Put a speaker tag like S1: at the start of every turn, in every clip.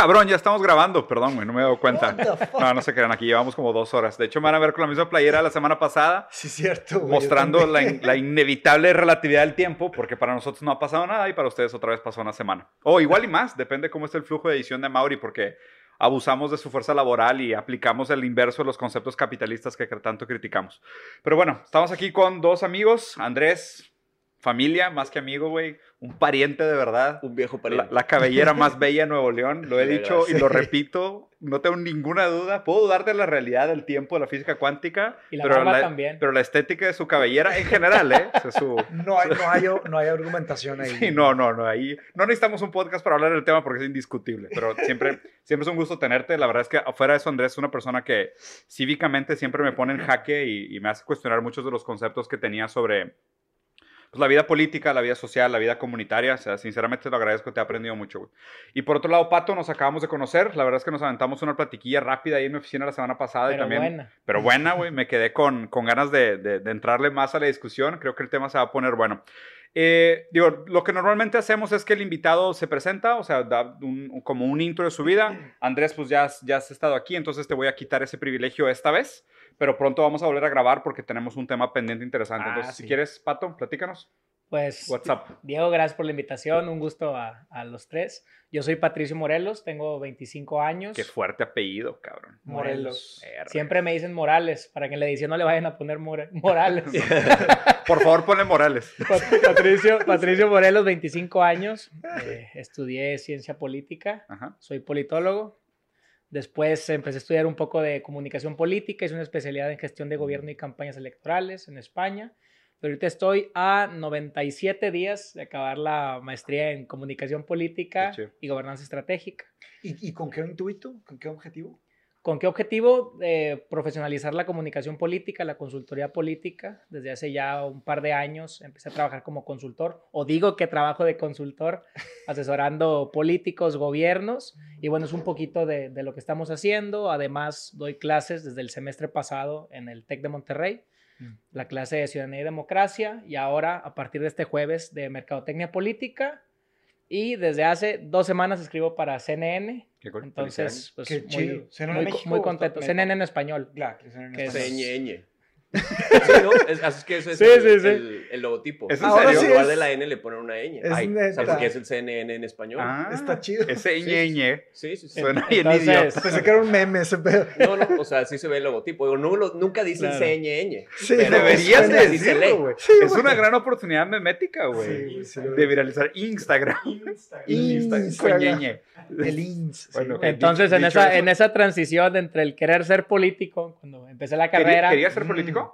S1: cabrón, ya estamos grabando. Perdón, güey, no me he dado cuenta. No, no se crean, aquí llevamos como dos horas. De hecho, me van a ver con la misma playera la semana pasada.
S2: Sí, cierto.
S1: Güey, mostrando la, la, inevitable relatividad del tiempo, porque para nosotros no ha pasado nada y para ustedes otra vez pasó una semana. O igual y más, depende cómo esté el flujo de edición de Mauri, porque abusamos de su fuerza laboral y aplicamos el inverso de los conceptos capitalistas que tanto criticamos. Pero bueno, estamos aquí con dos amigos, Andrés, familia, más que amigo, güey, un pariente de verdad.
S3: Un viejo pariente.
S1: La, cabellera más bella de Nuevo León, lo he dicho y lo repito, no tengo ninguna duda. Puedo dudar de la realidad del tiempo, de la física cuántica,
S4: y la
S1: pero, la,
S4: también.
S1: pero la estética de su cabellera en general, ¿eh?
S2: no, hay, no, hay, no hay argumentación ahí.
S1: Sí, no, no, no, ahí no necesitamos un podcast para hablar del tema porque es indiscutible, pero siempre, siempre es un gusto tenerte. La verdad es que afuera de eso, Andrés es una persona que cívicamente siempre me pone en jaque y, y me hace cuestionar muchos de los conceptos que tenía sobre pues, la vida política, la vida social, la vida comunitaria. O sea, sinceramente te lo agradezco, te he aprendido mucho, güey. Y por otro lado, Pato, nos acabamos de conocer. La verdad es que nos aventamos una platiquilla rápida ahí en mi oficina la semana pasada.
S4: Pero
S1: y también,
S4: buena.
S1: Pero buena, güey. Me quedé con, con ganas de, de, de, entrarle más a la discusión. Creo que el tema se va a poner bueno. Eh, digo, lo que normalmente hacemos es que el invitado se presenta, o sea, da un, como un intro de su vida. Andrés, pues ya, ya has estado aquí, entonces te voy a quitar ese privilegio esta vez pero pronto vamos a volver a grabar porque tenemos un tema pendiente interesante.
S4: Ah,
S1: Entonces,
S4: sí.
S1: si quieres, Pato, platícanos.
S4: Pues,
S1: WhatsApp.
S4: Diego, gracias por la invitación. Un gusto a, a, los tres. Yo soy Patricio Morelos, tengo 25 años.
S1: Qué fuerte apellido, cabrón.
S4: Morelos. Morelos. Siempre me dicen Morales, para que en la edición no le vayan a poner More Morales.
S1: por favor, ponle Morales.
S4: Patricio, Patricio Morelos, 25 años. Eh, estudié ciencia política.
S1: Ajá.
S4: Soy politólogo. Después empecé a estudiar un poco de comunicación política, hice una especialidad en gestión de gobierno y campañas electorales en España. Pero ahorita estoy a 97 días de acabar la maestría en comunicación política y gobernanza estratégica.
S2: ¿Y, ¿Y, con qué intuito? ¿Con qué objetivo?
S4: ¿Con qué objetivo? Eh, profesionalizar la comunicación política, la consultoría política. Desde hace ya un par de años empecé a trabajar como consultor, o digo que trabajo de consultor, asesorando políticos, gobiernos, y bueno, es un poquito de, de, lo que estamos haciendo. Además, doy clases desde el semestre pasado en el TEC de Monterrey. La clase de Ciudadanía y Democracia, y ahora, a partir de este jueves, de Mercadotecnia Política. Y desde hace dos semanas escribo para CNN.
S1: Qué cool.
S4: Entonces, pues,
S2: Qué
S4: muy,
S2: chido.
S4: muy, muy, muy contento. CNN en español.
S2: Claro, CNN
S4: Que
S2: en
S4: es-
S2: español.
S3: CNN. Sí, ¿no? Es, así es que eso es
S4: Sí,
S3: el,
S4: sí, sí.
S3: El, el logotipo.
S1: ¿Es en
S2: Ahora
S3: en lugar de la N le ponen una ñ.
S2: Es
S3: Ay, o
S2: neta.
S3: sea, porque es el CNN en español.
S1: Ah,
S2: Está chido.
S1: Ese
S3: Sí, sí. Sí, sí, sí.
S1: Suena bien
S4: Entonces,
S1: idiota.
S2: Pensé que era un meme ese pedo.
S3: No, no, o sea, sí se ve el logotipo. Digo, no, lo- nunca dicen
S4: Claro.
S3: CNN.
S2: Sí,
S3: pero
S1: Deberías de decirlo, güey.
S2: Sí,
S1: es una gran oportunidad memética, güey. de viralizar Instagram.
S2: Instagram.
S1: Instagram. ñeñe.
S2: El INS.
S1: Bueno,
S2: sí.
S4: Entonces, en
S1: Dicho
S4: esa, en esa transición entre el querer ser político, cuando empecé la
S1: ¿Quería-
S4: carrera,
S1: ¿Querías ser
S2: Mm.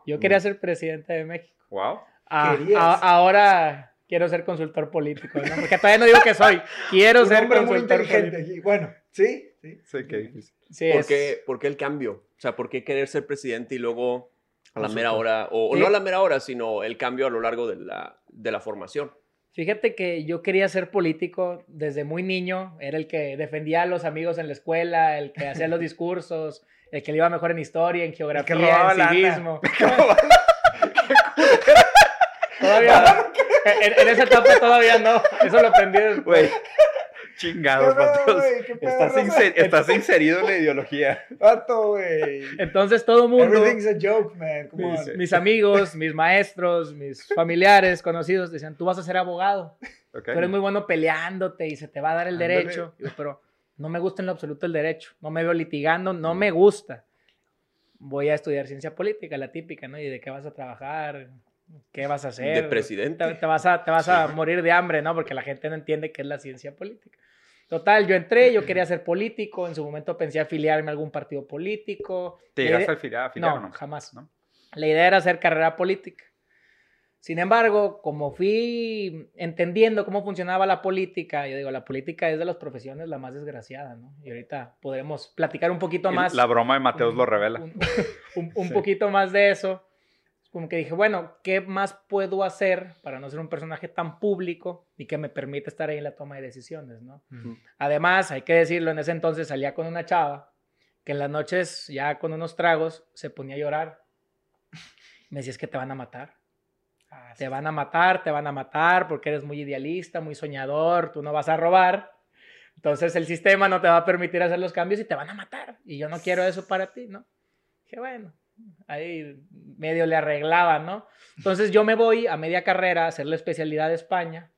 S4: Yo quería ser presidente de México.
S1: Wow.
S4: A-
S2: Querías.
S4: a- ahora quiero ser consultor político, ¿no? Porque todavía no digo que soy. Quiero
S2: Un
S4: ser
S2: hombre muy
S4: consultor
S2: inteligente.
S4: político.
S2: Bueno, sí, sí.
S1: Sí, qué difícil.
S4: Sí,
S3: ¿Por
S4: es-
S3: qué, por qué el cambio? O sea, ¿por qué querer ser presidente y luego a la mera hora, o, o no a la mera hora, sino el cambio a lo largo de la, de la formación?
S4: Fíjate que yo quería ser político desde muy niño. Era el que defendía a los amigos en la escuela, el que hacía los discursos, el que le iba mejor en historia, en geografía,
S2: robaba
S4: en
S2: lana.
S4: civismo. Todavía, en, en esa etapa todavía no. Eso lo aprendí después.
S1: Güey. Chingados,
S2: ¿Qué pedo,
S1: patos.
S2: güey? ¿Qué pedo,
S1: Estás, inser- estás inserido en la ideología.
S2: Vato, güey.
S4: Entonces todo mundo,
S2: Everything's a joke, man. Come on.
S1: Sí.
S4: mis amigos, mis maestros, mis familiares, conocidos, decían, tú vas a ser abogado.
S1: Ok.
S4: Tú eres muy bueno peleándote y se te va a dar el
S2: Ándale.
S4: derecho. Pero no me gusta en lo absoluto el derecho. No me veo litigando, no me gusta. Voy a estudiar ciencia política, la típica, ¿no? ¿Y de qué vas a trabajar? ¿Qué vas a hacer?
S3: De presidente.
S4: Te, te vas, a, te vas a morir de hambre, ¿no? Porque la gente no entiende qué es la ciencia política. Total, yo entré, yo quería ser político, en su momento pensé afiliarme a algún partido político.
S1: ¿Te llegaste al afiliar
S4: no,
S1: no?
S4: jamás.
S1: ¿No?
S4: La idea era hacer carrera política. Sin embargo, como fui entendiendo cómo funcionaba la política, yo digo, la política es de las profesiones la más desgraciada, ¿no? Y ahorita podremos platicar un poquito más.
S1: La broma de Mateos
S4: un-
S1: lo revela.
S4: Un, un- un
S1: Sí.
S4: poquito más de eso. Como que dije, bueno, ¿qué más puedo hacer para no ser un personaje tan público y que me permita estar ahí en la toma de decisiones, ¿no? Además, hay que decirlo, en ese entonces salía con una chava que en las noches, ya con unos tragos, se ponía a llorar. Me decía, es que te van a matar.
S2: Ah, sí.
S4: Te van a matar, te van a matar porque eres muy idealista, muy soñador, tú no vas a robar. Entonces el sistema no te va a permitir hacer los cambios y te van a matar. Y yo no quiero eso para ti, ¿no? Dije, bueno, ahí medio le arreglaba, ¿no? Entonces yo me voy a media carrera a hacer la especialidad de España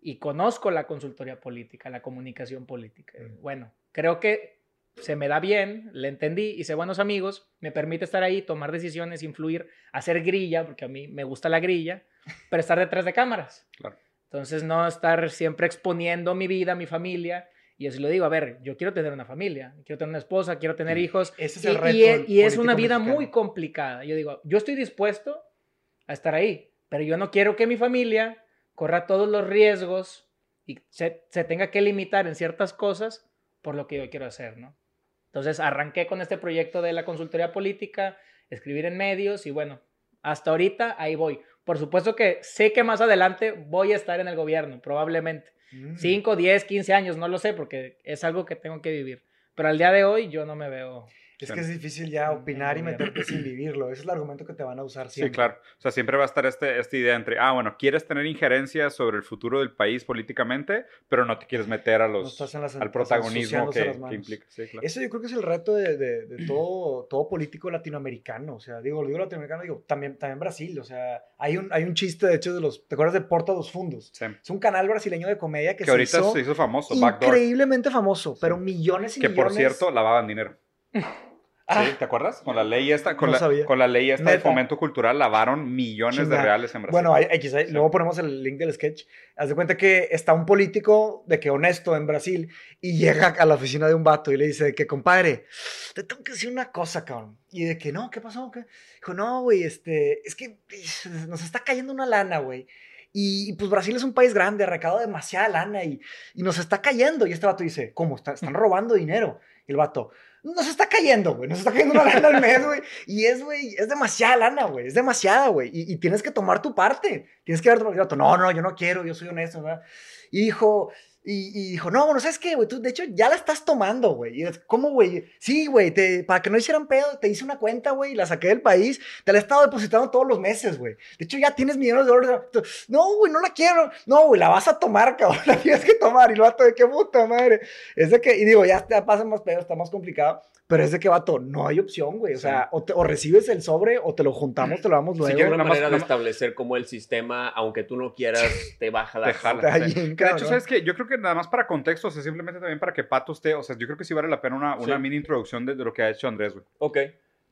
S4: y conozco la consultoría política, la comunicación política.
S1: Mm.
S4: Bueno, creo que se me da bien, le entendí, hice buenos amigos, me permite estar ahí, tomar decisiones, influir, hacer grilla, porque a mí me gusta la grilla, pero estar detrás de cámaras.
S1: Claro.
S4: Entonces no estar siempre exponiendo mi vida, mi familia. Y así lo digo, a ver, yo quiero tener una familia, quiero tener una esposa, quiero tener hijos.
S2: Ese es
S4: Y,
S2: el reto.
S4: y es-
S2: del
S4: y es una vida
S2: mexicano.
S4: muy complicada. Yo digo, yo estoy dispuesto a estar ahí, pero yo no quiero que mi familia corra todos los riesgos y se, se tenga que limitar en ciertas cosas por lo que yo quiero hacer, ¿no? Entonces arranqué con este proyecto de la consultoría política, escribir en medios y bueno, hasta ahorita ahí voy. Por supuesto que sé que más adelante voy a estar en el gobierno, probablemente.
S2: Mm.
S4: 5, 10, 15 años, no lo sé, porque es algo que tengo que vivir. Pero al día de hoy yo no me veo.
S2: Es que es difícil ya opinar y meterte sin vivirlo. Ese es el argumento que te van a usar
S1: Sí,
S2: siempre.
S1: claro. O sea, siempre va a estar este, esta idea entre, ah, bueno, quieres tener injerencia sobre el futuro del país políticamente, pero no te quieres meter a
S2: No
S1: los,
S2: estás en las-
S1: al protagonismo que,
S2: las
S1: que implica. Sí, claro.
S2: Eso yo creo que es el reto de, de- de todo, todo político latinoamericano. O sea, digo, lo digo latinoamericano, digo, también, también Brasil. O sea, hay un, hay un chiste, de hecho, de los. ¿Te acuerdas de Porta dos Fundos?
S1: Sí.
S2: Es un canal brasileño de comedia que,
S1: Que
S2: se
S1: ahorita
S2: hizo
S1: se hizo famoso, Backdoor.
S2: increíblemente famoso, pero millones y
S1: Que
S2: millones.
S1: por cierto, lavaban dinero.
S2: Ah,
S1: Sí, ¿Te acuerdas? Con la ley esta, con,
S2: No
S1: la,
S2: sabía.
S1: con la ley esta de
S2: Neta.
S1: fomento cultural, lavaron millones de reales en Brasil.
S2: Bueno, hay, X, ahí-
S1: Sí.
S2: luego ponemos el link del sketch. Haz de cuenta que está un político de que honesto en Brasil y llega a la oficina de un vato y le dice de que, compadre, te tengo que decir una cosa, cabrón. Y de que, no, ¿qué pasó? ¿Qué? Dijo, no, güey, este, es que nos está cayendo una lana, güey. Y, y, pues Brasil es un país grande, recauda demasiada lana y, y nos está cayendo. Y este vato dice, ¿cómo? Está- están robando dinero. El vato, nos está cayendo, güey. Nos está cayendo una lana al mes, güey. Y es, güey, es demasiada lana, güey. Es demasiada, güey. Y, y tienes que tomar tu parte. Tienes que dar tu parte. No, no, yo no quiero, yo soy honesto, ¿verdad? Y dijo, y, y dijo, no, bueno, ¿sabes qué, güey? Tú, de hecho, ya la estás tomando, güey. Y es, ¿cómo, güey? Sí, güey, para que no hicieran pedo, te hice una cuenta, güey, y la saqué del país. Te la he estado depositando todos los meses, güey. De hecho, ya tienes millones de dólares. No, güey, no la quiero. No, güey, la vas a tomar, cabrón. La tienes que tomar. Y lo vato de qué puta madre. Es de que, y digo, ya te pasan más pedos, está más complicado. Pero es de que, vato, no hay opción, güey. O sea, o, te- o recibes el sobre o te lo juntamos, te lo damos
S1: Sí,
S2: luego.
S1: que
S3: una
S1: más-
S3: manera de
S1: nada
S3: establecer cómo el sistema, aunque tú no quieras, te baja la
S1: Te jala. Sí. De hecho, ¿sabes qué? Yo creo que nada más para contexto, o sea, simplemente también para que Pato esté, o sea, yo creo que sí vale la pena una, una
S3: Sí.
S1: mini introducción de, de lo que ha hecho Andrés, güey.
S3: Ok.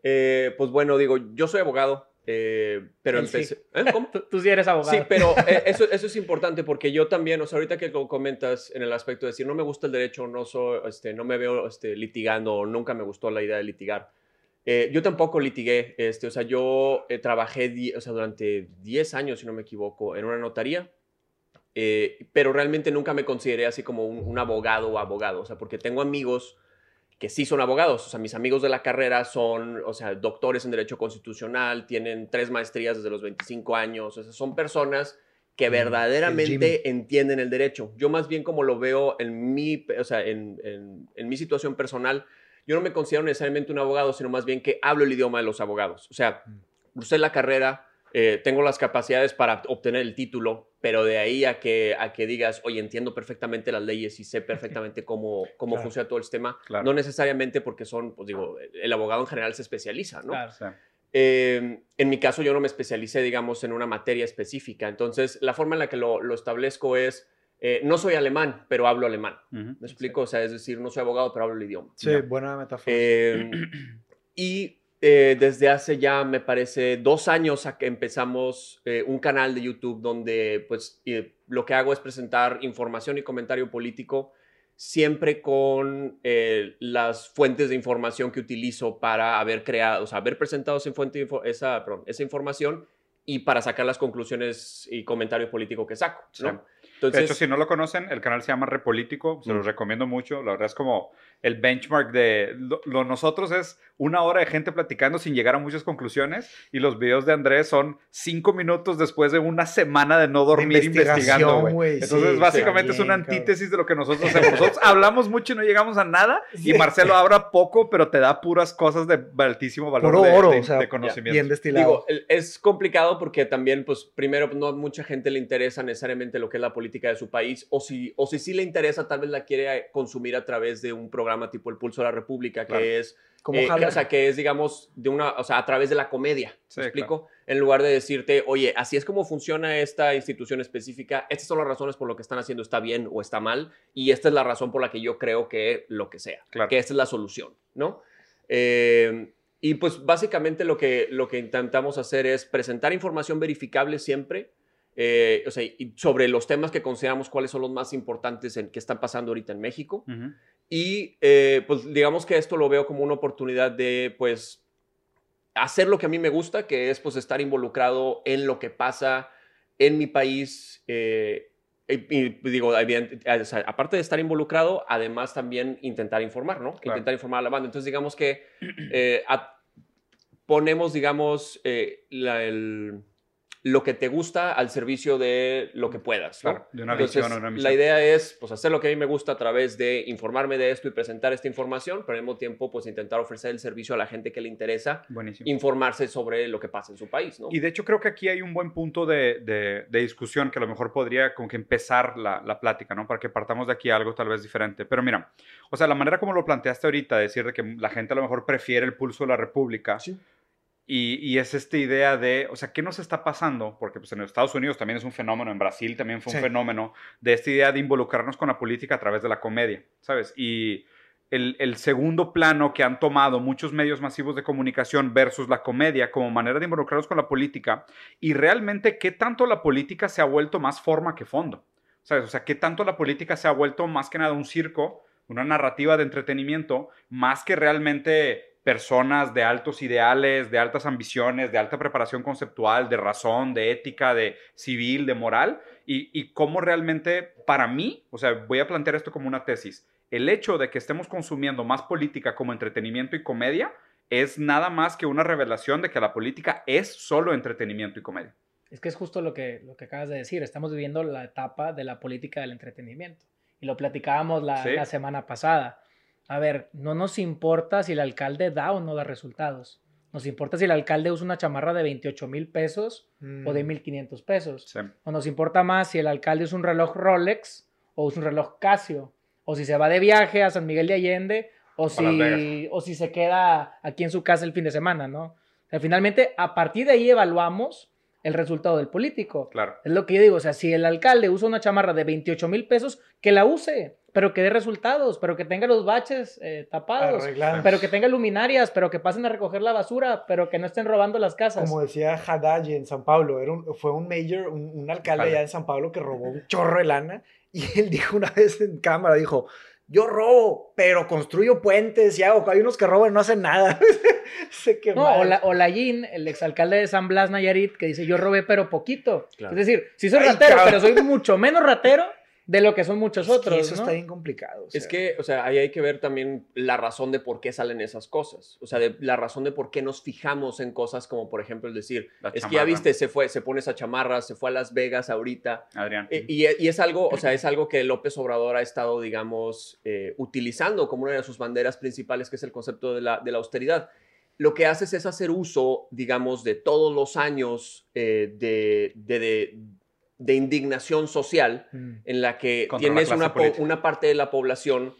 S3: Eh, pues bueno, digo, yo soy abogado, eh, pero
S4: Él sí.
S3: empecé... ¿Eh? ¿Cómo?
S4: Tú, tú sí eres abogado.
S3: Sí, pero eh, eso, eso es importante porque yo también, o sea, ahorita que comentas en el aspecto de decir, no me gusta el derecho, no, soy, este, no me veo este, litigando, o nunca me gustó la idea de litigar. Eh, yo tampoco litigué, este, o sea, yo eh, trabajé o sea, durante 10 años, si no me equivoco, en una notaría, eh, pero realmente nunca me consideré así como un, un abogado o abogado, o sea, porque tengo amigos que sí son abogados, o sea, mis amigos de la carrera son, o sea, doctores en Derecho Constitucional, tienen tres maestrías desde los 25 años, o sea, son personas que
S2: Mm, el
S3: verdaderamente entienden el derecho. Yo más bien como lo veo en mi, o sea, en, en- en mi situación personal, yo no me considero necesariamente un abogado, sino más bien que hablo el idioma de los abogados. O sea, cursé la carrera, eh, tengo las capacidades para obtener el título, pero de ahí a que, a que digas, oye, entiendo perfectamente las leyes y sé perfectamente cómo, cómo
S2: Claro.
S3: funciona todo el sistema,
S1: Claro.
S3: no necesariamente porque son, pues digo, el abogado en general se especializa, ¿no?
S4: Claro.
S3: Eh, en mi caso, yo no me especialicé, digamos, en una materia específica. Entonces, la forma en la que lo, lo establezco es, eh, no soy alemán, pero hablo alemán.
S1: ujú.
S3: ¿Me explico? O sea, es decir, no soy abogado, pero hablo el idioma.
S2: Sí,
S1: Ya.
S2: buena metáfora.
S3: Eh, y eh, desde hace ya, me parece, dos años a que empezamos eh, un canal de YouTube donde, pues, eh, lo que hago es presentar información y comentario político siempre con eh, las fuentes de información que utilizo para haber creado, o sea, haber presentado esa, fuente de esa, perdón, esa información y para sacar las conclusiones y comentario político que saco,
S1: Sí.
S3: ¿no?
S1: De
S3: Entonces,
S1: hecho, si no lo conocen, el canal se llama Repolítico, se los
S3: Mm.
S1: recomiendo mucho. La verdad es como el benchmark de lo, lo nosotros es una hora de gente platicando sin llegar a muchas conclusiones y los videos de Andrés son cinco minutos después de una semana de no dormir investigando, güey, Entonces,
S2: sí,
S1: básicamente
S2: sí,
S1: es una
S2: bien, cabrón.
S1: antítesis de lo que nosotros hacemos. Nosotros hablamos mucho y no llegamos a nada
S2: Sí.
S1: y Marcelo habla poco, pero te da puras cosas de altísimo valor
S2: Puro
S1: de,
S2: oro,
S1: de-
S2: o sea,
S1: de conocimiento.
S2: Bien destilado.
S3: Digo, es complicado porque también, pues, primero, no a mucha gente le interesa necesariamente lo que es la política política de su país, o si, o si sí le interesa, tal vez la quiere consumir a través de un programa tipo El Pulso de la República,
S1: Claro.
S3: que es
S2: Como
S3: eh, que, o sea, que es, digamos, de una, o sea, a través de la comedia.
S1: Sí,
S3: ¿Me explico? En lugar de decirte, oye, así es como funciona esta institución específica, estas son las razones por lo que están haciendo está bien o está mal, y esta es la razón por la que yo creo que lo que sea,
S1: Claro.
S3: que esta es la solución, ¿no? Eh, y pues básicamente lo que, lo que intentamos hacer es presentar información verificable siempre, eh, o sea, y sobre los temas que consideramos cuáles son los más importantes en, que están pasando ahorita en México. Y eh, pues digamos que esto lo veo como una oportunidad de pues hacer lo que a mí me gusta, que es pues estar involucrado en lo que pasa en mi país. eh, y, digo, aparte de estar involucrado, además también intentar informar, ¿no?
S1: Claro.
S3: Intentar informar a la banda. Entonces digamos que eh, a- ponemos, digamos, eh, la- el- lo que te gusta al servicio de lo que puedas, ¿no?
S1: Claro, de una
S3: Entonces,
S1: visión o una misión.
S3: la idea es pues, hacer lo que a mí me gusta a través de informarme de esto y presentar esta información, pero al mismo tiempo pues, intentar ofrecer el servicio a la gente que le interesa
S1: Buenísimo.
S3: informarse sobre lo que pasa en su país. ¿no?
S1: Y de hecho creo que aquí hay un buen punto de, de- de discusión que a lo mejor podría como que empezar la, la plática, ¿no? Para que partamos de aquí a algo tal vez diferente. Pero mira, o sea, la manera como lo planteaste ahorita, decir de que la gente a lo mejor prefiere el pulso de la República.
S3: Sí.
S1: Y, y es esta idea de, o sea, ¿qué nos está pasando? Porque pues, en Estados Unidos también es un fenómeno, en Brasil también fue un
S2: Sí.
S1: fenómeno, de esta idea de involucrarnos con la política a través de la comedia, ¿sabes? Y el, el segundo plano que han tomado muchos medios masivos de comunicación versus la comedia como manera de involucrarnos con la política y realmente qué tanto la política se ha vuelto más forma que fondo, ¿sabes? O sea, qué tanto la política se ha vuelto más que nada un circo, una narrativa de entretenimiento, más que realmente personas de altos ideales, de altas ambiciones, de alta preparación conceptual, de razón, de ética, de civil, de moral, y, y cómo realmente, para mí, o sea, voy a plantear esto como una tesis, el hecho de que estemos consumiendo más política como entretenimiento y comedia es nada más que una revelación de que la política es solo entretenimiento y comedia.
S4: Es que es justo lo que, lo que acabas de decir. Estamos viviendo la etapa de la política del entretenimiento. Y lo platicábamos la,
S1: Sí.
S4: la semana pasada. A ver, no nos importa si el alcalde da o no da resultados. Nos importa si el alcalde usa una chamarra de 28 mil pesos
S2: Mm.
S4: o de 1.500 pesos.
S1: Sí.
S4: O nos importa más si el alcalde usa un reloj Rolex o usa un reloj Casio. O si se va de viaje a San Miguel de Allende o si, o si se queda aquí en su casa el fin de semana, ¿no? O sea, finalmente, a partir de ahí evaluamos el resultado del político.
S1: Claro.
S4: Es lo que yo digo, o sea, si el alcalde usa una chamarra de 28 mil pesos, que la use, pero que dé resultados, pero que tenga los baches eh, tapados,
S2: Arreglados.
S4: pero que tenga luminarias, pero que pasen a recoger la basura, pero que no estén robando las casas.
S2: Como decía Haddad en San Pablo, era un- fue un mayor, un, un alcalde
S1: Alcalde.
S2: allá en San Pablo que robó un chorro de lana y él dijo una vez en cámara, dijo, yo robo, pero construyo puentes y hago, hay unos que roban y no hacen nada. Se quemó.
S4: No, o, la, o Layín, el exalcalde de San Blas Nayarit, que dice, yo robé pero poquito.
S3: Claro.
S4: Es decir, sí soy
S2: Ay,
S4: ratero,
S2: cabrón.
S4: pero soy mucho menos ratero de lo que son muchos otros.
S2: eso
S4: ¿no?
S2: está bien complicado. o
S3: Es que, o sea, ahí hay que ver también la razón de por qué salen esas cosas. O sea, de, la razón de por qué nos fijamos en cosas como, por ejemplo, el decir,
S1: La
S3: es que ya viste, se fue, se pone esa chamarra, se fue a Las Vegas ahorita.
S1: Adrián.
S3: Eh, Y, y es algo, o sea, es algo que López Obrador ha estado, digamos, eh, utilizando como una de sus banderas principales, que es el concepto de la, de la austeridad. Lo que haces es hacer uso, digamos, de todos los años eh, de, de- de- de indignación social
S2: Mm.
S3: en la que
S1: Contra
S3: tienes una, una parte de la población,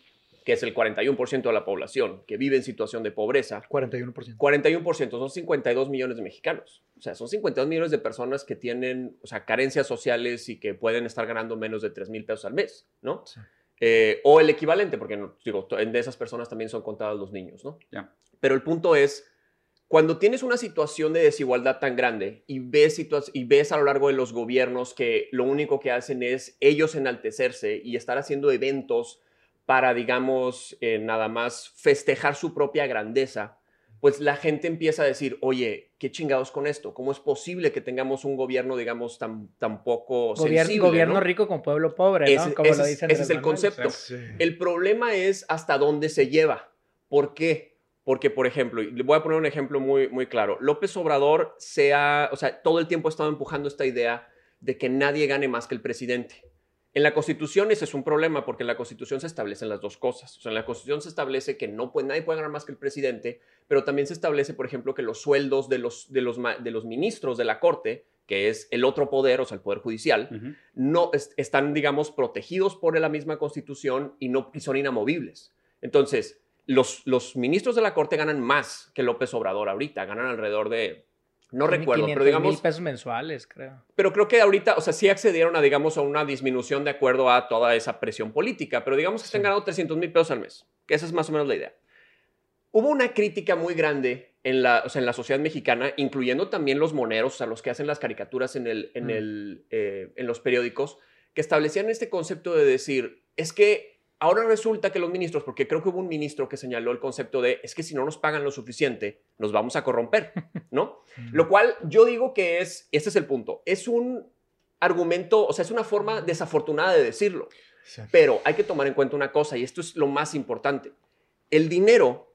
S3: que es el 41% de la población, que vive en situación de pobreza.
S2: 41%.
S3: 41% son 52 millones de mexicanos. O sea, son 52 millones de personas que tienen, o sea, carencias sociales y que pueden estar ganando menos de 3 mil pesos al mes, ¿no?
S2: Sí.
S3: Eh, o el equivalente, porque digo, de esas personas también son contados los niños, ¿no? Pero el punto es, cuando tienes una situación de desigualdad tan grande y ves, y ves a lo largo de los gobiernos que lo único que hacen es ellos enaltecerse y estar haciendo eventos para, digamos, eh, nada más festejar su propia grandeza, pues la gente empieza a decir, oye, ¿qué chingados con esto? ¿Cómo es posible que tengamos un gobierno, digamos, tan, tan poco
S4: Gobierno,
S3: sensible?
S4: gobierno
S3: ¿no?
S4: rico con pueblo pobre, ¿no?
S3: Ese-
S4: Como
S3: ese
S4: lo
S3: es-
S4: dicen
S3: ese es el concepto.
S2: Sí.
S3: El problema es hasta dónde se lleva. ¿Por qué? Porque, por ejemplo, y le voy a poner un ejemplo muy, muy claro. López Obrador se ha, o sea, todo el tiempo ha estado empujando esta idea de que nadie gane más que el presidente. En la Constitución ese es un problema porque en la Constitución se establecen las dos cosas. O sea, en la Constitución se establece que no puede, nadie puede ganar más que el presidente, pero también se establece, por ejemplo, que los sueldos de los, de los, de los ministros de la Corte que es el otro poder, o sea, el poder judicial, no es- están, digamos, protegidos por la misma constitución y, no, y son inamovibles. Entonces, los, los ministros de la Corte ganan más que López Obrador ahorita, ganan alrededor de, no recuerdo, pero
S4: 500
S3: digamos,
S4: mil pesos mensuales, creo.
S3: pero creo que ahorita, o sea, sí accedieron a, digamos, a una disminución de acuerdo a toda esa presión política, pero digamos que están ganando 300 mil pesos al mes, que esa es más o menos la idea. Hubo una crítica muy grande en la, o sea, en la sociedad mexicana, incluyendo también los moneros, o sea, los que hacen las caricaturas en, el, en,
S2: Mm.
S3: el, eh, en los periódicos, que establecían este concepto de decir, es que ahora resulta que los ministros, porque creo que hubo un ministro que señaló el concepto de, es que si no nos pagan lo suficiente, nos vamos a corromper, ¿no? Lo cual yo digo que es, este es el punto, es un argumento, o sea, es una forma desafortunada de decirlo,
S2: Sí.
S3: pero hay que tomar en cuenta una cosa, y esto es lo más importante. El dinero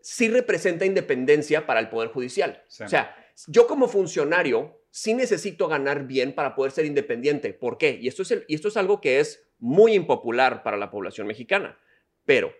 S3: sí representa independencia para el Poder Judicial.
S1: Sí.
S3: O sea, yo como funcionario sí necesito ganar bien para poder ser independiente. ¿Por qué? Y esto es, el- y esto es algo que es muy impopular para la población mexicana. Pero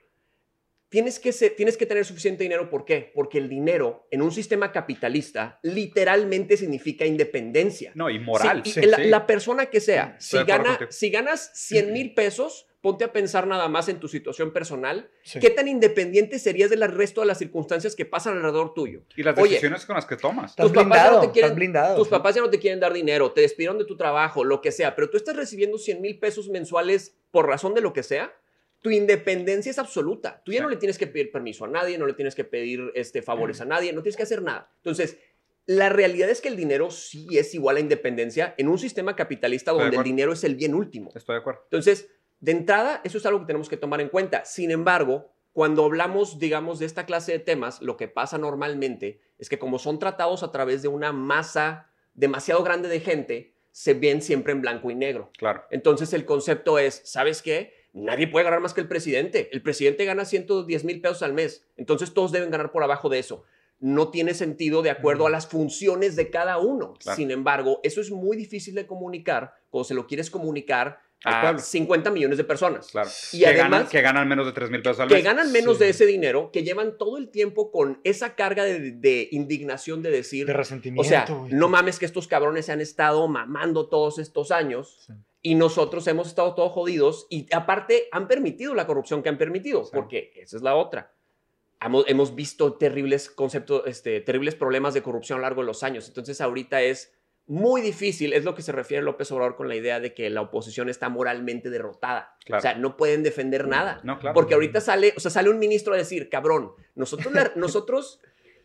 S3: tienes que, ser- tienes que tener suficiente dinero. ¿Por qué? Porque el dinero en un sistema capitalista literalmente significa independencia.
S1: No, y moral.
S3: Sí, y
S1: Sí,
S3: la,
S1: sí.
S3: la persona que sea, si, gana, si ganas 100 mil pesos, ponte a pensar nada más en tu situación personal.
S2: Sí.
S3: ¿Qué tan independiente serías del resto de las circunstancias que pasan alrededor tuyo?
S1: Y las
S3: Oye,
S1: decisiones con las que tomas.
S3: Tus papás ya no te quieren-
S2: blindado.
S3: Tus
S2: sí.
S3: papás ya no te quieren dar dinero, te despidieron de tu trabajo, lo que sea, pero tú estás recibiendo 100 mil pesos mensuales por razón de lo que sea. Tu independencia es absoluta. Tú ya
S1: Sí.
S3: no le tienes que pedir permiso a nadie, no le tienes que pedir este, favores a nadie, no tienes que hacer nada. Entonces, la realidad es que el dinero sí es igual a independencia en un sistema capitalista
S1: Estoy
S3: donde el dinero es el bien último.
S1: Estoy de acuerdo.
S3: Entonces, de entrada, eso es algo que tenemos que tomar en cuenta. Sin embargo, cuando hablamos, digamos, de esta clase de temas, lo que pasa normalmente es que como son tratados a través de una masa demasiado grande de gente, se ven siempre en blanco y negro.
S1: Claro.
S3: Entonces, el concepto es, ¿sabes qué? Nadie puede ganar más que el presidente. El presidente gana 110 mil pesos al mes. Entonces, todos deben ganar por abajo de eso. No tiene sentido de acuerdo a las funciones de cada uno.
S1: Claro.
S3: Sin embargo, eso es muy difícil de comunicar cuando se lo quieres comunicar a
S1: pueblo.
S3: 50 millones de personas.
S1: Claro.
S3: Y
S1: que,
S3: además-
S1: ganan, que ganan menos de 3 mil pesos al
S3: Que
S1: mes.
S3: ganan menos
S2: Sí.
S3: de ese dinero, que llevan todo el tiempo con esa carga de, de indignación de decir,
S2: De
S3: o
S2: resentimiento.
S3: sea,
S2: güey.
S3: no mames que estos cabrones se han estado mamando todos estos años
S2: Sí.
S3: y nosotros hemos estado todos jodidos y aparte han permitido la corrupción que han permitido,
S1: Sí.
S3: porque esa es la otra. Hemos, hemos visto terribles conceptos, este, terribles problemas de corrupción a lo largo de los años. Entonces ahorita es muy difícil, es lo que se refiere López Obrador con la idea de que la oposición está moralmente derrotada.
S1: Claro.
S3: O sea, no pueden defender nada.
S1: No, claro.
S3: Porque ahorita sale, o sea, sale un ministro a decir, cabrón, nosotros le, nosotros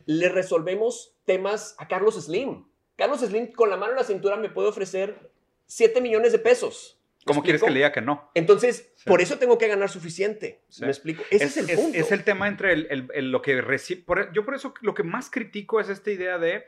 S3: le resolvemos temas a Carlos Slim. Carlos Slim con la mano en la cintura me puede ofrecer 7 millones de pesos. ¿Me
S1: ¿Cómo quieres que le diga que no?
S3: Entonces,
S1: Sí.
S3: por eso tengo que ganar suficiente.
S1: Sí.
S3: ¿Me explico? Ese es, el punto.
S1: es el tema entre el- el- el- lo que recibe. Yo por eso lo que más critico es esta idea de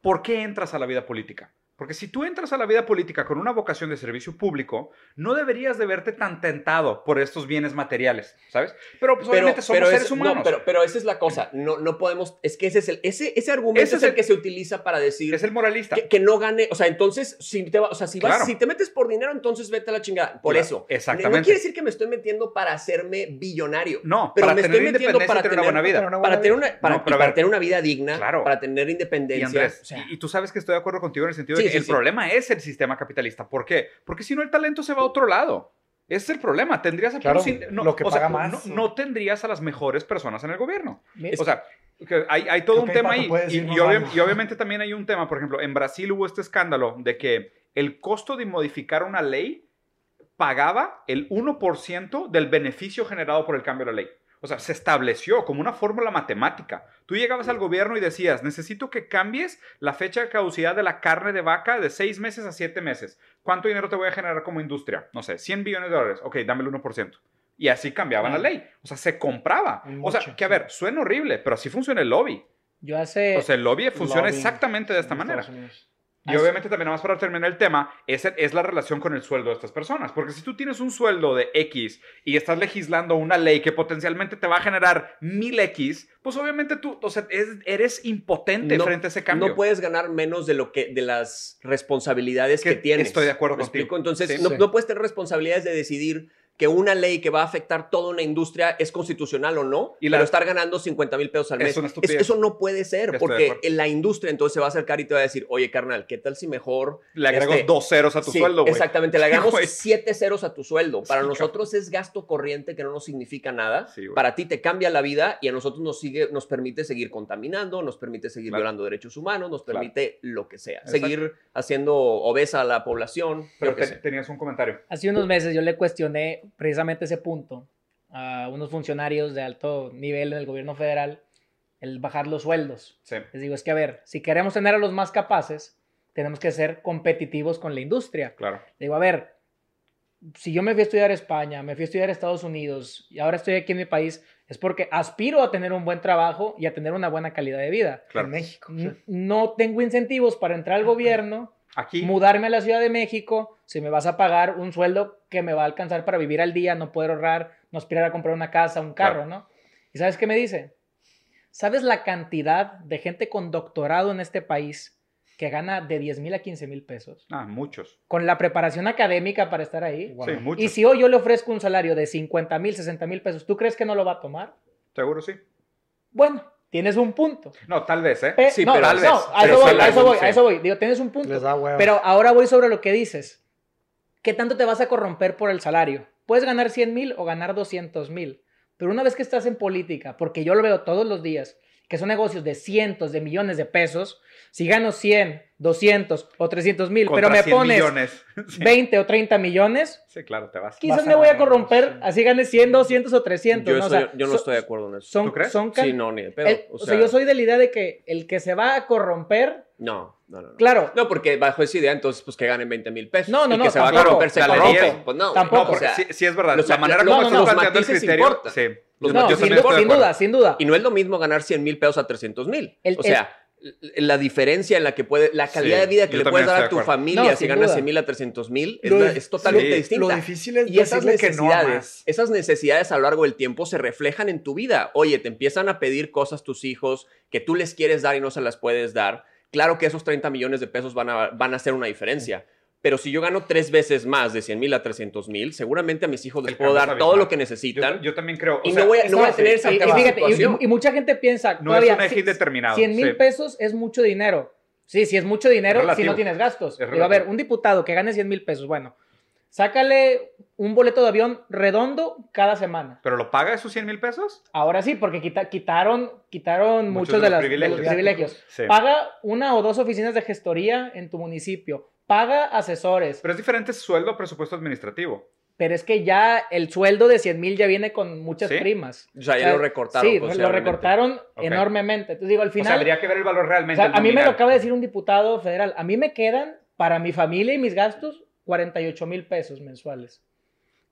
S1: por qué entras a la vida política. Porque si tú entras a la vida política con una vocación de servicio público, no deberías de verte tan tentado por estos bienes materiales, ¿sabes? Pero pues obviamente somos
S3: es-
S1: seres
S3: no,
S1: humanos.
S3: pero, pero esa es la cosa. No, no podemos. Es que ese es el. Ese, ese argumento
S1: Ese
S3: es,
S1: es
S3: el
S1: el-
S3: que se utiliza para decir.
S1: es el moralista.
S3: que, que no gane, o sea, entonces, si te, va- o sea, si, vas,
S1: Claro.
S3: si te metes por dinero, entonces vete a la chingada. Por
S1: Claro,
S3: eso.
S1: exactamente.
S3: No quiere decir que me estoy metiendo para hacerme billonario.
S1: No,
S3: pero
S1: para
S3: me
S1: tener
S3: estoy metiendo para
S1: tener una buena vida.
S2: Para
S3: tener, una, para,
S1: No, pero
S3: y
S1: a
S3: para
S1: ver.
S3: tener una vida digna,
S1: Claro.
S3: para tener
S1: Y
S3: independencia.
S1: Andrés,
S3: o sea,
S1: y, y tú sabes que estoy de acuerdo contigo en el sentido
S3: Sí,
S1: de que
S3: sí,
S1: el
S3: sí.
S1: problema es el sistema capitalista. ¿Por qué? Porque si no el talento se va a otro lado. Ese es el problema. Tendrías a
S2: Claro,
S1: puros in- no,
S2: lo que
S1: o sea,
S2: más,
S1: no, no tendrías a las mejores personas en el gobierno. O sea, hay, hay todo un tema ahí. Y, y
S2: algo.
S1: y obviamente también hay un tema. Por ejemplo, en Brasil hubo este escándalo de que el costo de modificar una ley pagaba el 1% del beneficio generado por el cambio de la ley. O sea, se estableció como una fórmula matemática. Tú llegabas al gobierno y decías, necesito que cambies la fecha de caducidad de la carne de vaca de seis meses a siete meses. ¿Cuánto dinero te voy a generar como industria? No sé, 100 billones de dólares. Ok, dame el 1%. Y así cambiaban la ley. O sea, se compraba. O sea, que a ver, suena horrible, pero así funciona el lobby.
S4: Yo hace...
S1: O sea, el lobby funciona exactamente de esta manera.
S2: Unidos.
S1: Y
S4: Así-
S1: obviamente también, nada más para terminar el tema, es, es la relación con el sueldo de estas personas. Porque si tú tienes un sueldo de X y estás legislando una ley que potencialmente te va a generar 1000 X, pues obviamente tú, o sea, es- eres impotente
S3: No-
S1: frente a ese cambio.
S3: no puedes ganar menos de lo que de las responsabilidades que,
S1: Que
S3: tienes.
S1: estoy de acuerdo
S3: ¿Me
S1: contigo.
S3: explico? Entonces,
S1: Sí.
S3: no,
S2: Sí.
S3: no puedes tener responsabilidades de decidir que una ley que va a afectar toda una industria es constitucional o no,
S1: Y la-
S3: pero estar ganando 50 mil pesos al
S1: Es
S3: mes. eso no puede ser,
S1: Estoy
S3: porque en la industria entonces se va a acercar y te va a decir, oye, carnal, ¿qué tal si mejor...
S1: Le agrego
S3: este,
S1: dos ceros a tu
S3: sí,
S1: sueldo, güey.
S3: Exactamente, le agregamos siete ceros a tu sueldo. Para
S1: Sí,
S3: nosotros es gasto corriente que no nos significa nada. Para ti te cambia la vida y a nosotros nos, sigue, nos permite seguir contaminando, nos permite seguir
S1: Claro.
S3: violando derechos humanos, nos
S1: Claro.
S3: permite lo que sea.
S1: Exacto.
S3: Seguir haciendo obesa a la población.
S1: Pero te- tenías un comentario.
S4: Hace unos meses yo le cuestioné precisamente ese punto a unos funcionarios de alto nivel en el gobierno federal, el bajar los sueldos.
S1: Sí.
S4: Les digo, es que a ver, si queremos tener a los más capaces, tenemos que ser competitivos con la industria.
S1: Claro.
S4: Le digo, a ver, si yo me fui a estudiar a España, me fui a estudiar a Estados Unidos y ahora estoy aquí en mi país, es porque aspiro a tener un buen trabajo y a tener una buena calidad de vida.
S1: Claro.
S2: En México.
S4: No tengo incentivos para entrar al gobierno,
S1: Aquí.
S4: mudarme a la Ciudad de México, si me vas a pagar un sueldo que me va a alcanzar para vivir al día, no poder ahorrar, no aspirar a comprar una casa, un carro,
S1: Claro.
S4: ¿no? ¿Y sabes qué me dice? ¿Sabes la cantidad de gente con doctorado en este país que gana de 10 mil a 15 mil pesos?
S1: Ah, muchos.
S4: Con la preparación académica para estar ahí.
S2: Wow.
S1: Sí, muchos.
S4: Y si hoy yo le ofrezco un salario de 50 mil, 60 mil pesos, ¿tú crees que no lo va a tomar?
S1: Seguro sí.
S4: Bueno, tienes un punto.
S1: No, tal vez, ¿eh?
S4: Pe-
S3: Sí,
S4: no,
S3: pero
S4: no,
S3: tal vez.
S4: a
S1: Pero
S4: eso voy, a eso voy, a eso voy. Digo, tienes un punto.
S2: Les da hueva.
S4: Pero ahora voy sobre lo que dices. ¿Qué tanto te vas a corromper por el salario? Puedes ganar 100 mil o ganar 200 mil. Pero una vez que estás en política, porque yo lo veo todos los días, que son negocios de cientos de millones de pesos, si gano 100, 200 o 300 mil, pero me
S1: 100
S4: pones
S1: millones. Sí.
S4: 20 o 30 millones,
S1: Sí, claro, te vas.
S4: quizás
S2: Vas a
S4: me voy a corromper,
S2: sí.
S4: así gane 100, 200 o 300.
S3: Yo,
S4: ¿no? O
S3: estoy-
S4: sea,
S3: yo no
S4: son-
S3: estoy de acuerdo en eso.
S4: Son,
S1: ¿Tú crees?
S4: son
S3: sí, no, ni de pedo.
S4: el- o sea, yo soy de la idea de que el que se va a corromper,
S3: No, no, no. no.
S4: claro,
S3: No, porque bajo esa idea, entonces, pues que ganen 20 mil pesos.
S4: No, no,
S3: y
S4: no,
S3: que se va a
S4: tampoco.
S3: corromper, se
S1: La
S3: corrompe.
S1: ley es-
S3: Pues no,
S4: Tampoco.
S1: No,
S3: o
S1: porque
S3: sea,
S1: sí, sí es verdad.
S3: o sea,
S1: la manera
S3: no,
S1: como
S3: no,
S1: estás
S3: los
S1: planteando el criterio.
S3: importan.
S1: Sí.
S3: Los
S4: no,
S3: matices
S4: sin, sin duda, sin duda.
S3: Y no es lo mismo ganar 100 mil pesos a 300 mil. O sea, la diferencia en la que puede, la calidad
S1: Sí,
S3: de vida que le puedes dar a tu familia
S4: No,
S3: si ganas
S4: duda.
S3: 100 mil a 300 mil es, totalmente
S1: sí,
S3: distinta.
S2: Lo difícil es
S3: Y esas
S2: decirle que no a
S3: necesidades, esas necesidades a lo largo del tiempo se reflejan en tu vida. Oye, te empiezan a pedir cosas tus hijos que tú les quieres dar y no se las puedes dar. Claro que esos 30 millones de pesos van a, van a hacer una diferencia. Pero si yo gano tres veces más de 100 mil a 300 mil, seguramente a mis hijos les
S1: El
S3: puedo dar todo lo que necesitan.
S1: yo también creo. o
S3: y
S1: sea,
S3: no voy, a- no voy a
S1: sí,
S3: tener esa
S4: Y, y fíjate, y- y- y mucha gente piensa,
S1: No es un indeterminado,
S4: 100 mil
S1: sí.
S4: pesos es mucho dinero. Sí, sí es mucho dinero
S1: Es
S4: si no tienes gastos. Digo, a ver, un diputado que gane 100 mil pesos, bueno, sácale un boleto de avión redondo cada semana.
S1: ¿Pero lo paga esos 100 mil pesos?
S4: Ahora sí, porque quita- quitaron, quitaron
S1: Muchos
S4: muchos,
S1: de
S4: de,
S1: los
S4: las- de los
S1: privilegios. Sí.
S4: Paga una o dos oficinas de gestoría en tu municipio. Paga asesores.
S1: Pero es diferente sueldo a presupuesto administrativo.
S4: Pero es que ya el sueldo de 100 mil ya viene con muchas
S1: ¿Sí?
S4: primas.
S3: O sea, ya lo recortaron
S4: Sí, lo recortaron enormemente. Entonces digo, al
S1: O sea,
S4: final...
S1: habría que ver el valor
S4: O
S1: realmente.
S4: sea, a mí me lo acaba de decir un diputado federal. A mí me quedan, para mi familia y mis gastos, 48 mil pesos mensuales.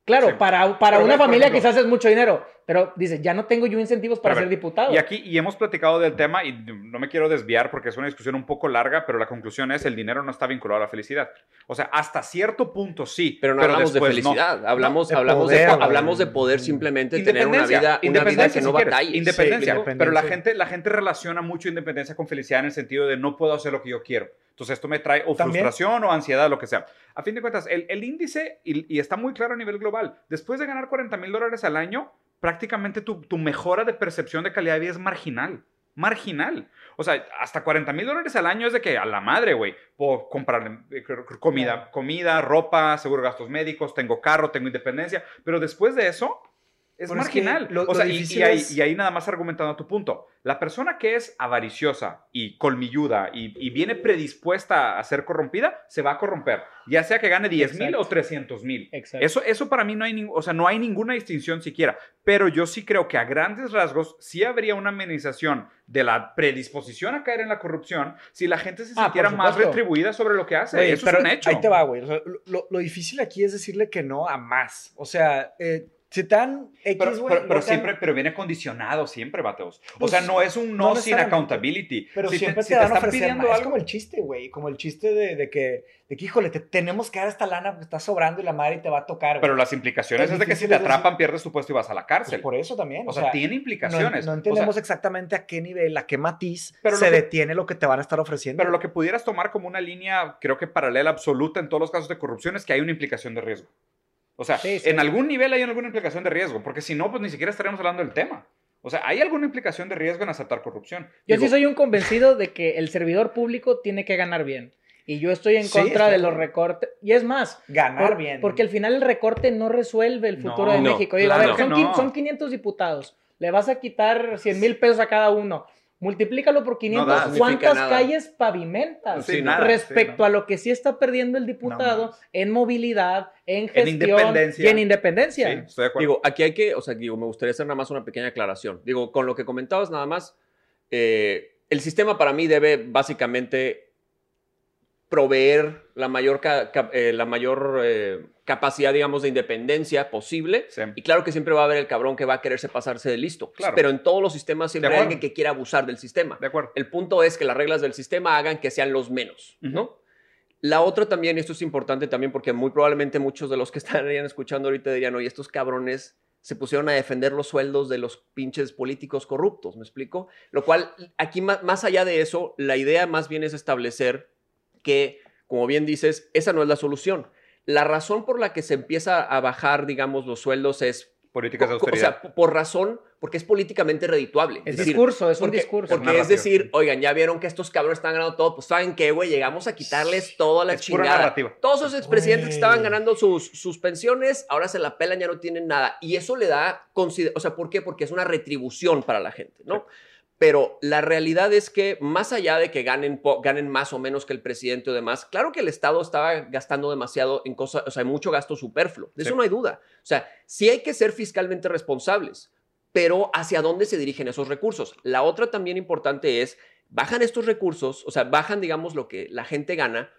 S4: Claro,
S1: Sí.
S4: para, para
S1: Pero
S4: una familia
S1: ejemplo-
S4: quizás es mucho dinero, pero dice, ya no tengo yo incentivos para
S1: Pero a
S4: ser
S1: ver,
S4: diputado.
S1: Y aquí, y hemos platicado del tema, y no me quiero desviar porque es una discusión un poco larga, pero la conclusión es el dinero no está vinculado a la felicidad. O sea, hasta cierto punto sí.
S3: Pero no hablamos de
S1: después no.
S3: felicidad, hablamos,
S2: de
S3: hablamos,
S2: poder,
S3: de, hablamos de poder simplemente tener una
S1: Independencia,
S3: vida, una vida
S1: independencia,
S3: que no
S1: si quieres,
S3: batalles.
S1: Independencia,
S2: Sí,
S1: pero la gente, la gente relaciona mucho independencia con felicidad en el sentido de no puedo hacer lo que yo quiero. Entonces esto me trae o
S2: También.
S1: frustración o ansiedad, lo que sea. A fin de cuentas, el, el índice, y, y está muy claro a nivel global, después de ganar 40 mil dólares al año, prácticamente tu, tu mejora de percepción de calidad de vida es marginal. Marginal. O sea, hasta 40 mil dólares al año es de que a la madre, güey, puedo comprar eh, comida, comida, ropa, seguro gastos médicos, tengo carro, tengo independencia, pero después de eso es
S2: Bueno, es que
S1: marginal.
S2: lo-
S1: o sea, y- ahí,
S2: es-
S1: y ahí nada más argumentando a tu punto, la persona que es avariciosa y colmilluda y, y viene predispuesta a ser corrompida, se va a corromper, ya sea que gane 10 mil o
S4: Exacto.
S1: 300 mil. Eso, eso para mí no hay, o sea, no hay ninguna distinción siquiera. Pero yo sí creo que a grandes rasgos sí habría una amenización de la predisposición a caer en la corrupción si la gente se
S4: Ah,
S1: sintiera más retribuida sobre lo que hace.
S2: Güey,
S1: eso
S2: pero
S1: es un hecho.
S2: Ahí te va, güey. O sea, lo, lo difícil aquí es decirle que no a más. O sea, eh, si te dan X,
S1: Pero,
S2: güey,
S1: pero-
S2: te
S1: siempre, pero viene condicionado siempre, Bateos. O
S2: Pues,
S1: sea, no es un no,
S2: no
S1: sin accountability.
S2: Pero
S1: Si
S2: siempre te, a
S1: están pidiendo
S2: más. Es
S1: algo-
S2: como el chiste, güey. Como el chiste de, de que, de que, híjole, te tenemos que dar esta lana porque está sobrando y la madre te va a tocar. güey.
S1: Pero las implicaciones
S2: Es
S1: es, de que si te
S2: decir-
S1: atrapan, pierdes tu puesto y vas a la
S2: Pues
S1: cárcel.
S2: por eso también.
S1: o sea, tiene
S2: no,
S1: implicaciones.
S2: no
S1: O sea,
S2: entendemos exactamente a qué nivel, a qué matiz
S1: Pero
S2: se
S1: que-
S2: detiene lo que te van a estar ofreciendo.
S1: Pero lo que pudieras tomar como una línea, creo que paralela absoluta en todos los casos de corrupción es que hay una implicación de riesgo. O sea,
S4: Sí, sí.
S1: en algún nivel hay alguna implicación de riesgo, porque si no, pues ni siquiera estaríamos hablando del tema. O sea, ¿hay alguna implicación de riesgo en aceptar corrupción?
S4: Yo
S1: Digo,
S4: sí soy un convencido de que el servidor público tiene que ganar bien. Y yo estoy en
S2: Sí,
S4: contra de los recortes. Y es más,
S2: Ganar
S4: por-
S2: bien.
S4: porque al final el recorte no resuelve el futuro
S1: No,
S4: de
S3: no,
S4: México. Digo,
S1: claro
S4: a ver,
S1: que
S4: son,
S1: no.
S4: son 500 diputados. Le vas a quitar 100 mil pesos a cada uno. Multiplícalo por 500.
S1: da, no
S3: significa
S4: ¿Cuántas calles pavimentas?
S1: Sí, nada,
S4: respecto a lo que sí está perdiendo el diputado en movilidad, en gestión
S1: independencia.
S4: y en independencia.
S1: Sí, estoy de acuerdo.
S3: Digo, aquí hay que, o sea, digo, me gustaría hacer nada más una pequeña aclaración. Digo, con lo que comentabas nada más, eh, el sistema para mí debe básicamente proveer la mayor, eh, la mayor eh, capacidad, digamos, de independencia posible.
S1: Sí.
S3: Y claro que siempre va a haber el cabrón que va a quererse pasarse de listo.
S1: Claro.
S3: Pero en todos los sistemas siempre hay alguien que quiera abusar del sistema.
S1: De acuerdo.
S3: El punto es que las reglas del sistema hagan que sean los menos, ¿no? La otra también, y esto es importante también porque muy probablemente muchos de los que están escuchando ahorita dirían, oye, estos cabrones se pusieron a defender los sueldos de los pinches políticos corruptos, ¿me explico? Lo cual, aquí más allá de eso, la idea más bien es establecer que, como bien dices, esa no es la solución. La razón por la que se empieza a bajar, digamos, los sueldos es,
S1: Políticas de
S3: o
S1: austeridad.
S3: sea, por razón, porque es políticamente redituable.
S4: Es
S3: decir,
S4: discurso, es un
S3: porque,
S4: discurso.
S3: Porque es decir, oigan, ya vieron que estos cabrones están ganando todo, pues ¿saben qué, güey? Llegamos a quitarles toda la
S1: Es pura
S3: chingada.
S1: narrativa.
S3: Todos esos expresidentes que estaban ganando sus, sus pensiones, ahora se la pelan, ya no tienen nada. Y eso le da, o sea, ¿por qué? Porque es una retribución para la gente, ¿no? Pero la realidad es que más allá de que ganen, ganen más o menos que el presidente o demás, claro que el Estado estaba gastando demasiado en cosas, o sea, hay mucho gasto superfluo. De eso no hay duda. O sea, sí hay que ser fiscalmente responsables, pero ¿hacia dónde se dirigen esos recursos? La otra también importante es, bajan estos recursos, o sea, bajan, digamos, lo que la gente gana,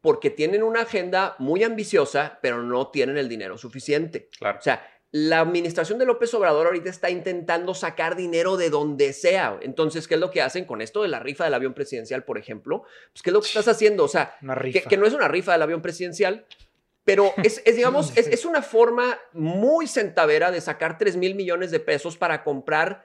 S3: porque tienen una agenda muy ambiciosa, pero no tienen el dinero suficiente.
S1: Claro.
S3: O sea, la administración de López Obrador ahorita está intentando sacar dinero de donde sea. Entonces, ¿qué es lo que hacen con esto de la rifa del avión presidencial, por ejemplo? Pues, ¿qué es lo que estás haciendo? O sea, que, no es una rifa del avión presidencial, pero es, es, digamos, es, es una forma muy centavera de sacar 3 mil millones de pesos para comprar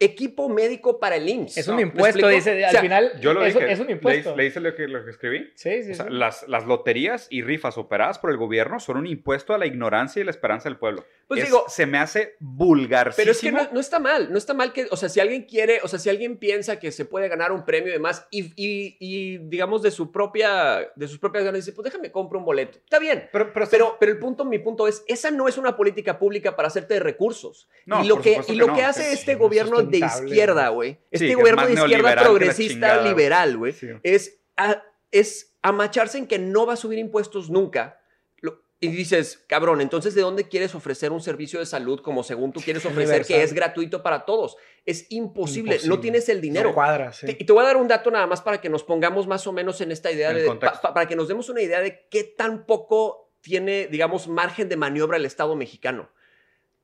S3: equipo médico para el IMSS.
S4: Es un
S3: ¿Me
S4: impuesto, dice.
S3: O
S4: Al
S3: sea,
S4: final,
S1: Yo lo
S4: es,
S1: dije.
S4: es un
S1: ¿Le-
S4: impuesto.
S1: ¿Le hice lo que, lo que escribí?
S4: Sí, sí,
S1: O sea,
S4: sí.
S1: las, las loterías y rifas operadas por el gobierno son un impuesto a la ignorancia y la esperanza del pueblo.
S3: Pues
S1: Es-
S3: digo,
S1: se me hace vulgar.
S3: Pero es que no, no está mal, no está mal que, o sea, si alguien quiere, o sea, si alguien piensa que se puede ganar un premio y demás, y, y- y, digamos de su propia, de sus propias ganas, dice, pues déjame compro un boleto. Está bien.
S1: Pero, pero,
S3: Pero, pero el punto, mi punto es, esa no es una política pública para hacerte de recursos.
S1: No,
S3: y lo
S1: por
S3: que, y
S1: que
S3: lo
S1: no,
S3: que
S1: que
S3: hace
S2: sí,
S3: este
S2: no es
S3: gobierno de
S2: sustentable,
S3: izquierda,
S2: güey.
S1: Sí,
S3: este
S1: es
S3: gobierno de izquierda progresista liberal, güey,
S1: Sí.
S3: es, a- es amacharse en que no va a subir impuestos nunca. Lo- y dices, cabrón, entonces ¿de dónde quieres ofrecer un servicio de salud como según tú quieres ofrecer que es gratuito para todos? Es imposible, no tienes el dinero.
S2: No cuadra, sí.
S3: Te- Y te voy a dar un dato nada más para que nos pongamos más o menos en esta idea
S1: En
S3: de. pa- para que nos demos una idea de qué tan poco tiene, digamos, margen de maniobra el Estado mexicano.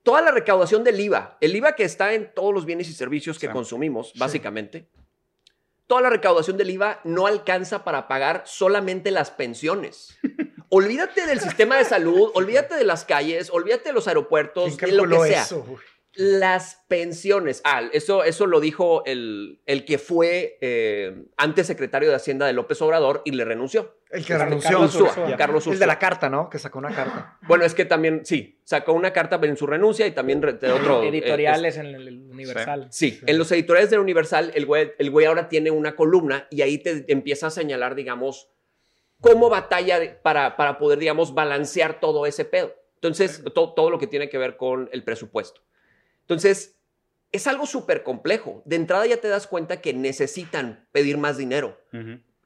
S3: Toda la recaudación del IVA, el IVA que está en todos los bienes y servicios que
S1: Sí.
S3: consumimos, básicamente, toda la recaudación del IVA no alcanza para pagar solamente las pensiones. olvídate del sistema de salud, olvídate de las calles, olvídate de los aeropuertos,
S2: ¿Quién
S3: de lo que sea
S2: eso?
S3: Las pensiones. Ah, eso, eso lo dijo el, el que fue eh, antes secretario de Hacienda de López Obrador y le renunció.
S2: El que
S4: Carlos
S2: renunció.
S4: Ursúa,
S2: Ya.
S3: Carlos
S2: El
S3: Ursúa.
S2: de la carta, ¿no? Que sacó una carta.
S3: Bueno, es que también, sí, sacó una carta en su renuncia y también de otro... eh,
S4: Editoriales en el, Universal.
S3: Sí, en los editoriales del Universal, el güey, el güey ahora tiene una columna y ahí te empieza a señalar, digamos, cómo batalla para, para poder, digamos, balancear todo ese pedo. Entonces, to- todo lo que tiene que ver con el presupuesto. Entonces, es algo súper complejo. De entrada ya te das cuenta que necesitan pedir más dinero.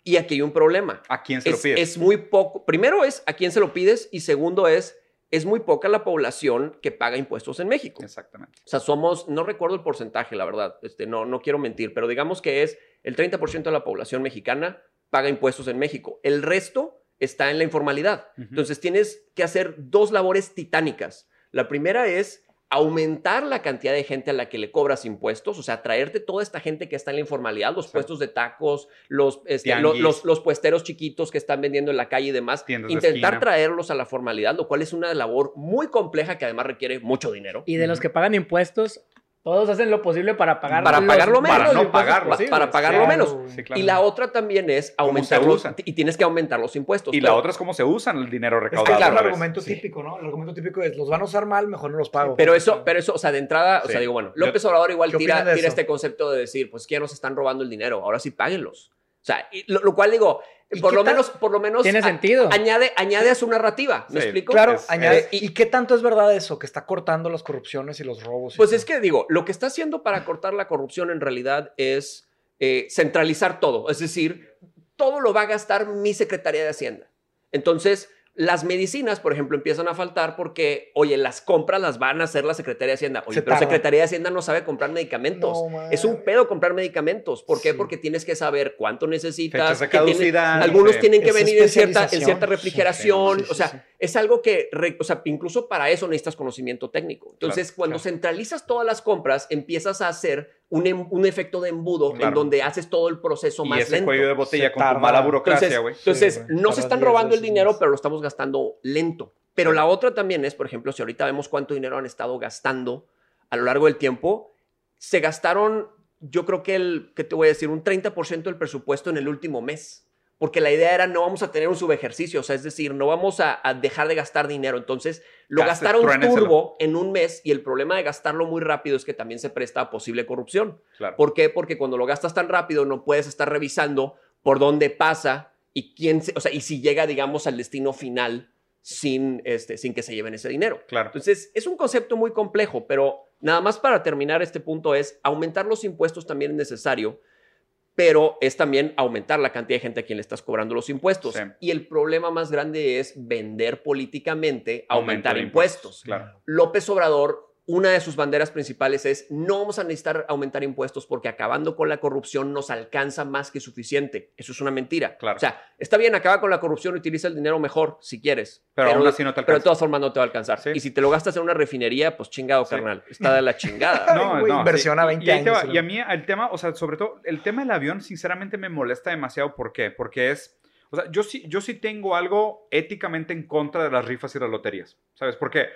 S3: Y aquí hay un problema.
S1: ¿A quién se lo
S3: Es,
S1: pides?
S3: es muy poco. Primero es a quién se lo pides y segundo es, es muy poca la población que paga impuestos en México.
S1: Exactamente.
S3: O sea, somos, no recuerdo el porcentaje, la verdad, este, no, no quiero mentir, pero digamos que es el 30% de la población mexicana paga impuestos en México. El resto está en la informalidad. Entonces tienes que hacer dos labores titánicas. La primera es aumentar la cantidad de gente a la que le cobras impuestos, o sea, traerte toda esta gente que está en la informalidad, los
S1: Sí.
S3: puestos de tacos, los, este, lo- los, los puesteros chiquitos que están vendiendo en la calle y demás,
S1: Tiendas
S3: intentar traerlos a la formalidad, lo cual es una labor muy compleja que además requiere mucho dinero.
S4: Y de los que pagan impuestos, Todos hacen lo posible para pagar
S3: Para
S4: los-
S3: pagarlo menos.
S1: Para no pagarlo.
S3: Para pagarlo
S4: Claro,
S3: menos.
S4: güey.
S1: Sí, claro.
S3: Y la otra también es
S1: ¿Cómo
S3: aumentar los, y tienes que aumentar los impuestos.
S1: Y la otra es cómo se usan el dinero
S2: Es que
S1: recaudado.
S2: es
S3: claro,
S2: el argumento
S3: Sí.
S2: típico, ¿no? El argumento típico es, los van a usar mal, mejor no los pago.
S3: Pero eso, pero eso, o sea, de entrada, o sea, digo, bueno, López Obrador igual
S2: ¿Qué
S3: tira, tira este concepto de decir, pues que ya nos están robando el dinero, ahora sí páguenlos. O sea, y lo, lo cual digo,
S2: ¿Y
S3: por lo menos, por lo menos
S4: Tiene
S3: a-
S4: sentido.
S3: añade, añade a su narrativa, ¿me
S1: Sí,
S3: explico?
S2: Claro,
S1: Es-
S2: añade.
S3: es-
S2: ¿Y qué tanto es verdad eso? Que está cortando las corrupciones y los robos. y
S3: Pues
S2: todo?
S3: es que digo, lo que está haciendo para cortar la corrupción en realidad es eh, centralizar todo. Es decir, todo lo va a gastar mi Secretaría de Hacienda. Entonces, las medicinas, por ejemplo, empiezan a faltar porque, oye, las compras las van a hacer la Secretaría de Hacienda. Oye,
S2: Se
S3: pero
S2: tarda.
S3: Secretaría de Hacienda no sabe comprar medicamentos.
S2: No,
S3: es un pedo comprar medicamentos. ¿Por qué?
S2: Sí.
S3: Porque tienes que saber cuánto necesitas. Que algunos tienen que venir en cierta, en cierta refrigeración.
S2: sí, sí,
S3: o sea, es algo que, o sea, incluso para eso necesitas conocimiento técnico. Entonces,
S1: Claro,
S3: cuando
S1: claro.
S3: centralizas todas las compras, empiezas a hacer un, em- un efecto de embudo en donde haces todo el proceso
S1: Y
S3: más
S1: ese
S3: lento.
S1: cuello de botella
S2: Se
S1: con tu mala burocracia,
S3: Entonces,
S1: güey.
S3: entonces
S2: Sí, güey.
S3: no se están
S2: 10
S3: robando el dinero, pero lo estamos gastando lento. Pero la otra también es, por ejemplo, si ahorita vemos cuánto dinero han estado gastando a lo largo del tiempo, se gastaron, yo creo que el, ¿qué te voy a decir? Un 30% del presupuesto en el último mes. Porque la idea era no vamos a tener un subejercicio, o sea, es decir, no vamos a, a dejar de gastar dinero. Entonces, lo gastaron turbo en un mes y el problema de gastarlo muy rápido es que también se presta a posible corrupción.
S1: Claro.
S3: ¿Por qué? Porque cuando lo gastas tan rápido no puedes estar revisando por dónde pasa y quién, se- o sea, y si llega, digamos, al destino final sin, este, sin que se lleven ese dinero.
S1: Claro.
S3: Entonces, es un concepto muy complejo, pero nada más para terminar este punto es aumentar los impuestos también es necesario, pero es también aumentar la cantidad de gente a quien le estás cobrando los impuestos.
S1: Sí.
S3: Y el problema más grande es vender políticamente,
S1: Aumento
S3: aumentar impuestos.
S1: Claro.
S3: López Obrador, una de sus banderas principales es no vamos a necesitar aumentar impuestos porque acabando con la corrupción nos alcanza más que suficiente. Eso es una mentira.
S1: Claro.
S3: O sea, está bien, acaba con la corrupción, utiliza el dinero mejor si quieres.
S1: Pero aún así no te
S3: Pero de
S1: alcanza.
S3: todas formas no te va a alcanzar.
S1: Sí.
S3: Y si te lo gastas en una refinería, pues chingado,
S1: Sí.
S3: carnal. Está de la chingada.
S2: Ay, güey, inversión a 20
S1: y
S2: años,
S1: va.
S2: ¿no?
S1: Y a mí el tema, o sea, sobre todo el tema del avión, sinceramente me molesta demasiado. ¿Por qué? Porque es, o sea, yo sí, yo sí tengo algo éticamente en contra de las rifas y las loterías, ¿sabes? Porque,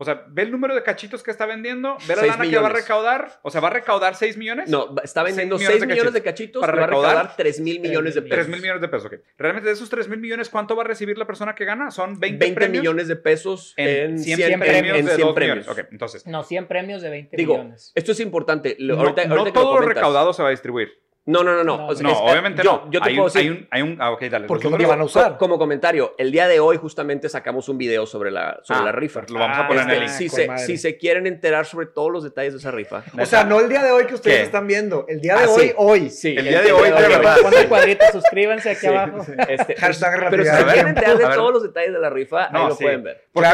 S1: o sea, ve el número de cachitos que está vendiendo, ve la
S3: Seis
S1: lana que va a
S3: millones.
S1: recaudar, o sea, va a recaudar 6 millones.
S3: No, está vendiendo
S1: Seis
S3: 6
S1: millones de
S3: millones de cachitos
S1: Para
S3: y va a
S1: recaudar
S3: recaudar 3 mil millones de
S2: 3,000
S3: pesos.
S1: 3 mil millones de pesos, ok. Realmente de esos 3 mil millones, ¿cuánto va a recibir la persona que gana? Son 20,
S3: 20
S1: premios
S3: millones de pesos
S1: en,
S3: en
S1: 100,
S3: 100
S1: premios
S3: en
S1: de
S3: 100
S1: 2
S3: premios.
S1: millones. Ok, entonces,
S4: No, 100 premios de 20
S3: Digo,
S4: millones.
S3: esto es importante.
S1: No,
S3: ahorita,
S1: no
S3: ahorita que lo
S1: todo lo recaudado se va a distribuir.
S3: No, no, no, no.
S4: No,
S3: O sea,
S1: No,
S3: es-
S1: obviamente
S3: yo,
S1: no.
S3: Yo te
S1: hay,
S3: puedo
S1: un,
S3: decir,
S1: hay un, hay un, ah, ok, dale.
S2: Porque te van a usar.
S3: co- como comentario, el día de hoy justamente sacamos un video sobre la, sobre
S1: Ah,
S3: la rifa.
S1: Lo vamos a poner en el
S3: Este,
S1: link.
S3: si, se, si se quieren enterar sobre todos los detalles de esa rifa.
S2: O sea, no el día de hoy que ustedes
S1: ¿Qué?
S2: están viendo. El día de
S3: Ah,
S2: hoy,
S3: sí.
S2: hoy.
S3: Sí,
S1: El día de hoy, de
S3: hoy,
S1: verdad.
S4: Ponle cuadrito, suscríbanse aquí
S3: Sí,
S4: abajo.
S3: Este,
S2: Hashtag
S3: pero si se quieren enterar de todos los detalles de la rifa,
S1: No,
S3: ahí lo
S1: sí.
S3: pueden ver.
S1: Porque,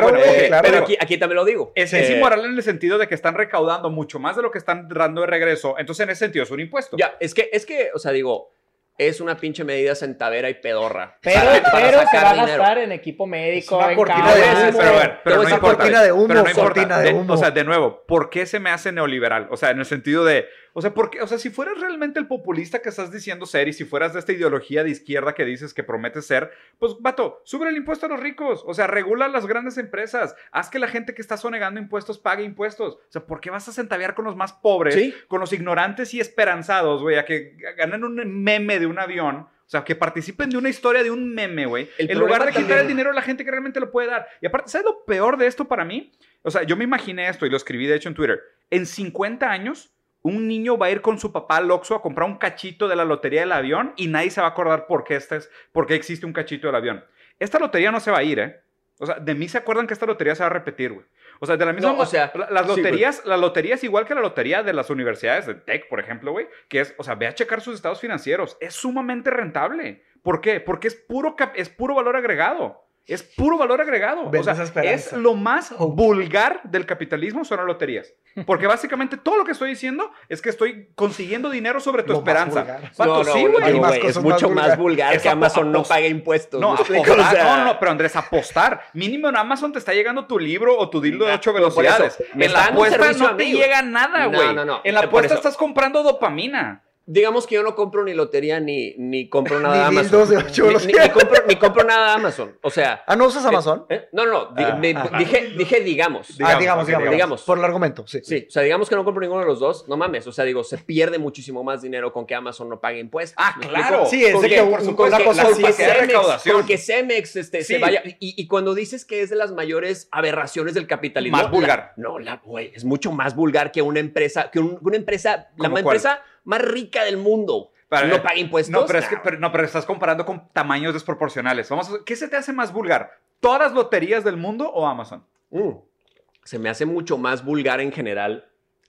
S2: Claro.
S3: Pero aquí, aquí también lo digo.
S1: Es,
S3: Eh,
S1: es inmoral en el sentido de que están recaudando mucho más de lo que están dando de regreso. Entonces, en ese sentido, es un impuesto.
S3: Ya, es que, es que, o sea, digo, es una pinche medida centavera y pedorra.
S4: Pero,
S3: Para- para
S4: pero se va a
S3: dinero.
S4: gastar en equipo médico,
S2: Es una
S4: en
S2: cortina de humo.
S1: pero, a ver, pero
S3: Te voy
S1: no importa.
S2: cortina de humo,
S1: pero no importa.
S2: cortina de
S1: De-
S2: humo.
S1: o sea, de nuevo, ¿por qué se me hace neoliberal? O sea, en el sentido de, o sea, porque, o sea, si fueras realmente el populista que estás diciendo ser y si fueras de esta ideología de izquierda que dices que prometes ser, pues, vato, sube el impuesto a los ricos. O sea, regula las grandes empresas. Haz que la gente que está sonegando impuestos pague impuestos. O sea, ¿por qué vas a centaviar con los más pobres?
S3: Sí.
S1: con los ignorantes y esperanzados, güey, a que ganen un meme de un avión. O sea, que participen de una historia de un meme, güey. En lugar de quitar el dinero a la gente que realmente lo puede dar. Y aparte, ¿sabes lo peor de esto para mí? O sea, yo me imaginé esto y lo escribí de hecho en Twitter. En 50 años, un niño va a ir con su papá al Oxxo a comprar un cachito de la lotería del avión y nadie se va a acordar por qué, este es, por qué existe un cachito del avión. Esta lotería no se va a ir, ¿eh? O sea, de mí se acuerdan que esta lotería se va a repetir, güey. O sea, de la misma
S3: No, o sea,
S1: la- las
S3: sí,
S1: loterías, la lotería es igual que la lotería de las universidades de Tech, por ejemplo, güey, que es, o sea, ve a checar sus estados financieros, es sumamente rentable. ¿Por qué? Porque es puro es puro valor agregado. Es puro valor agregado. O sea, es lo más
S2: Hope.
S1: vulgar del capitalismo son las loterías. Porque básicamente todo lo que estoy diciendo es que estoy consiguiendo dinero sobre tu
S2: Lo
S1: esperanza. Vato,
S3: no, no,
S1: sí,
S3: no,
S1: güey.
S3: Es mucho
S2: más
S3: más vulgar
S1: Es
S3: que Amazon no pague impuestos.
S1: No, apostar,
S3: O sea,
S1: no, no, pero Andrés, apostar. Mínimo en Amazon te está llegando tu libro o tu dildo de ocho velocidades.
S3: eso, me
S1: en la apuesta no te llega nada, güey.
S3: no, no.
S1: En la apuesta estás comprando dopamina.
S3: Digamos que yo no compro ni lotería ni, ni compro nada
S2: Ni
S3: de Amazon.
S2: dildos de ocho
S3: Ni,
S2: euros.
S3: ni- ni compro, ni compro nada de Amazon. O sea.
S2: Ah, ¿no usas Amazon?
S3: ¿eh? No, no, di-
S1: Ah,
S3: di-
S2: ah.
S3: dije, dije digamos.
S2: ah, digamos, digamos,
S3: digamos.
S2: digamos. Por el argumento, sí.
S3: Sí, o sea, digamos que no compro ninguno de los dos, no mames. O sea, digo, se pierde muchísimo más dinero con que Amazon no pague impuestos.
S1: Ah,
S3: ¿Me
S1: claro.
S2: Sí, es
S3: Con
S2: de
S3: que-
S2: que una cosa
S3: con que
S2: es
S1: de recaudación.
S3: con que Cemex este, se vaya. Y, y cuando dices que es de las mayores aberraciones del capitalismo.
S1: Más vulgar.
S3: la- no, la, güey, es mucho más vulgar que una empresa, que un- una empresa, la
S1: ¿Cómo cuál?
S3: empresa más rica del mundo. No paga impuestos.
S1: No pero, es que, pero- no, pero estás comparando con tamaños desproporcionales. Vamos a- ¿Qué se te hace más vulgar? ¿Todas las loterías del mundo o Amazon?
S3: Mm. Se me hace mucho más vulgar en general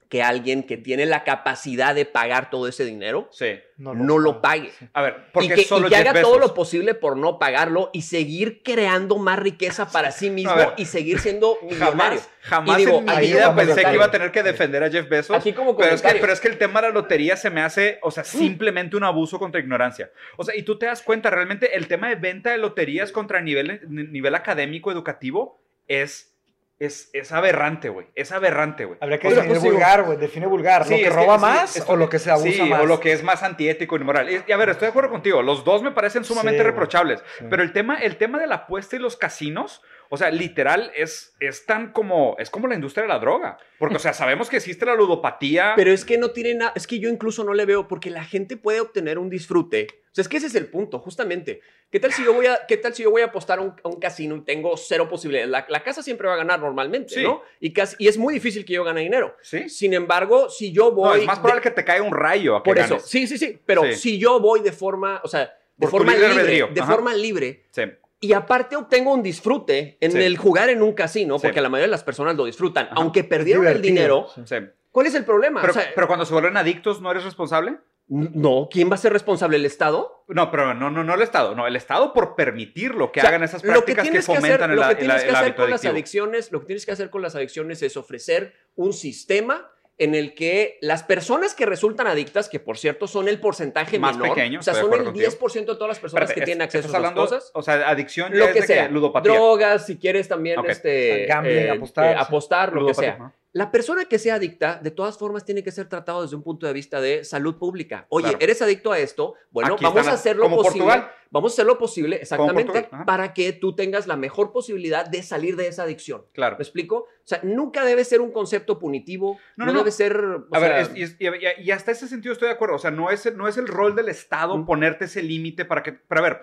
S3: que alguien que tiene la capacidad de pagar todo ese dinero
S1: Sí.
S3: no, lo pague.
S1: A ver, porque
S3: y que,
S1: solo
S3: y que haga todo lo posible por no pagarlo y seguir creando más riqueza para sí mismo
S1: ver,
S3: y seguir siendo millonario.
S1: Jamás, jamás
S3: digo,
S1: en mi vida pensé que iba a tener que defender a Jeff Bezos.
S3: Aquí como
S1: pero es, que, pero es que el tema de la lotería se me hace, o sea, simplemente un abuso contra ignorancia. O sea, y tú te das cuenta, realmente el tema de venta de loterías contra nivel, nivel académico, educativo, es, es, es aberrante, güey. Es aberrante, güey.
S2: Habría que
S1: O sea,
S2: definir
S1: pues,
S2: vulgar, güey. Define vulgar.
S1: Sí,
S2: ¿Lo que roba más
S1: esto-
S2: o lo que se abusa
S1: sí,
S2: más?
S1: o lo que es más antiético y inmoral. Y, y a ver, estoy de acuerdo contigo. Los dos me parecen sumamente reprochables. Pero el tema, el tema de la apuesta y los casinos, o sea, literal, es, es tan como, es como la industria de la droga. Porque, o sea, sabemos que existe la ludopatía.
S3: Pero es que no tiene nada, es que yo incluso no le veo, porque la gente puede obtener un disfrute. O sea, es que ese es el punto, justamente. ¿Qué tal si yo voy a, qué tal si yo voy a apostar a un, a un casino y tengo cero posibilidades? La, la casa siempre va a ganar normalmente,
S1: Sí.
S3: ¿no? Y, casi, y es muy difícil que yo gane dinero.
S1: ¿Sí?
S3: Sin embargo, si yo voy...
S1: No, es más
S3: de-
S1: probable que te caiga un rayo a que
S3: Por eso,
S1: ganes.
S3: sí, sí, sí. Pero
S1: Sí.
S3: si yo voy de forma, o sea, de
S1: Por
S3: forma
S1: libre
S3: de
S1: ajá.
S3: forma libre,
S1: Sí.
S3: Y aparte obtengo un disfrute en
S1: Sí.
S3: el jugar en un casino,
S1: Sí.
S3: porque la mayoría de las personas lo disfrutan,
S1: Ajá.
S3: aunque perdieron el dinero,
S1: sí.
S3: ¿cuál es el problema?
S1: Pero,
S3: O sea,
S1: pero cuando se vuelven adictos, ¿no eres responsable?
S3: no, ¿quién va a ser responsable? ¿El Estado?
S1: No, pero no, no, no el Estado. No, el Estado por permitirlo que
S3: O sea,
S1: hagan esas
S3: lo que
S1: prácticas que,
S3: tienes que hacer,
S1: fomentan el,
S3: lo que
S1: el-
S3: que
S1: el
S3: hacer con las adicciones, lo que tienes que hacer con las adicciones es ofrecer un sistema en el que las personas que resultan adictas, que por cierto son el porcentaje
S1: Más
S3: menor,
S1: pequeño,
S3: o sea, son el
S1: acuerdo
S3: 10% de todas las personas
S1: Espérate,
S3: que tienen
S1: es-
S3: acceso a
S1: hablando,
S3: cosas.
S1: O sea, adicción ya
S3: Lo
S1: es
S3: que
S1: de
S3: sea,
S1: ludopatía.
S3: drogas, si quieres también,
S1: Ok.
S3: este,
S2: Gambling, apostar, sí.
S3: apostar, lo
S1: Ludopatía,
S3: que sea. La persona que sea adicta, de todas formas, tiene que ser tratado desde un punto de vista de salud pública. Oye,
S1: Claro.
S3: eres adicto a esto, bueno,
S1: Aquí
S3: vamos a hacer lo posible.
S1: Portugal.
S3: Vamos a hacer lo posible, exactamente, para que tú tengas la mejor posibilidad de salir de esa adicción.
S1: Claro.
S3: ¿Me explico? O sea, nunca debe ser un concepto punitivo,
S1: No,
S3: no,
S1: no, no.
S3: debe ser... o
S1: A ver,
S3: sea,
S1: y, es- y- y- y hasta ese sentido estoy de acuerdo. O sea, no es, no es el rol del Estado
S3: Mm.
S1: ponerte ese límite para que. Pero a ver,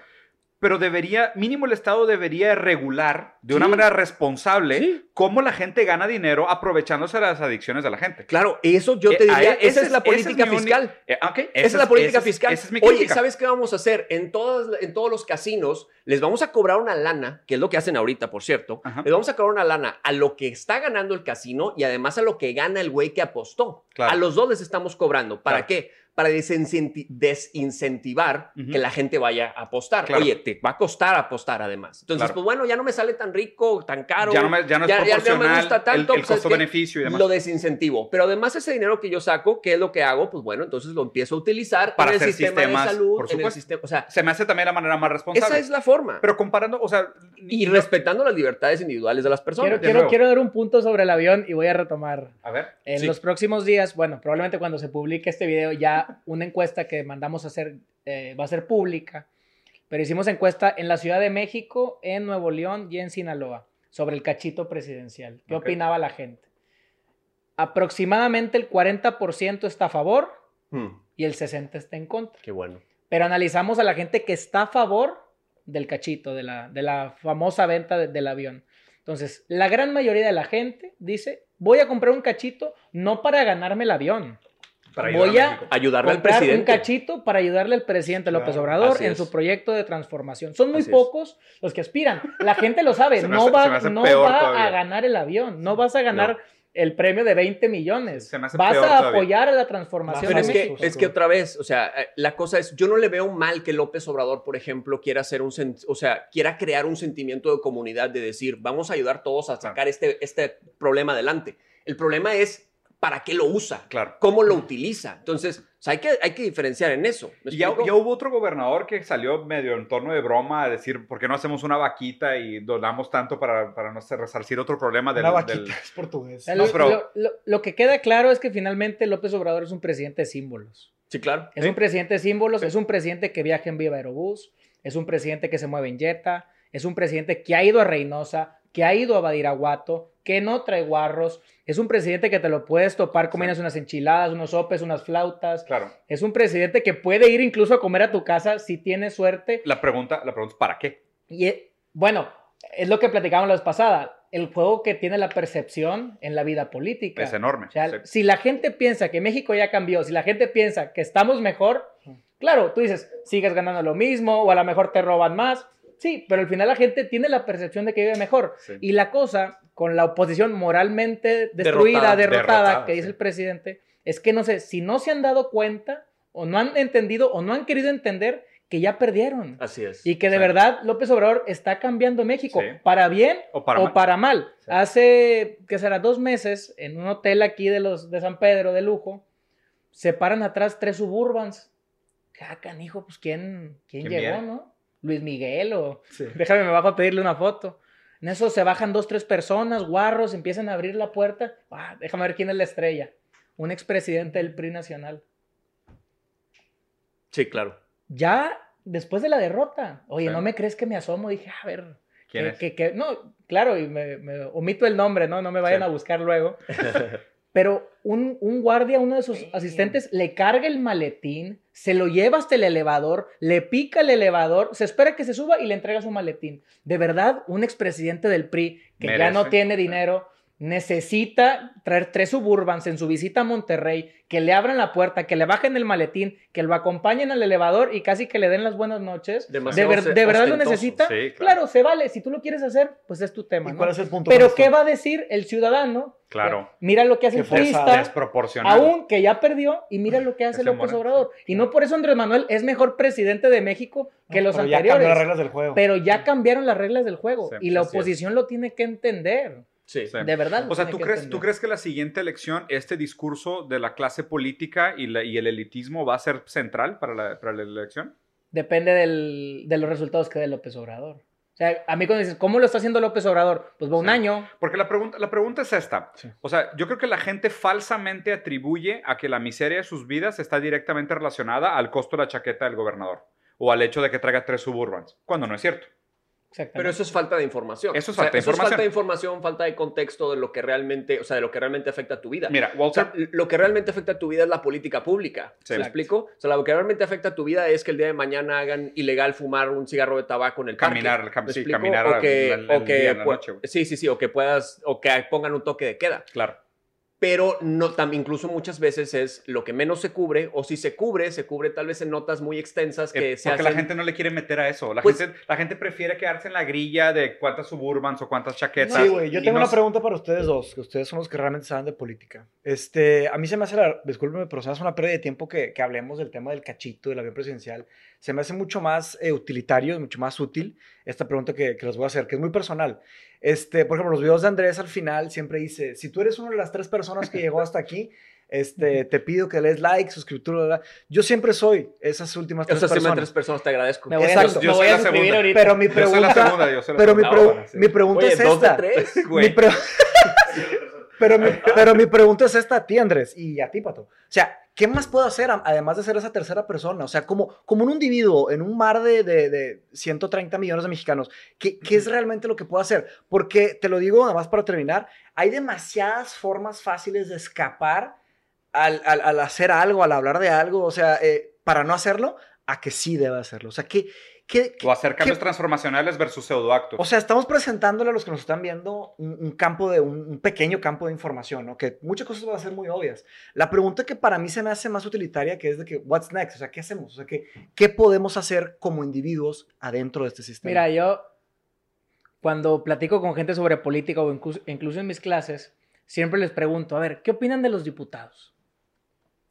S1: pero debería, mínimo el Estado debería regular de una
S3: Sí.
S1: manera responsable
S3: Sí.
S1: cómo la gente gana dinero aprovechándose de las adicciones de la gente.
S3: Claro, eso yo
S1: Eh,
S3: te
S1: a-
S3: diría, esa
S1: es-
S3: es la política fiscal.
S1: Eh,
S3: Esa es la política fiscal.
S1: esa es mi
S3: Oye. ¿sabes qué vamos a hacer? En, todas, en todos los casinos les vamos a cobrar una lana, que es lo que hacen ahorita, por cierto.
S1: Ajá.
S3: Les vamos a cobrar una lana a lo que está ganando el casino y además a lo que gana el güey que apostó.
S1: Claro.
S3: A los dos les estamos cobrando. ¿Para
S1: Claro.
S3: qué? Para desincenti- desincentivar que la gente vaya a apostar.
S1: Claro.
S3: Oye, te va a costar apostar además. Entonces,
S1: Claro.
S3: pues bueno, ya no me sale tan rico, tan caro.
S1: ya no, me- ya no es
S3: ya- ya- ya me
S1: proporcional
S3: gusta tanto,
S1: el- el,
S3: pues,
S1: costo-beneficio y demás.
S3: Lo desincentivo. Pero además ese dinero que yo saco, ¿qué es lo que hago? Pues bueno, entonces lo empiezo a utilizar
S1: Para
S3: en el sistema
S1: sistemas,
S3: de salud,
S1: por
S3: en el sistema, o sea,
S1: Se me hace también la manera más responsable.
S3: esa es la forma.
S1: Pero comparando, o sea...
S3: y
S1: no-
S3: respetando las libertades individuales de las personas.
S4: Quiero, quiero, dar un punto sobre el avión y voy a retomar.
S1: A ver.
S4: En
S1: sí.
S4: los próximos días, bueno, probablemente cuando se publique este video, ya una encuesta que mandamos a hacer eh, va a ser pública. Pero hicimos encuesta en la Ciudad de México, en Nuevo León y en Sinaloa sobre el cachito presidencial. ¿Qué opinaba la gente? Aproximadamente el 40% está a favor
S3: Hmm,
S4: y el 60% está en contra.
S3: qué bueno.
S4: Pero analizamos a la gente que está a favor del cachito, de la, de la famosa venta de- del avión. Entonces, la gran mayoría de la gente dice, voy a comprar un cachito no para ganarme el avión.
S1: Para
S4: voy a
S1: México.
S3: Ayudarle al
S4: comprar un
S3: presidente.
S4: cachito para ayudarle al presidente López
S2: Claro,
S4: Obrador en
S3: es.
S4: su proyecto de transformación. Son muy
S3: Así es.
S4: pocos los que aspiran. La gente lo sabe, no
S1: hace-
S4: va, no va
S1: todavía.
S4: a ganar el avión, no vas a ganar el premio de 20 millones.
S1: Se me hace
S4: Vas
S1: peor
S4: a
S1: todavía.
S4: apoyar a la transformación
S3: Pero
S4: de
S3: es que, es que otra vez, o sea, eh, la cosa es, yo no le veo mal que López Obrador, por ejemplo, quiera hacer un, o sea, quiera crear un sentimiento de comunidad de decir, vamos a ayudar todos a sacar este, este problema adelante. El problema es para qué lo usa,
S1: Claro.
S3: cómo lo utiliza. Entonces, o sea, hay, que, hay que diferenciar en eso. ¿me
S1: Y ya, hubo otro gobernador que salió medio en torno de broma a decir, ¿por qué no hacemos una vaquita y donamos tanto para, para no resarcir otro problema del...
S2: Una vaquita
S1: del-
S2: es portugués.
S4: O sea,
S1: No,
S4: lo,
S1: pero-
S4: lo- lo- lo que queda claro es que finalmente López Obrador es un presidente de símbolos.
S3: Sí, claro.
S4: Es un presidente de símbolos, es un presidente que viaja en Viva Aerobús, es un presidente que se mueve en Jetta, es un presidente que ha ido a Reynosa, que ha ido a Badiraguato, que no trae guarros, es un presidente que te lo puedes topar comiendo unas enchiladas, unos sopes, unas flautas.
S1: Claro.
S4: Es un presidente que puede ir incluso a comer a tu casa si tiene suerte.
S1: La pregunta, la pregunta es ¿para qué?
S4: Y eh, bueno, es lo que platicábamos la vez pasada. El juego que tiene la percepción en la vida política.
S1: Es enorme.
S4: O sea,
S1: Sí.
S4: si la gente piensa que México ya cambió, si la gente piensa que estamos mejor, claro, tú dices, sigues ganando lo mismo o a lo mejor te roban más. Sí, pero al final la gente tiene la percepción de que vive mejor.
S1: Sí.
S4: Y la cosa con la oposición moralmente destruida,
S3: Derrotada,
S4: derrotada,
S1: derrotada,
S4: que dice
S1: sí.
S4: el presidente, es que no sé, si no se han dado cuenta o no han entendido o no han querido entender que ya perdieron.
S3: Así es.
S4: Y que de
S1: Sí.
S4: verdad López Obrador está cambiando México,
S1: Sí.
S4: para bien
S1: O para
S4: o
S1: mal.
S4: para mal.
S1: Sí.
S4: Hace, que será dos meses, en un hotel aquí de los de San Pedro de lujo, se paran atrás tres suburbans. Ah, canijo, pues ¿quién, quién,
S1: ¿Quién
S4: llegó,
S1: viene?
S4: no? Luis Miguel o...
S2: Sí.
S4: Déjame, me bajo a pedirle una foto. En eso se bajan dos, tres personas, guarros, empiezan a abrir la puerta. Ah, déjame ver quién es la estrella. Un expresidente del PRI nacional.
S3: Sí, claro.
S4: Ya después de la derrota. Oye,
S1: Sí.
S4: ¿no me crees que me asomo? Dije, a ver,
S1: ¿Quién
S4: que,
S1: es?
S4: que- que- no, claro, y me, me omito el nombre, ¿no? No me vayan
S1: Sí.
S4: a buscar luego. Pero un, un guardia, uno de sus
S2: Sí.
S4: asistentes, le carga el maletín, se lo lleva hasta el elevador, le pica el elevador, se espera que se suba y le entrega su maletín. De verdad, un expresidente del PRI que ya no tiene dinero necesita traer tres suburbans en su visita a Monterrey, que le abran la puerta, que le bajen el maletín, que lo acompañen al elevador y casi que le den las buenas noches. De,
S3: Demasiado
S4: ver- de verdad lo necesita.
S1: Sí, claro.
S4: claro. se vale. Si tú lo quieres hacer, pues es tu tema.
S2: ¿Y
S4: ¿no?
S2: cuál es el punto?
S4: Pero? ¿qué va a decir el ciudadano?
S1: Claro.
S4: Mira lo que hace el turista, aún que ya perdió, y mira lo que hace
S1: Ese
S4: López Obrador. Y no por eso Andrés Manuel es mejor presidente de México que
S2: No,
S4: los
S2: pero ya cambió las
S4: anteriores.
S2: reglas del juego.
S4: Pero ya cambiaron las reglas del juego.
S1: Sí,
S4: y la oposición lo tiene que entender.
S3: Sí.
S1: Sí.
S4: De verdad.
S1: O sea, ¿tú crees. ¿tú crees que la siguiente elección, este discurso de la clase política y, la- y el elitismo va a ser central para la, para la elección?
S4: Depende del- de los resultados que dé López Obrador. O sea, a mí cuando dices, ¿cómo lo está haciendo López Obrador? Pues va un
S1: Sí.
S4: año.
S1: Porque la pregunta, la pregunta es esta.
S2: Sí.
S1: O sea, yo creo que la gente falsamente atribuye a que la miseria de sus vidas está directamente relacionada al costo de la chaqueta del gobernador o al hecho de que traiga tres suburbans, cuando no es cierto.
S3: Pero eso es falta de información.
S1: Eso es
S3: O sea,
S1: falta de
S3: eso
S1: información.
S3: falta de información, falta de contexto de lo que realmente, o sea, de lo que realmente afecta a tu vida.
S1: Mira,
S3: O
S1: Walter,
S3: sea, lo que realmente afecta a tu vida es la política pública.
S1: Sí.
S3: ¿Me explico? O sea, lo que realmente afecta a tu vida es que el día de mañana hagan ilegal fumar un cigarro de tabaco en el parque.
S1: Caminar, cam-
S3: ¿Me
S1: sí, caminar
S3: o que,
S1: el-
S3: o
S1: el
S3: que
S1: día, la noche,
S3: sí, sí, sí, o que puedas, o que pongan un toque de queda.
S1: claro.
S3: Pero no, tam- incluso muchas veces es lo que menos se cubre, o si se cubre, se cubre tal vez en notas muy extensas que
S1: Eh,
S3: se
S1: porque
S3: hacen.
S1: la gente no le quiere meter a eso. La,
S3: Pues-
S1: gente, la gente prefiere quedarse en la grilla de cuántas suburbans o cuántas chaquetas.
S2: Sí, güey. Yo tengo una pregunta para ustedes dos, que ustedes son los que realmente saben de política. Este, a mí se me hace, la, discúlpeme, pero se me hace una pérdida de tiempo que, que hablemos del tema del cachito, del avión presidencial. Se me hace mucho más eh, utilitario, mucho más útil esta pregunta que, que les voy a hacer, que es muy personal. Este, por ejemplo, los videos de Andrés al final siempre dice, si tú eres una de las tres personas que llegó hasta aquí, este, te pido que le des like, suscriptura, bla, bla". Yo siempre soy esas últimas
S3: O
S2: tres
S3: me
S2: personas.
S3: tres personas te agradezco.
S4: me voy a,
S2: Exacto.
S4: me
S1: Yo
S4: voy
S1: soy
S4: a
S1: la
S4: suscribir
S1: segunda.
S4: ahorita.
S2: Pero mi
S1: Yo soy la
S2: pregunta,
S1: segunda, yo soy la
S2: pero mi,
S1: sí.
S2: mi pregunta
S3: Oye,
S2: es
S3: dos de
S2: esta.
S3: tres.
S2: Mi pre- pero, mi, pero mi pregunta es esta a ti, Andrés, y a ti, Pato. O sea, ¿qué más puedo hacer además de ser esa tercera persona? O sea, como, como un individuo en un mar de, de, de 130 millones de mexicanos, ¿qué, ¿qué es realmente lo que puedo hacer? Porque, te lo digo nada más para terminar, hay demasiadas formas fáciles de escapar al, al- al hacer algo, al hablar de algo, o sea, eh, para no hacerlo, a que sí debe hacerlo. O sea, ¿qué, qué, qué-
S1: O hacer cambios
S2: qué-
S1: transformacionales versus pseudoactos.
S2: o sea, estamos presentándole a los que nos están viendo un, un campo de un, un pequeño campo de información, ¿no? Que muchas cosas van a ser muy obvias. La pregunta que para mí se me hace más utilitaria que es de que what's next, o sea, ¿qué hacemos? O sea, ¿qué, qué podemos hacer como individuos adentro de este sistema?
S4: Mira, yo cuando platico con gente sobre política o incluso, incluso en mis clases, siempre les pregunto, a ver, ¿qué opinan de los diputados?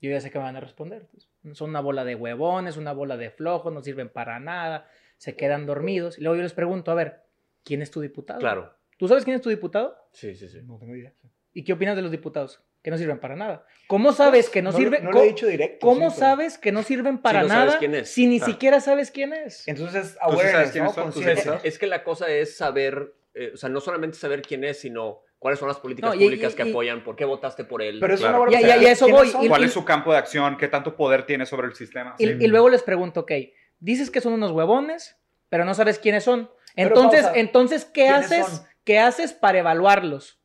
S4: Yo ya sé que me van a responder. pues, son una bola de huevones, una bola de flojos, no sirven para nada, se quedan dormidos. Y luego yo les pregunto, a ver, ¿quién es tu diputado?
S3: Claro.
S4: ¿Tú sabes quién es tu diputado?
S3: Sí, sí, sí.
S2: no tengo idea.
S4: ¿Y qué opinas de los diputados? Que no sirven para nada. ¿Cómo sabes que no,
S2: lo-
S4: sirven?
S2: No
S4: ¿Cómo,
S2: lo he dicho directo.
S4: cómo
S2: sí, pero-
S4: sabes que no sirven para
S3: no sabes
S4: nada
S3: quién es.
S4: si ni
S3: Ah.
S4: siquiera sabes quién es?
S2: Entonces,
S1: sabes
S2: awareness, ¿no?
S1: sabes?
S3: Es que la cosa es saber, eh, o sea, no solamente saber quién es, sino ¿Cuáles son las políticas
S4: No, y-
S3: públicas
S4: y-
S3: que apoyan? ¿Por qué votaste por él?
S2: Pero es
S1: Claro.
S2: una buena
S4: Y- y- y a eso
S2: ¿Quiénes
S4: voy,
S2: son?
S4: y-
S1: ¿Cuál es su campo de acción? ¿Qué tanto poder tiene sobre el sistema?
S4: Y,
S1: Sí.
S4: y luego les pregunto, ok, dices que son unos huevones, pero no sabes quiénes son. Entonces,
S2: pausa.
S4: entonces ¿qué
S2: ¿Quiénes
S4: haces?
S2: son?
S4: ¿Qué haces para evaluarlos?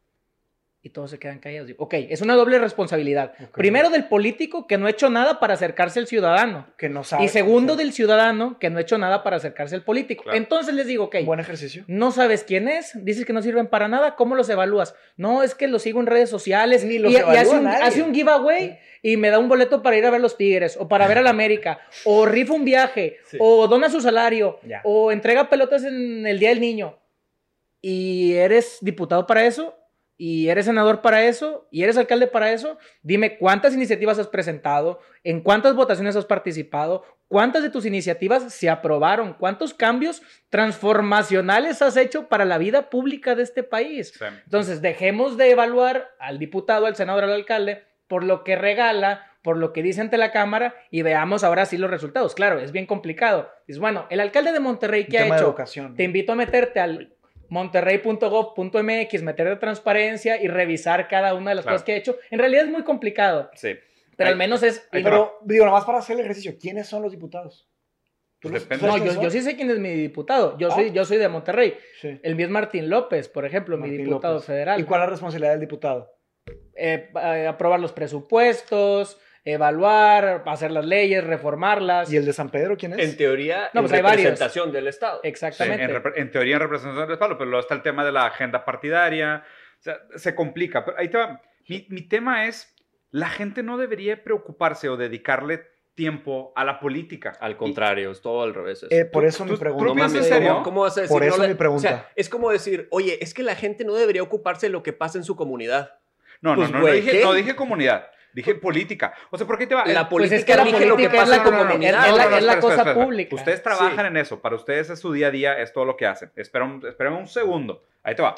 S4: Y todos se quedan callados. Digo, Ok, es una doble responsabilidad. Primero del político que no ha hecho nada para acercarse al ciudadano.
S2: Que no sabe.
S4: Y segundo del ciudadano que no ha hecho nada para acercarse al político.
S1: Claro.
S4: Entonces les digo, ok,
S2: Buen ejercicio.
S4: no sabes quién es, dices que no sirven para nada, ¿cómo los evalúas? No, es que los sigo en redes sociales
S2: Ni
S4: y,
S2: los
S4: y
S2: evalúa
S4: hace, un,
S2: nadie.
S4: hace un giveaway y me da un boleto para ir a ver los Tigres o para ver al América o rifa un viaje
S3: Sí.
S4: o dona su salario
S2: Ya.
S4: o entrega pelotas en el Día del Niño y eres diputado para eso y eres senador para eso y eres alcalde para eso, dime cuántas iniciativas has presentado, en cuántas votaciones has participado, cuántas de tus iniciativas se aprobaron, cuántos cambios transformacionales has hecho para la vida pública de este país.
S1: Sí.
S4: Entonces, dejemos de evaluar al diputado, al senador, al alcalde por lo que regala, por lo que dice ante la Cámara y veamos ahora sí los resultados. Claro, es bien complicado. Es bueno, el alcalde de Monterrey, ¿qué ha
S2: tema de
S4: hecho?
S2: educación.
S4: Te invito a meterte al monterrey.gov.mx, meter de transparencia y revisar cada una de las
S1: Claro.
S4: cosas que ha hecho. En realidad es muy complicado,
S1: Sí.
S4: pero al menos es...
S1: ahí te
S2: Pero, digo, nomás para hacer el ejercicio, ¿quiénes son los diputados? ¿Tú los-
S1: Depende.
S2: tú
S4: No, yo, yo sí sé quién es mi diputado. Yo,
S2: Ah.
S4: soy, yo soy de Monterrey.
S2: Sí.
S4: El mío es Martín López, por ejemplo, mi diputado
S2: López.
S4: federal.
S2: ¿Y cuál es la responsabilidad del diputado?
S4: Eh, eh, aprobar los presupuestos, evaluar, hacer las leyes, reformarlas.
S2: ¿Y el de San Pedro quién es?
S3: En teoría,
S4: No,
S3: en
S4: pues hay varios.
S3: representación del Estado.
S1: Sí,
S4: Exactamente.
S1: en, repre- en teoría en representación del respaldo, pero luego está el tema de la agenda partidaria. O sea, se complica. Pero ahí te va. Mi, mi tema es, la gente no debería preocuparse o dedicarle tiempo a la política.
S3: Al contrario, es todo al revés.
S2: Eh, por eso
S1: ¿Tú-
S2: mi
S1: tú
S2: pregunta.
S1: piensas en serio?
S3: ¿cómo, cómo vas a decir?
S2: Por eso
S3: no
S2: mi pregunta.
S3: O sea, es como decir, oye, es que la gente no debería ocuparse de lo que pasa en su comunidad.
S1: No,
S3: Pues,
S1: no, no, no,
S3: güey,
S1: dije, no dije comunidad. Dije política. O sea, ¿por qué te va?
S3: La
S1: El-
S4: Pues es
S3: política
S4: que la
S3: rige lo que
S4: política es
S3: pasa
S4: la comunidad, es la- es la
S1: espera,
S4: cosa
S1: espera, espera.
S4: pública.
S1: Ustedes trabajan en eso. Para ustedes es su día a día, es todo lo que hacen. Espera un, un segundo. Ahí te va.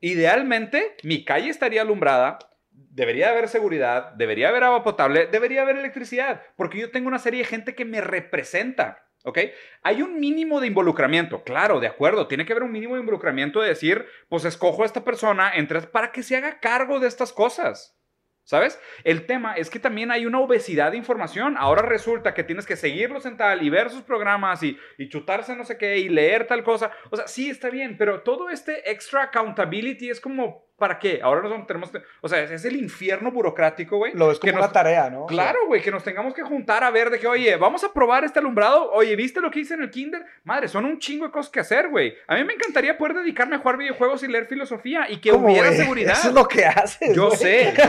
S1: Idealmente, mi calle estaría alumbrada. Debería haber seguridad, debería haber agua potable, debería haber electricidad, porque yo tengo una serie de gente que me representa, ¿ok? Hay un mínimo de involucramiento, claro, de acuerdo, tiene que haber un mínimo de involucramiento de decir, pues escojo a esta persona entre, para que se haga cargo de estas cosas. ¿Sabes? El tema es que también hay una obesidad de información. Ahora resulta que tienes que seguirlos en tal y ver sus programas y, y chutarse no sé qué y leer tal cosa. O sea, sí está bien, pero todo este extra accountability es como, ¿para qué? Ahora nosotros tenemos, o sea, es, es el infierno burocrático, güey.
S2: Lo
S1: que
S2: como
S1: nos-
S2: una tarea, ¿no?
S1: Claro, güey, que nos tengamos que juntar a ver de que, oye, vamos a probar este alumbrado. Oye, ¿viste lo que hice en el kinder? Madre, son un chingo de cosas que hacer, güey. A mí me encantaría poder dedicarme a jugar videojuegos y leer filosofía y que
S2: ¿cómo,
S1: hubiera seguridad.
S2: Eso es lo que haces.
S1: Yo
S2: güey.
S1: sé. yo sé.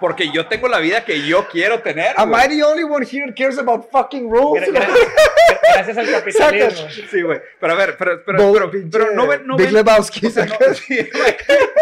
S1: Porque yo tengo la vida que yo quiero tener.
S2: Am. I the only one here that cares about fucking rules?
S4: Gra- gra- Gracias al capitalismo.
S1: Sí, güey. Pero a ver, pero, pero, pero,
S2: pinche
S1: pero no ven, no
S2: Big
S1: ven-
S2: Lebowski.
S1: o sea, no-
S2: sacas.
S1: sí, güey.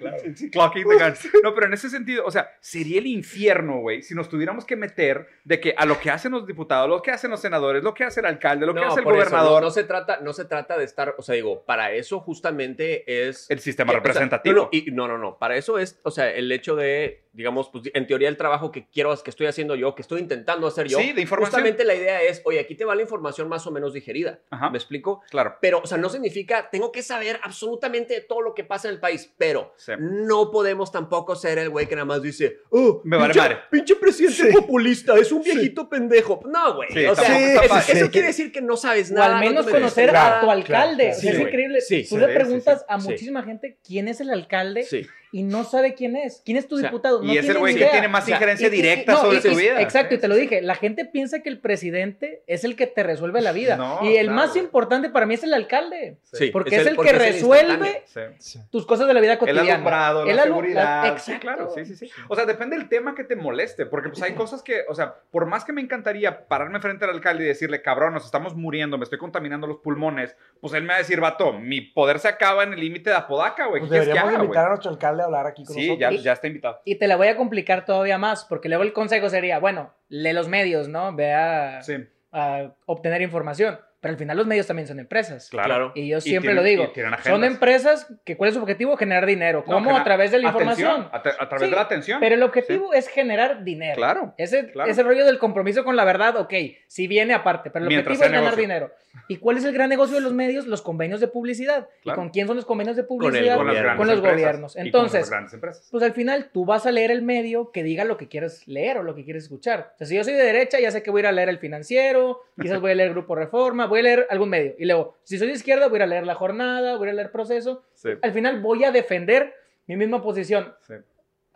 S1: Claro, sí, clocking the guns. No, pero en ese sentido, o sea, sería el infierno, güey, si nos tuviéramos que meter de que a lo que hacen los diputados, lo que hacen los senadores, lo que hace el alcalde, lo que hace el gobernador,
S3: no, no se trata, no se trata de estar, o sea, digo, para eso justamente es
S1: el sistema
S3: que- o sea,
S1: representativo.
S3: no, no, y- no, no, no. Para eso es, o sea, el hecho de, digamos, pues, en teoría el trabajo que quiero, que estoy haciendo yo, que estoy intentando hacer yo.
S1: Sí, de información.
S3: Justamente la idea es, oye, aquí te va la información más o menos digerida.
S1: Ajá.
S3: ¿Me explico?
S1: Claro.
S3: Pero, o sea, no significa, tengo que saber absolutamente todo lo que pasa en el país, pero
S1: Sí.
S3: no podemos tampoco ser el güey que nada más dice, oh,
S1: Me vale
S3: pinche,
S1: madre".
S3: pinche presidente
S2: Sí.
S3: populista, es un viejito pendejo. No, güey.
S1: Sí,
S3: o sea, eso, eso quiere decir que no sabes
S4: O
S3: nada.
S4: al menos
S3: no
S4: conocer
S3: mereces
S4: a tu alcalde.
S2: claro,
S4: O sea,
S3: sí,
S4: es
S3: güey.
S4: increíble.
S3: Sí,
S4: Tú
S1: sí,
S4: le preguntas
S1: sí,
S4: a
S3: sí.
S4: muchísima gente quién es el alcalde
S3: Sí.
S4: Y no sabe quién es. ¿Quién es tu
S3: O sea,
S4: diputado? No
S1: y es el güey que tiene más
S3: O sea,
S1: injerencia
S4: Y- y-
S1: directa
S4: no,
S1: sobre
S4: y-
S1: su vida.
S4: Exacto, y te lo dije. La gente piensa que el presidente es el que te resuelve la vida.
S1: No,
S4: y el
S1: claro,
S4: más importante para mí es el alcalde.
S3: Sí,
S4: Porque es el, que
S3: es el
S4: resuelve.
S1: Sí.
S4: Tus cosas de la vida
S1: El
S4: cotidiana.
S1: alumbrado, la
S4: El alu-
S1: seguridad.
S4: la-
S1: Sí,
S4: exacto.
S1: claro, sí, sí, sí. O sea, depende del tema que te moleste, porque pues hay cosas que, o sea, por más que me encantaría pararme frente al alcalde y decirle, cabrón, nos estamos muriendo, me estoy contaminando los pulmones, pues él me va a decir, vato, mi poder se acaba en el límite de Apodaca, güey.
S2: Pues
S1: ¿Qué quieres que
S2: deberíamos
S1: haga,
S2: invitar a nuestro alcalde a hablar aquí con
S1: Sí, ya, está invitado.
S4: Y te la voy a complicar todavía más, porque luego el consejo sería, bueno, lee los medios, ¿no? Ve a,
S1: Sí.
S4: a obtener información. Pero al final los medios también son empresas.
S3: Claro.
S4: Y yo
S1: Y
S4: siempre
S1: tienen-
S4: lo digo. Son empresas que ¿cuál es su objetivo? Generar dinero.
S1: No,
S4: ¿Cómo?
S1: genera-
S4: a través de la
S1: atención,
S4: información.
S1: A, tra- a través
S4: Sí,
S1: de la atención.
S4: Pero el objetivo es generar dinero.
S1: Claro,
S4: Ese,
S1: claro.
S4: ese rollo del compromiso con la verdad, ok, sí viene aparte, pero el
S1: Mientras
S4: objetivo es ganar
S1: negocio.
S4: dinero. ¿Y cuál es el gran negocio de los medios? Los convenios de publicidad. ¿Y con quién son los convenios de
S3: el
S4: publicidad?
S1: con
S4: los
S1: empresas
S4: gobiernos.
S1: y con
S4: Entonces,
S1: las grandes empresas.
S4: Pues al final tú vas a leer el medio que diga lo que quieres leer o lo que quieres escuchar. O sea, si yo soy de derecha, ya sé que voy a ir a leer El Financiero, quizás voy a leer Grupo Reforma, voy a leer algún medio. Y luego, si soy de izquierda, voy a leer La Jornada, voy a leer Proceso.
S1: Sí,
S4: Al final voy a defender mi misma posición.
S1: sí.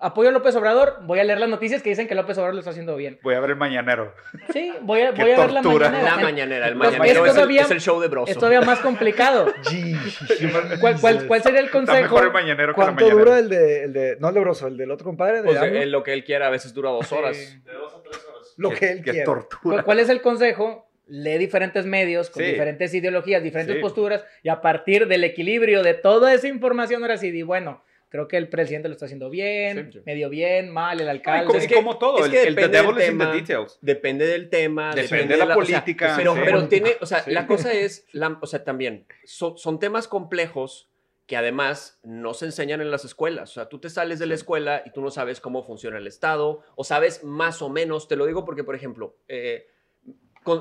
S4: Apoyo a López Obrador, voy a leer las noticias que dicen que López Obrador lo está haciendo bien.
S1: Voy a ver el mañanero.
S4: Sí, voy a,
S1: Qué
S4: voy a ver la
S1: tortura.
S4: mañanera.
S3: La mañanera, el mañanero
S4: es
S3: es, el,
S4: todavía-
S3: es el show de Broso.
S4: Es todavía más complicado. ¿Cuál, cuál, cuál sería el
S1: Está
S4: consejo?
S1: mejor el mañanero que la
S2: ¿Cuánto
S1: mañanera.
S2: dura el de, el de, no el de Broso, el del otro compadre? De
S3: Pues, eh, lo que él quiera a veces dura dos horas.
S4: Sí.
S5: De dos a tres horas.
S2: Lo
S1: Qué-
S2: que él
S1: qué
S2: quiera.
S1: tortura.
S4: ¿Cuál, cuál es el consejo? Lee diferentes medios con
S1: Sí.
S4: diferentes ideologías, diferentes
S1: Sí.
S4: posturas y a partir del equilibrio de toda esa información ahora sí di, bueno, creo que el presidente lo está haciendo bien,
S3: Sí.
S4: medio bien, mal, el
S1: Ay,
S4: alcalde.
S1: como,
S3: Es que-
S1: como todo,
S3: es
S1: el,
S3: que
S1: el the
S3: depende del
S1: in the
S3: tema.
S1: details.
S3: Depende del tema,
S1: Depende de la
S3: o sea,
S1: política,
S3: pero,
S1: sí.
S3: pero tiene, o sea,
S1: Sí.
S3: la cosa es, la- o sea, también, so- son temas complejos que además no se enseñan en las escuelas. O sea, tú te sales de la escuela y tú no sabes cómo funciona el Estado, o sabes más o menos, te lo digo porque, por ejemplo, eh,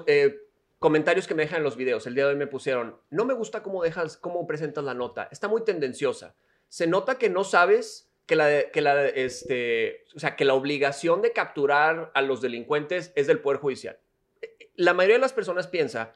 S3: eh, comentarios que me dejan en los videos, el día de hoy me pusieron, no me gusta cómo dejas, cómo presentas la nota, está muy tendenciosa. Se nota que no sabes que la, que la, este, o sea, que la obligación de capturar a los delincuentes es del Poder Judicial. La mayoría de las personas piensa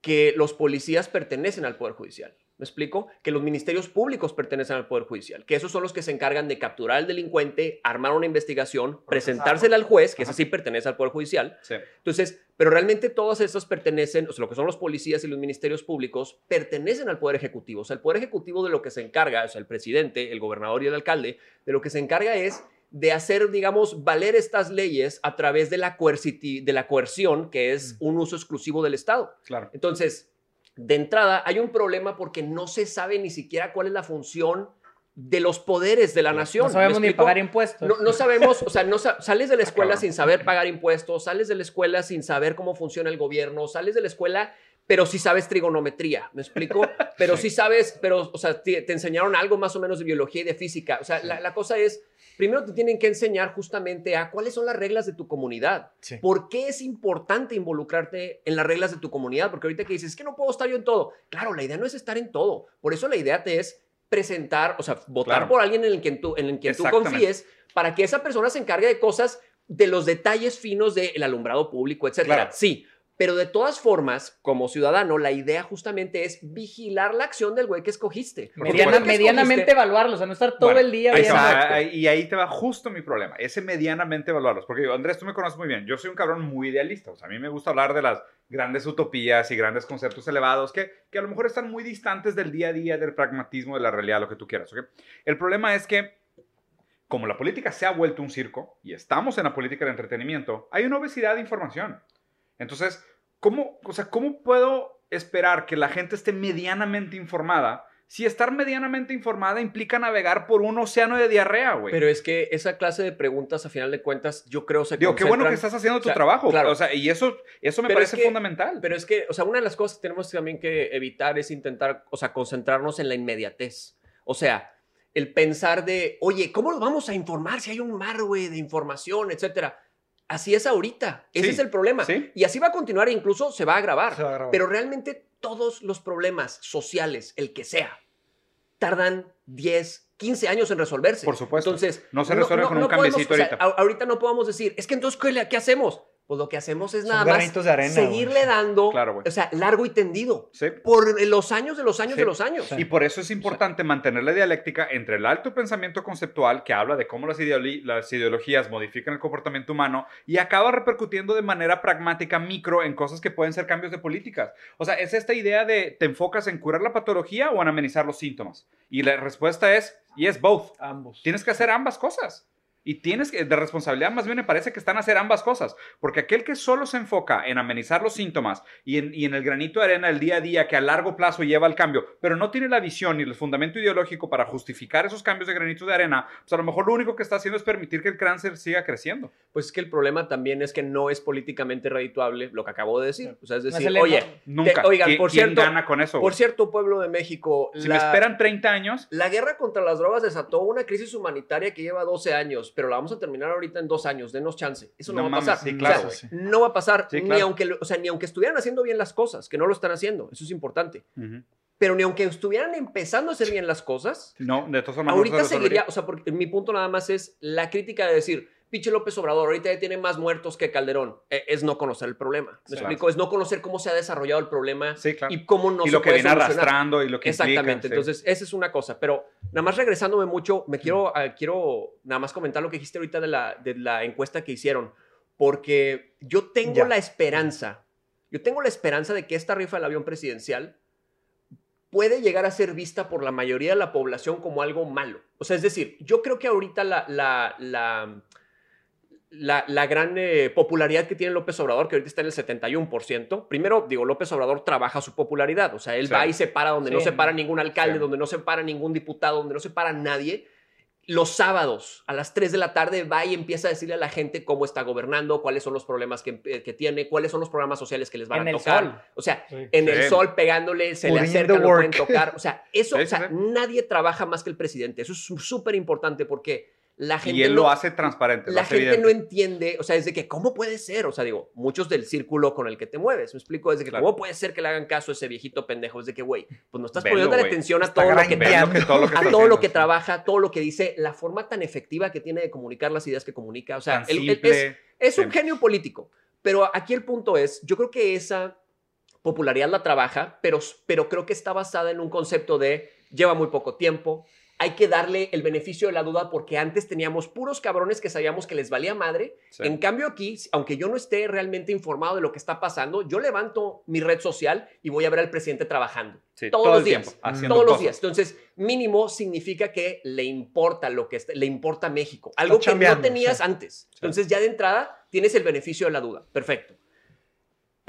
S3: que los policías pertenecen al Poder Judicial. ¿Me explico? Que los ministerios públicos pertenecen al Poder Judicial, que esos son los que se encargan de capturar al delincuente, armar una investigación, presentársela al juez, que ese sí pertenece al Poder Judicial,
S1: Sí.
S3: entonces, pero realmente todas estas pertenecen, o sea, lo que son los policías y los ministerios públicos, pertenecen al Poder Ejecutivo. O sea, el Poder Ejecutivo de lo que se encarga, o sea, el presidente, el gobernador y el alcalde, de lo que se encarga es de hacer, digamos, valer estas leyes a través de la, de la coerción, que es un uso exclusivo del Estado.
S1: Claro.
S3: Entonces, de entrada, hay un problema porque no se sabe ni siquiera cuál es la función de los poderes de la nación.
S4: no sabemos
S3: ¿Me
S4: ni pagar impuestos.
S3: No, no sabemos, o sea, no sa- sales de la escuela
S1: cabrón.
S3: sin saber pagar impuestos, sales de la escuela sin saber cómo funciona el gobierno, sales de la escuela, pero sí sabes trigonometría, ¿me explico? Pero sí, sabes, pero, o sea, te, te enseñaron algo más o menos de biología y de física. O sea, la, la cosa es, primero te tienen que enseñar justamente a cuáles son las reglas de tu comunidad.
S2: Sí.
S3: ¿Por qué es importante involucrarte en las reglas de tu comunidad? Porque ahorita que dices, es que no puedo estar yo en todo. Claro, la idea no es estar en todo. Por eso la idea te es presentar, o sea, votar
S1: Claro.
S3: por alguien en el que tú, en el que tú confíes para que esa persona se encargue de cosas, de los detalles finos del alumbrado público, etcétera.
S1: Claro.
S3: Sí, pero de todas formas, como ciudadano, la idea justamente es vigilar la acción del güey que escogiste.
S4: Mediana-
S3: que
S4: medianamente
S3: escogiste-
S4: evaluarlo, o sea, no estar todo
S1: Bueno,
S4: el día
S1: ahí ahí- y ahí te va justo mi problema, ese medianamente evaluarlos. Porque yo, Andrés, tú me conoces muy bien, yo soy un cabrón muy idealista, o sea, a mí me gusta hablar de las grandes utopías y grandes conceptos elevados que, que a lo mejor están muy distantes del día a día, del pragmatismo, de la realidad, lo que tú quieras. ¿ok? El problema es que, como la política se ha vuelto un circo y estamos en la política de entretenimiento, hay una obesidad de información. Entonces, ¿cómo, o sea, ¿cómo puedo esperar que la gente esté medianamente informada si estar medianamente informada implica navegar por un océano de diarrea, güey?
S3: Pero es que esa clase de preguntas, a final de cuentas, yo creo se
S1: Digo, qué bueno que estás haciendo tu
S3: o sea,
S1: trabajo.
S3: claro.
S1: O sea, y eso, eso me
S3: Pero es
S1: parece
S3: que-
S1: fundamental.
S3: Pero es que, o sea, una de las cosas que tenemos también que evitar es intentar, o sea, concentrarnos en la inmediatez. O sea, el pensar de, oye, ¿cómo nos vamos a informar si hay un mar, güey, de información, etcétera? Así es ahorita. Ese
S1: Sí,
S3: es el problema.
S1: sí.
S3: Y así va a continuar e incluso se va a agravar.
S2: Se va a agravar.
S3: Pero realmente todos los problemas sociales, el que sea, tardan 10, 15 años en resolverse.
S1: Por supuesto.
S3: Entonces,
S1: No se resuelve con un
S3: podemos-
S1: cambiecito
S3: o sea,
S1: ahorita.
S3: ahorita no podemos decir, es que entonces, ¿qué, qué hacemos? Pues lo que hacemos es
S2: Son
S3: nada más
S2: de arena,
S3: seguirle
S2: güey.
S3: dando,
S1: Claro,
S3: o sea, largo y tendido.
S1: Sí.
S3: Por los años de los años
S1: Sí.
S3: de los años.
S1: Y por eso es importante mantener la dialéctica entre el alto pensamiento conceptual que habla de cómo las, ideoli- las ideologías modifican el comportamiento humano y acaba repercutiendo de manera pragmática micro en cosas que pueden ser cambios de políticas. O sea, es esta idea de ¿te enfocas en curar la patología o en amenizar los síntomas? Y la respuesta es, y es both.
S2: Ambos.
S1: Tienes que hacer ambas cosas. Y tienes que, de responsabilidad más bien me parece que están a hacer ambas cosas, porque aquel que solo se enfoca en amenizar los síntomas y en, y en el granito de arena del día a día que a largo plazo lleva al cambio, pero no tiene la visión ni el fundamento ideológico para justificar esos cambios de granito de arena, pues a lo mejor lo único que está haciendo es permitir que el cáncer siga creciendo.
S3: Pues es que el problema también es que no es políticamente redituable lo que acabo de decir. O sea, es
S4: No
S3: decir,
S4: el-
S3: oye,
S1: Nunca.
S3: Te- oigan,
S1: ¿Quién-
S3: por
S1: quién
S3: cierto-
S1: gana con eso?
S3: por cierto, pueblo de México,
S1: si
S3: la-
S1: me esperan 30 años,
S3: La guerra contra las drogas desató una crisis humanitaria que lleva 12 años, pero la vamos a terminar ahorita en dos años. Denos chance. Eso no,
S1: No
S3: va a pasar.
S1: sí,
S3: O
S1: claro,
S3: sea, no va a pasar.
S1: Sí,
S3: ni, aunque, o sea, ni aunque estuvieran haciendo bien las cosas, que no lo están haciendo. Eso es importante.
S1: Ujú.
S3: Pero ni aunque estuvieran empezando a hacer bien las cosas,
S1: no, de todas formas, no
S3: ahorita
S1: se
S3: seguiría. O sea, porque mi punto nada más es la crítica de decir. Pinche López Obrador, ahorita ya tiene más muertos que Calderón. Eh, Es no conocer el problema. ¿Me
S1: Sí.
S3: explico? Es no conocer cómo se ha desarrollado el problema
S1: Sí, claro.
S3: y cómo no
S1: y
S3: se
S1: lo que viene
S3: solucionar.
S1: arrastrando y lo que implica,
S3: Exactamente,
S1: sí.
S3: entonces esa es una cosa, pero nada más regresándome mucho, me quiero, ah, quiero nada más comentar lo que dijiste ahorita de la, de la encuesta que hicieron, porque yo tengo
S2: Ya.
S3: la esperanza, yo tengo la esperanza de que esta rifa del avión presidencial puede llegar a ser vista por la mayoría de la población como algo malo. O sea, es decir, yo creo que ahorita la, la, la, la, la gran eh, popularidad que tiene López Obrador, que ahorita está en el 71%, primero, digo, López Obrador trabaja su popularidad, o sea, él
S1: Sí.
S3: va y se para donde no se para ningún alcalde,
S1: Sí.
S3: donde no se para ningún diputado, donde no se para nadie. Los sábados a las 3 de la tarde va y empieza a decirle a la gente cómo está gobernando, cuáles son los problemas que, eh, que tiene, cuáles son los programas sociales que les van
S4: En
S3: a
S4: el
S3: tocar.
S4: sol.
S3: O sea,
S2: Sí.
S3: en el sol pegándole, se le
S2: Putting
S3: acerca, lo pueden tocar. O sea, eso,
S1: Sí,
S3: o sea,
S1: sí,
S3: nadie trabaja más que el presidente. Eso es súper importante porque la gente
S1: y él
S3: no,
S1: lo hace transparente.
S3: la
S1: hace
S3: gente
S1: evidente.
S3: no entiende, o sea, es de que, ¿cómo puede ser? O sea, digo, muchos del círculo con el que te mueves, me explico, es de que,
S1: Claro.
S3: ¿cómo puede ser que le hagan caso a ese viejito pendejo? Es de que, güey, pues no estás
S1: Velo,
S3: poniendo atención a
S2: Está
S3: todo lo que
S1: lo que- todo lo que
S3: a todo lo que trabaja, todo lo que dice, la forma tan efectiva que tiene de comunicar las ideas que comunica. O sea, él- él es, es un genio político. Pero aquí el punto es, yo creo que esa popularidad la trabaja, pero, pero creo que está basada en un concepto de lleva muy poco tiempo, hay que darle el beneficio de la duda porque antes teníamos puros cabrones que sabíamos que les valía madre.
S1: Sí.
S3: En cambio aquí, aunque yo no esté realmente informado de lo que está pasando, yo levanto mi red social y voy a ver al presidente trabajando.
S1: Sí,
S3: todos
S1: todo
S3: los días.
S1: tiempo,
S3: Todos los días. Entonces, mínimo significa que le importa lo que est- le importa México. Algo que no tenías
S2: sí.
S3: antes. Entonces, ya de entrada tienes el beneficio de la duda. Perfecto.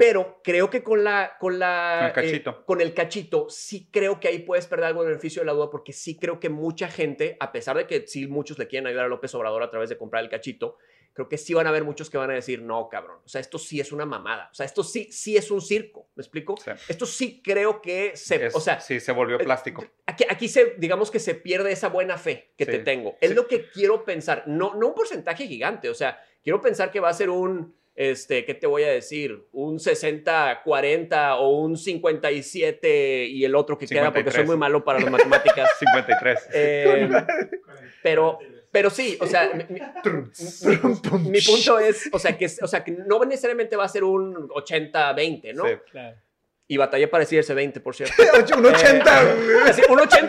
S3: Pero creo que con la con la
S1: el cachito.
S3: eh, con el cachito sí creo que ahí puedes perder algo beneficio de la duda porque sí creo que mucha gente, a pesar de que sí muchos le quieren ayudar a López Obrador a través de comprar el cachito, creo que sí van a haber muchos que van a decir, "No, cabrón, o sea, esto sí es una mamada. O sea, esto sí sí es un circo." ¿Me explico?
S1: Sí.
S3: Esto sí creo que se,
S1: Es-
S3: o sea,
S1: sí, se volvió
S3: eh,
S1: plástico.
S3: Aquí, aquí se, digamos que se pierde esa buena fe que
S1: Sí.
S3: te tengo. Es
S1: Sí.
S3: lo que quiero pensar. No, no un porcentaje gigante. O sea, quiero pensar que va a ser un, este, ¿qué te voy a decir? Un 60-40 o un 57 y el otro que queda porque soy
S1: 53.
S3: muy malo para las matemáticas.
S1: 53.
S3: Eh, pero, pero sí, o sea, mi, mi- mi punto es, o sea, que, o sea, que no necesariamente va a ser un 80-20, ¿no?
S1: Sí.
S4: Claro.
S3: Y batallé para decir ese 20, por cierto.
S2: Un 80.
S3: Así, un 80,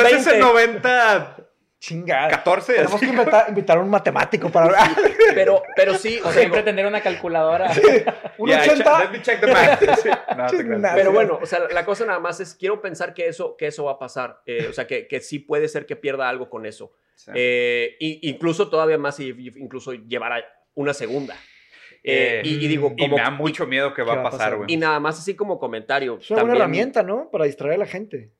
S1: No es ese
S3: 20.
S1: 90,
S2: Chingada.
S1: 14.
S2: Tenemos que invitar, invitar a un matemático para hablar.
S3: Pero, pero sí, o sea,
S4: Siempre
S3: digo,
S4: tener una calculadora.
S2: Un
S1: Yeah, check-
S2: 80.
S1: let me check the math. Sí. No,
S3: pero bueno, o sea, la cosa nada más es, quiero pensar que eso, que eso va a pasar. Eh, o sea, que, que sí puede ser que pierda algo con eso.
S1: Sí.
S3: Eh, incluso todavía más, y, incluso llevar a una segunda. Eh, y, y digo,
S1: Y
S3: como,
S1: me da mucho miedo que va
S2: ¿Qué
S1: a
S2: va a
S1: pasar, güey.
S3: y nada más así como comentario.
S2: Es una buena herramienta, ¿no? Para distraer a la gente.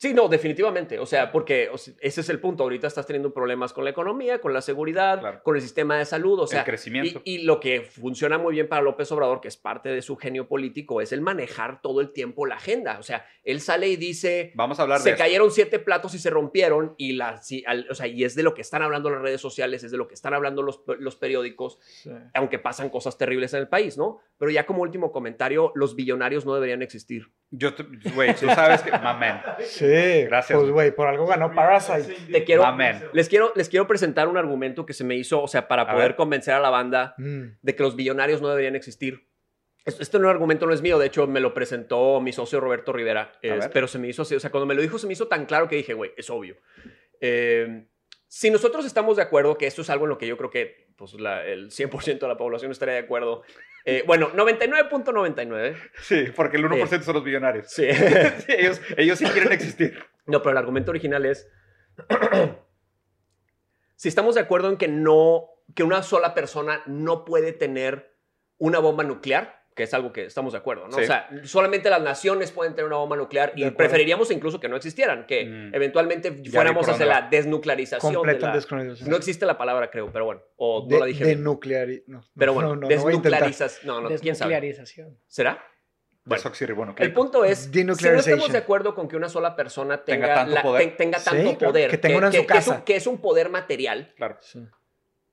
S3: Sí, no, definitivamente. O sea, porque o sea, ese es el punto. Ahorita estás teniendo problemas con la economía, con la seguridad,
S1: Claro.
S3: con el sistema de salud. O sea,
S1: el crecimiento.
S3: Y, y lo que funciona muy bien para López Obrador, que es parte de su genio político, es el manejar todo el tiempo la agenda. O sea, él sale y dice,
S1: Vamos a hablar
S3: se
S1: de eso.
S3: cayeron siete platos y se rompieron, y, la, sí, al- o sea, y es de lo que están hablando las redes sociales, es de lo que están hablando los, los periódicos, aunque pasan cosas terribles en el país, ¿no? Pero ya como último comentario, los billonarios no deberían existir.
S1: Yo, te- güey, tú sabes que... Mamen.
S2: Sí.
S1: Gracias,
S2: Pues, güey, por algo ganó Parasite.
S3: Te quiero, les quiero, les quiero presentar un argumento que se me hizo, o sea, para
S1: A
S3: poder
S1: ver.
S3: convencer a la banda
S2: Mm.
S3: de que los billonarios no deberían existir. Es- Este no argumento no es mío, de hecho me lo presentó mi socio Roberto Rivera,
S1: ver.
S3: pero se me hizo así, o sea, cuando me lo dijo se me hizo tan claro que dije, güey, es obvio. Eh, si nosotros estamos de acuerdo que esto es algo en lo que yo creo que pues, la- el 100% de la población estaría de acuerdo, eh, bueno, 99.99,
S1: Sí, porque el 1% son los billonarios.
S3: sí.
S1: Sí, ellos, ellos sí quieren existir.
S3: No, pero el argumento original es, si estamos de acuerdo en que no, que una sola persona no puede tener una bomba nuclear, que es algo que estamos de acuerdo, ¿no?
S1: Sí.
S3: O sea, solamente las naciones pueden tener una bomba nuclear y
S2: De acuerdo.
S3: preferiríamos incluso que no existieran, que
S1: Mm.
S3: eventualmente fuéramos hacia la desnuclearización. de
S2: Completa
S3: la-
S2: descolonización.
S3: no existe la palabra, creo, pero bueno, o no
S2: de,
S3: la dije bien.
S2: denucleari- no,
S3: Pero
S2: no,
S3: bueno,
S2: no, no, no
S3: desnuclearizas. No, no, quién sabe.
S4: Desnuclearización.
S3: ¿Será? Bueno, el punto es, si no estamos de acuerdo con que una sola persona
S1: Tenga
S3: tenga,
S1: tanto
S3: la-
S1: poder.
S3: tenga tanto
S2: que
S3: es un- que es un poder material,
S1: Claro.
S2: Sí.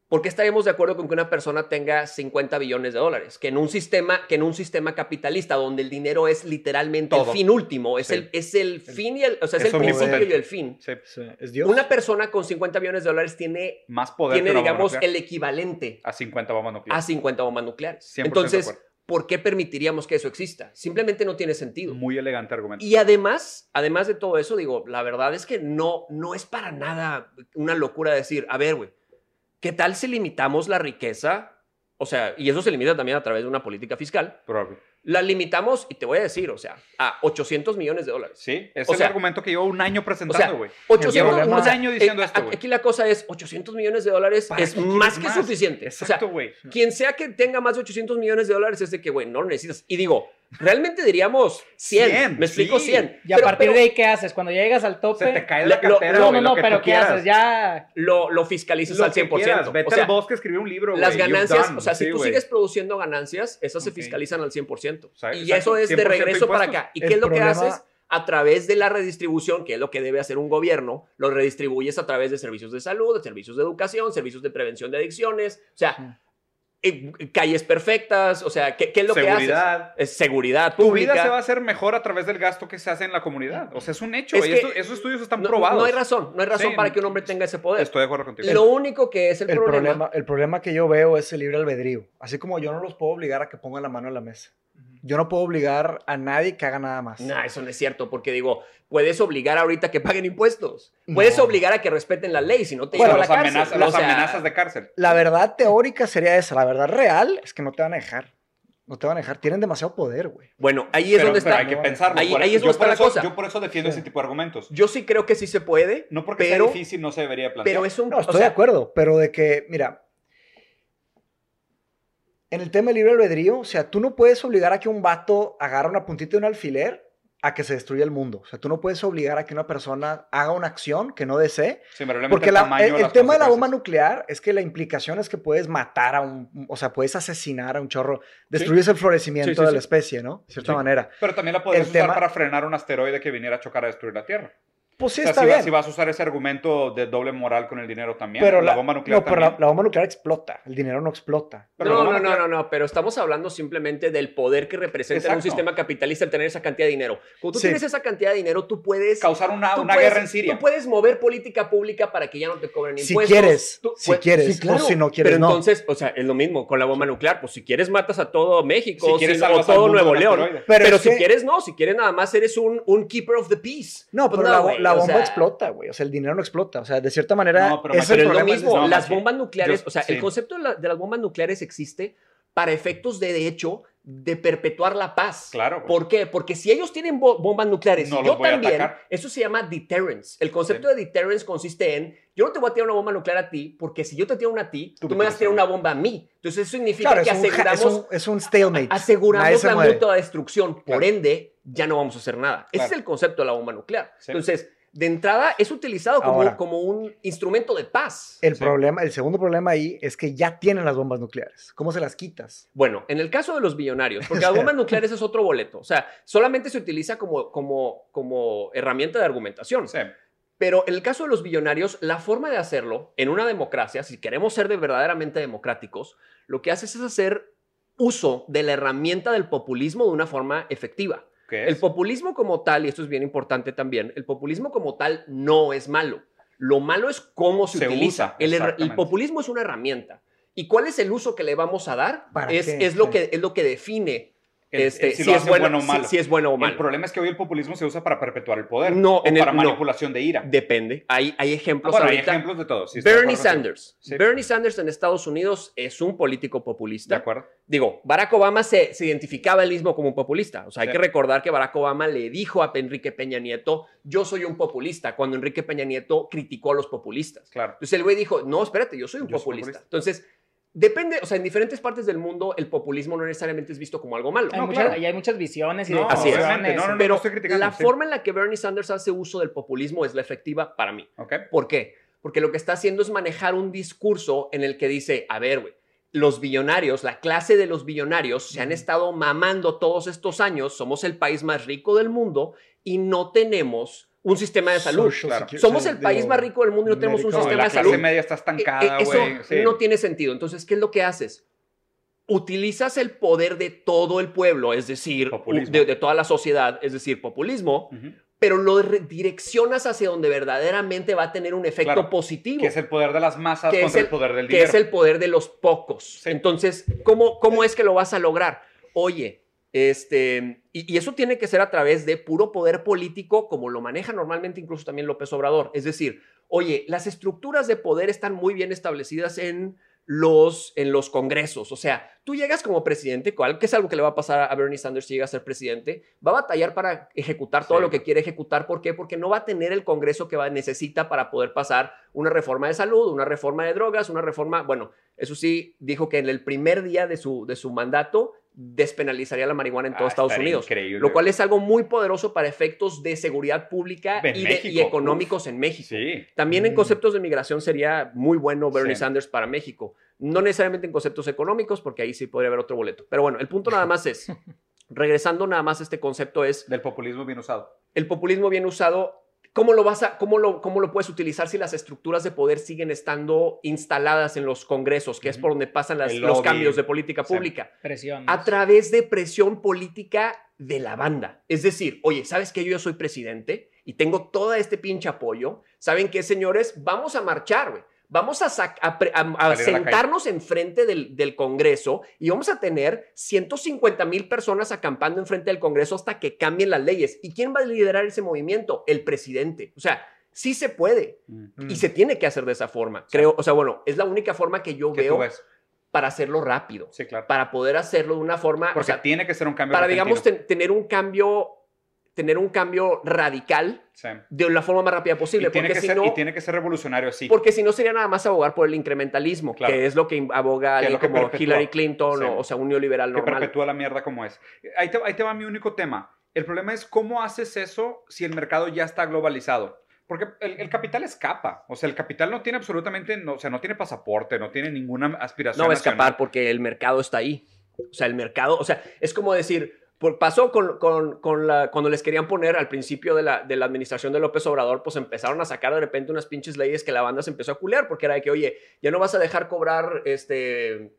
S3: ¿Por qué estaríamos de acuerdo con que una persona tenga 50 billones de dólares? Que en un sistema, que en un sistema capitalista donde el dinero es literalmente
S1: Todo.
S3: el fin último, es,
S1: Sí.
S3: el, es el fin y el, o sea, es,
S1: Es
S3: el principio y el fin.
S1: Sí.
S2: Sí, Es Dios.
S3: Una persona con 50 billones de dólares tiene,
S1: Más poder
S3: tiene digamos, el equivalente
S1: A 50 bombas nucleares.
S3: a 50 bombas nucleares.
S1: 100% de
S3: Entonces. ¿por qué permitiríamos que eso exista? Simplemente no tiene sentido.
S1: Muy elegante argumento.
S3: Y además, además de todo eso, digo, la verdad es que no, no es para nada una locura decir, a ver, güey, ¿qué tal si limitamos la riqueza? O sea, y eso se limita también a través de una política fiscal.
S1: Probable.
S3: La limitamos, y te voy a decir, o sea, a 800 millones de dólares.
S1: Sí, es
S3: O
S1: el
S3: sea-
S1: argumento que llevo un año presentando, güey.
S3: 800
S1: Llevo
S2: problema-
S3: o sea,
S1: un año diciendo
S3: eh,
S1: esto,
S3: a-
S1: güey.
S3: Aquí la cosa es, 800 millones de dólares
S1: ¿Para
S3: es más que suficiente. O
S1: Exacto,
S3: sea,
S1: güey.
S3: quien sea que tenga más de 800 millones de dólares es de que, güey, no lo necesitas. Y digo, realmente diríamos 100.
S1: 100,
S3: me explico,
S1: sí.
S3: 100.
S4: Y a
S3: Pero-
S4: partir
S3: pero
S4: de ahí, ¿qué haces? Cuando ya llegas al tope.
S1: Se te cae
S3: Lo-
S1: la cartera,
S3: lo-
S4: no, no, no, pero ¿qué
S1: quieras.
S4: haces? Ya.
S3: Lo, lo fiscalizas
S1: Lo
S3: al
S1: que
S3: 100%.
S1: quieras. Vete
S3: o sea,
S1: al bosque a escribir un libro,
S3: las.
S1: You've
S3: ganancias, o sea, si
S1: Sí,
S3: tú
S1: güey.
S3: sigues produciendo ganancias, esas se
S1: Ok.
S3: fiscalizan al 100%.
S1: O sea,
S3: y
S1: exacto,
S3: eso es de
S1: 100%
S3: regreso para
S1: impuestos.
S3: acá. ¿Y
S2: El
S3: qué es lo
S2: problema-
S3: que haces? A través de la redistribución, que es lo que debe hacer un gobierno, lo redistribuyes a través de servicios de salud, de servicios de educación, servicios de prevención de adicciones, o sea, calles perfectas, o sea, ¿qué, qué es lo que
S1: Seguridad.
S3: haces? Es seguridad
S1: Tu
S3: pública.
S1: vida se va a hacer mejor a través del gasto que se hace en la comunidad. O sea, es un hecho.
S3: Es
S1: y
S3: que-
S1: esto- esos estudios están
S3: no,
S1: probados.
S3: no hay razón, no hay razón
S1: Sí,
S3: para que un hombre tenga ese poder.
S1: Estoy de acuerdo contigo.
S3: Lo único que es el,
S2: El
S3: problema,
S2: problema, el problema que yo veo es el libre albedrío. Así como yo no los puedo obligar a que pongan la mano en la mesa. Yo no puedo obligar a nadie que haga nada más.
S3: No, eso no es cierto, porque digo, puedes obligar ahorita que paguen impuestos. Puedes
S2: No.
S3: obligar a que respeten la ley, si no te
S1: Bueno,
S3: llevan a
S1: las,
S3: la cárcel. O
S1: las
S3: sea,
S1: amenazas de cárcel.
S2: La verdad teórica sería esa. La verdad real es que no te van a dejar. No te van a dejar. Tienen demasiado poder, güey.
S3: Bueno, ahí es
S1: Pero-
S3: donde
S1: pero
S3: está.
S1: hay que pensarlo.
S3: Ahí-
S1: Por-
S3: ahí es
S1: yo
S3: donde
S1: por
S3: está la
S1: eso-
S3: cosa.
S1: Yo por eso defiendo
S2: Sí.
S1: ese tipo de argumentos.
S3: Yo sí creo que sí se puede,
S1: No porque
S3: pero,
S1: sea difícil, no se debería plantear.
S3: pero es un...
S2: No,
S3: o
S2: estoy
S3: sea,
S2: de acuerdo, pero de que, mira, en el tema del libre albedrío, o sea, tú no puedes obligar a que un vato agarre una puntita de un alfiler a que se destruya el mundo. O sea, tú no puedes obligar a que una persona haga una acción que no desee.
S1: Sí,
S2: Porque
S1: el
S2: la- el, tema de la bomba nuclear es que la implicación es que puedes matar a un, o sea, puedes asesinar a un chorro, destruyes el florecimiento
S1: Sí,
S2: de la especie, ¿no? De cierta manera.
S1: Pero también la podrías
S2: el
S1: usar
S2: tema-
S1: para frenar un asteroide que viniera a chocar a destruir la Tierra.
S2: Pues sí,
S1: o sea,
S2: está
S1: si, va-
S2: bien.
S1: si vas a usar ese argumento de doble moral con el dinero también,
S2: pero
S1: la, bomba nuclear
S2: no, pero la,
S1: también.
S2: la bomba nuclear explota, el dinero no explota.
S1: Pero
S3: no, no, no, no, no, pero estamos hablando simplemente del poder que representa en un sistema capitalista el tener esa cantidad de dinero. Cuando tú
S2: Sí.
S3: tienes esa cantidad de dinero, tú puedes...
S1: causar una,
S3: tú
S1: una
S3: puedes-
S1: guerra en Siria.
S3: Tú puedes mover política pública para que ya no te cobren
S2: Si
S3: impuestos.
S2: quieres,
S3: Tú-
S2: si
S3: pues,
S2: quieres,
S3: sí, claro.
S2: o si no quieres,
S3: Pero
S2: no.
S3: entonces, o sea, es lo mismo con la bomba nuclear. Pues si quieres matas a todo México,
S1: Si quieres,
S3: o todo Nuevo León. Pero, si
S2: que-
S3: quieres, no. Si quieres, nada más eres un, un keeper of the peace.
S2: No,
S3: Pues
S2: pero la, la
S3: o
S2: bomba
S3: sea,
S2: explota, güey. O sea, el dinero no explota. O sea, de cierta manera,
S1: No, pero
S2: es el
S3: Pero es lo mismo,
S1: no,
S3: las bombas nucleares,
S1: yo-
S3: o sea,
S1: sí.
S3: el concepto de, la- de las bombas nucleares existe para efectos de, de hecho, de perpetuar la paz.
S1: Claro, güey.
S3: ¿Por qué? Porque si ellos tienen bo- bombas nucleares
S1: No
S3: yo también, eso se llama deterrence. El concepto de deterrence consiste en, yo no te voy a tirar una bomba nuclear a ti, porque si yo te tiro una a ti,
S1: Tú
S3: tú,
S1: me
S3: vas a tirar una bomba a mí. Entonces eso significa
S2: Claro,
S3: que
S2: es un, ja- es,
S3: aseguramos,
S2: un, es un stalemate.
S3: Aseguramos
S2: se
S3: la mutua destrucción. Por
S1: Claro.
S3: ende, ya no vamos a hacer nada. Ese es el concepto de la bomba nuclear.
S1: Sí.
S3: Entonces, de entrada, es utilizado como,
S2: Ahora.
S3: como un instrumento de paz.
S2: El
S1: Sí.
S2: problema, el segundo problema ahí es que ya tienen las bombas nucleares. ¿Cómo se las quitas?
S3: Bueno, en el caso de los billonarios, porque las bombas nucleares es otro boleto. O sea, solamente se utiliza como, como, como herramienta de argumentación.
S1: Sí.
S3: Pero en el caso de los billonarios, la forma de hacerlo en una democracia, si queremos ser de verdaderamente democráticos, lo que haces es hacer uso de la herramienta del populismo de una forma efectiva.
S1: ¿Qué
S3: El
S1: es?
S3: populismo como tal, y esto es bien importante también, el populismo como tal no es malo. Lo malo es cómo se,
S1: Se
S3: utiliza.
S1: usa,
S3: el, populismo es una herramienta. ¿Y cuál es el uso que le vamos a dar?
S2: ¿Para
S3: Es,
S2: qué?
S3: es, lo
S2: Sí.
S3: que, es lo que define
S1: El-
S3: este,
S1: si
S3: si,
S1: lo
S3: es bueno,
S1: bueno o malo.
S3: si es bueno o
S1: El problema es que hoy el populismo se usa para perpetuar el poder.
S3: No,
S1: o
S3: en el-
S1: para
S3: no.
S1: manipulación de ira.
S3: Depende. Hay, hay
S1: Ah,
S3: ejemplos
S1: bueno, hay ejemplos de todo. sí, de
S3: Bernie. Sanders.
S1: Sí.
S3: Bernie Sanders en Estados Unidos es un político
S1: De
S3: populista.
S1: acuerdo.
S3: Digo, Barack Obama se, se identificaba él mismo como un populista. O sea, hay
S1: Sí.
S3: que recordar que Barack Obama le dijo a Enrique Peña Nieto, yo soy un populista, cuando Enrique Peña Nieto criticó a los populistas.
S1: Claro.
S3: Entonces el güey dijo, no, espérate, yo soy un
S1: Yo soy
S3: populista.
S1: populista.
S3: Entonces, depende, o sea, en diferentes partes del mundo el populismo no necesariamente es visto como algo malo.
S4: Hay,
S1: No,
S4: muchas,
S1: claro.
S4: y hay muchas visiones y
S1: No,
S3: Así es.
S4: decisiones.
S1: No, no, no.
S3: Pero
S1: estoy criticando,
S3: la
S1: sí.
S3: forma en la que Bernie Sanders hace uso del populismo es la efectiva para mí.
S1: Ok.
S3: ¿Por qué? Porque lo que está haciendo es manejar un discurso en el que dice, a ver, güey, los billonarios, la clase de los billonarios se han estado mamando todos estos años, somos el país más rico del mundo y no tenemos un sistema de salud.
S2: Social
S1: claro.
S2: secu-
S3: Somos el país más rico del mundo y no tenemos un
S2: médico.
S1: No,
S3: sistema
S1: la
S3: de
S1: clase
S3: salud.
S1: media está
S3: Eh,
S1: estancada,
S3: eh, Eso.
S1: Sí.
S3: no tiene sentido. Entonces, ¿qué es lo que haces? Utilizas el poder de todo el pueblo, es decir, de, de toda la sociedad, es decir, populismo, pero lo re- direccionas hacia donde verdaderamente va a tener un efecto
S1: Claro,
S3: positivo
S1: Que es el poder de las masas
S3: Que es
S1: contra el,
S3: el-
S1: poder del
S3: que
S1: dinero.
S3: es el poder de los pocos. Entonces, ¿cómo, ¿cómo es que lo vas a lograr? Oye, este, y, y eso tiene que ser a través de puro poder político, como lo maneja normalmente incluso también López Obrador. Es decir, oye, las estructuras de poder están muy bien establecidas en los, en los congresos. O sea, tú llegas como presidente, que es algo que le va a pasar a Bernie Sanders si llega a ser presidente, va a batallar para ejecutar todo
S1: Sí.
S3: lo que quiere ejecutar. ¿Por qué? Porque no va a tener el congreso que va, necesita para poder pasar una reforma de salud, una reforma de drogas, una reforma, bueno, eso sí, dijo que en el primer día de su, de su mandato despenalizaría la marihuana en
S1: Ah,
S3: Estados
S1: estaría
S3: Unidos.
S1: increíble,
S3: Lo cual es algo muy poderoso para efectos de seguridad pública y, de-
S1: México,
S3: y económicos en México.
S1: Sí.
S3: También en
S2: Mm.
S3: conceptos de migración sería muy bueno Bernie
S1: Sí.
S3: Sanders para México. No necesariamente en conceptos económicos, porque ahí sí podría haber otro boleto. Pero bueno, el punto nada más es, regresando nada más a este concepto es,
S1: Del populismo bien usado.
S3: el populismo bien usado, ¿cómo lo, vas a, cómo lo, cómo lo puedes utilizar si las estructuras de poder siguen estando instaladas en los congresos, que es por donde pasan las- los cambios de política pública?
S4: Presión.
S3: a través de presión política de la banda. Es decir, oye, ¿sabes que yo ya soy presidente y tengo todo este pinche apoyo? ¿Saben qué, señores? Vamos a marchar, güey. Vamos a, a a- sentarnos enfrente del, del Congreso y vamos a tener 150 mil personas acampando enfrente del Congreso hasta que cambien las leyes. ¿Y quién va a liderar ese movimiento? El presidente. O sea, sí se puede
S2: Mm.
S3: y se tiene que hacer de esa forma. Creo, o sea, bueno, es la única forma que yo
S1: ¿Qué tú
S3: veo para hacerlo rápido,
S1: Sí, claro.
S3: para poder hacerlo de una forma... o
S1: Porque
S3: sea,
S1: tiene que ser un cambio
S3: para,
S1: repentino.
S3: digamos, ten- tener un cambio, tener un cambio radical
S1: Sí.
S3: de la forma más rápida posible.
S1: Y tiene,
S3: porque,
S1: que
S3: si
S1: ser,
S3: no,
S1: y tiene que ser revolucionario así.
S3: porque si no sería nada más abogar por el incrementalismo,
S1: Claro.
S3: que es lo que aboga
S1: Que lo que
S3: como
S1: perpetúa.
S3: Hillary Clinton
S1: Sí.
S3: o, o sea, un neoliberal
S1: que
S3: normal.
S1: perpetúa la mierda como es. Ahí te, ahí te va mi único tema. El problema es cómo haces eso si el mercado ya está globalizado. Porque el, el capital escapa. O sea, el capital no tiene absolutamente, no, o sea, no tiene pasaporte, no tiene ninguna aspiración.
S3: No va a escapar porque el mercado está ahí. O sea, el mercado, o sea, es como decir, por, pasó con, con- con la, cuando les querían poner al principio de la, de la administración de López Obrador, pues empezaron a sacar de repente unas pinches leyes que la banda se empezó a culear, porque era de que, oye, ya no vas a dejar cobrar este,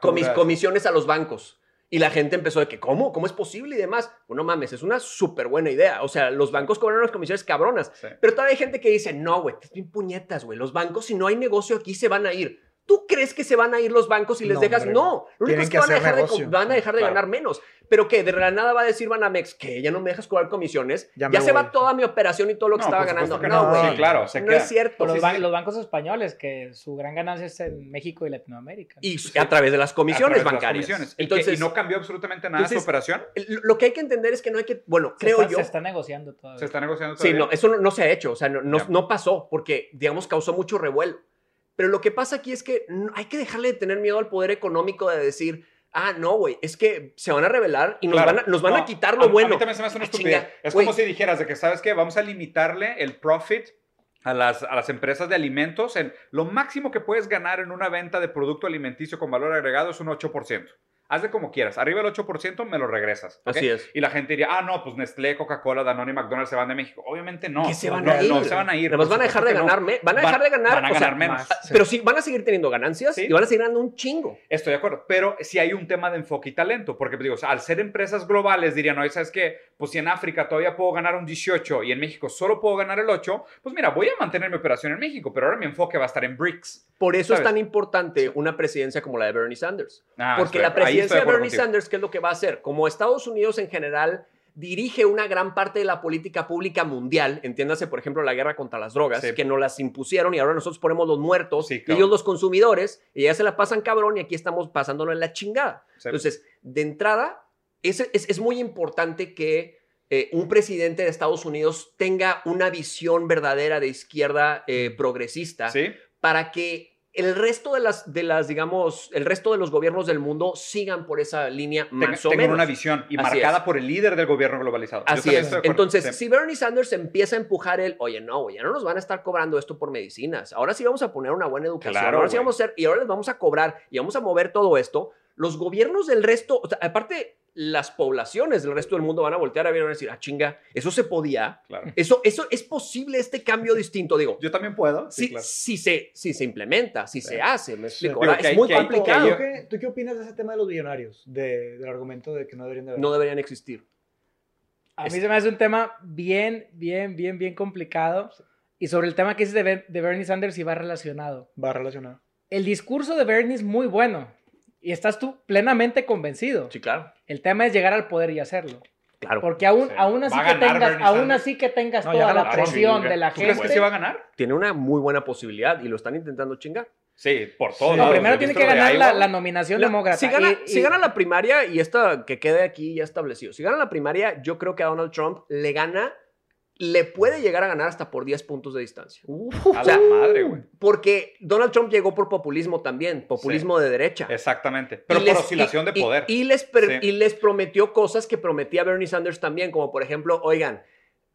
S3: comis- comisiones a los bancos. Y la gente empezó de que, ¿cómo? ¿Cómo es posible? Y demás. Bueno, mames, es una súper buena idea. O sea, los bancos cobran unas comisiones cabronas.
S1: Sí.
S3: Pero todavía hay gente que dice, no, güey, te bien puñetas, güey. Los bancos, si no hay negocio aquí, se van a ir. ¿Tú crees que se van a ir los bancos si les
S2: No,
S3: dejas?
S2: hombre.
S3: No, lo único es que, van, a dejar de,
S2: negocio.
S3: co- van a dejar de
S1: Claro.
S3: ganar menos. Pero que de la nada va a decir Banamex que ya no me dejas cobrar comisiones.
S2: Ya
S3: se va toda mi operación y todo lo que
S1: No,
S3: estaba ganando.
S1: que
S3: No,
S2: no.
S3: güey.
S1: Sí, claro, se
S3: no
S1: queda.
S3: es cierto.
S4: Los,
S1: Sí,
S4: ban-
S1: sí.
S4: los bancos españoles, que su gran ganancia es en México y Latinoamérica.
S3: Y a través de las
S1: A
S3: comisiones
S1: de las
S3: bancarias.
S1: comisiones. Y que-
S3: Entonces,
S1: y no cambió absolutamente nada de
S3: entonces,
S1: su operación.
S3: el- lo que hay que entender es que no hay que, bueno,
S4: se,
S3: creo
S4: está,
S3: yo.
S4: se está negociando todavía.
S1: Se está negociando
S3: Sí,
S1: todavía.
S3: no, eso no, no se ha hecho, o sea, no, no, no pasó porque, digamos, causó mucho revuelo. Pero lo que pasa aquí es que hay que dejarle de tener miedo al poder económico de decir, ah, no, güey, es que se van a revelar y nos
S1: Claro.
S3: van a, nos van
S1: No,
S3: a quitar
S1: a-
S3: lo
S1: A
S3: bueno.
S1: mí también se me hace una
S3: Ah,
S1: estupidez. Es como si dijeras de que, ¿sabes qué? Vamos a limitarle el profit a las, a las empresas de alimentos. En, lo máximo que puedes ganar en una venta de producto alimenticio con valor agregado es un 8%. Hazle como quieras. Arriba del 8% me lo regresas. ¿ok?
S3: Así es.
S1: Y la gente diría, ah, no, pues Nestlé, Coca-Cola, Danone y McDonald's se van de México. Obviamente no.
S3: que se van
S1: no,
S3: a ir.
S1: No, se van a ir.
S3: Además van a dejar de ganar,
S1: no.
S3: me- van a dejar de ganar.
S1: Van a
S3: o sea,
S1: ganar menos.
S2: más.
S3: Pero sí, van a seguir teniendo ganancias
S1: Sí.
S3: y van a seguir ganando un chingo.
S1: Estoy de acuerdo, pero si hay un tema de enfoque y talento, porque digo, o sea, al ser empresas globales dirían, no, ¿sabes qué? Pues si en África todavía puedo ganar un 18 y en México solo puedo ganar el 8, pues mira, voy a mantener mi operación en México, pero ahora mi enfoque va a estar en BRICS.
S3: Por eso
S1: ¿Sabes?
S3: es tan importante una presidencia como la de Bernie Sanders.
S1: Ah,
S3: Porque la
S1: ahí estoy
S3: de Bernie
S1: contigo.
S3: Sanders, ¿qué es lo que va a hacer? Como Estados Unidos en general dirige una gran parte de la política pública mundial, entiéndase, por ejemplo, la guerra contra las drogas,
S1: Sí.
S3: que nos las impusieron y ahora nosotros ponemos los muertos
S1: Sí,
S3: y ellos los consumidores, y ya se la pasan cabrón y aquí estamos pasándolo en la chingada.
S1: Sí.
S3: Entonces, de entrada, es, es, es muy importante que eh, un presidente de Estados Unidos tenga una visión verdadera de izquierda eh, progresista para que el resto de las, de las, digamos, el resto de los gobiernos del mundo sigan por esa línea
S1: Tenga-
S3: más o
S1: tengan
S3: menos.
S1: una visión y
S3: Así
S1: marcada
S3: es.
S1: por el líder del gobierno globalizado.
S3: Así es. Entonces,
S1: Sí.
S3: si Bernie Sanders empieza a empujar el, oye, no, ya no nos van a estar cobrando esto por medicinas. Ahora sí vamos a poner una buena educación.
S1: Claro,
S3: ahora sí vamos a hacer, y ahora les vamos a cobrar y vamos a mover todo esto. Los gobiernos del resto, o sea, aparte, las poblaciones del resto del mundo van a voltear a ver y van a decir, ah, chinga, eso se podía.
S1: Claro.
S3: Eso, eso es posible este cambio distinto. Digo,
S1: Yo también puedo.
S3: si,
S1: Sí, claro.
S3: si se, si se implementa, si se hace, me explico.
S1: Digo
S3: Ahora,
S1: que
S3: es
S1: hay-
S3: muy
S1: hay-
S3: complicado.
S2: ¿Tú qué, tú qué opinas de ese tema de los billonarios? De- del argumento de que no deberían de haber.
S3: No deberían existir.
S4: A mí
S3: Es-
S4: se me hace un tema bien, bien, bien, bien complicado. Y sobre el tema que dices de, de Bernie Sanders y va relacionado.
S2: Va relacionado.
S4: El discurso de Bernie es muy bueno. Y estás tú plenamente convencido.
S3: Sí, claro.
S4: El tema es llegar al poder y hacerlo.
S3: Claro.
S4: Porque aún,
S1: Sí.
S4: aún así que tengas, aún así que tengas
S2: No,
S4: toda la presión
S1: sí,
S4: de la
S1: ¿Tú crees
S4: gente.
S1: que sí va a ganar?
S3: Tiene una muy buena posibilidad y lo están intentando chingar.
S1: Sí, por todo.
S2: Sí.
S4: No, primero tiene que ganar la, la nominación
S3: La-
S4: demócrata.
S3: Si gana,
S4: Y- y-
S3: si gana la primaria, y esta que quede aquí ya establecido, si gana la primaria, yo creo que a Donald Trump le gana, le puede llegar a ganar hasta por 10 puntos de distancia.
S1: A
S3: o sea,
S1: la madre, güey.
S3: Porque Donald Trump llegó por populismo también, populismo de derecha.
S1: Exactamente. Pero
S3: Y
S1: por
S3: les-
S1: oscilación
S3: y-
S1: de
S3: y-
S1: poder.
S3: Y, les per-
S1: Sí.
S3: y les prometió cosas que prometía Bernie Sanders también, como por ejemplo, oigan,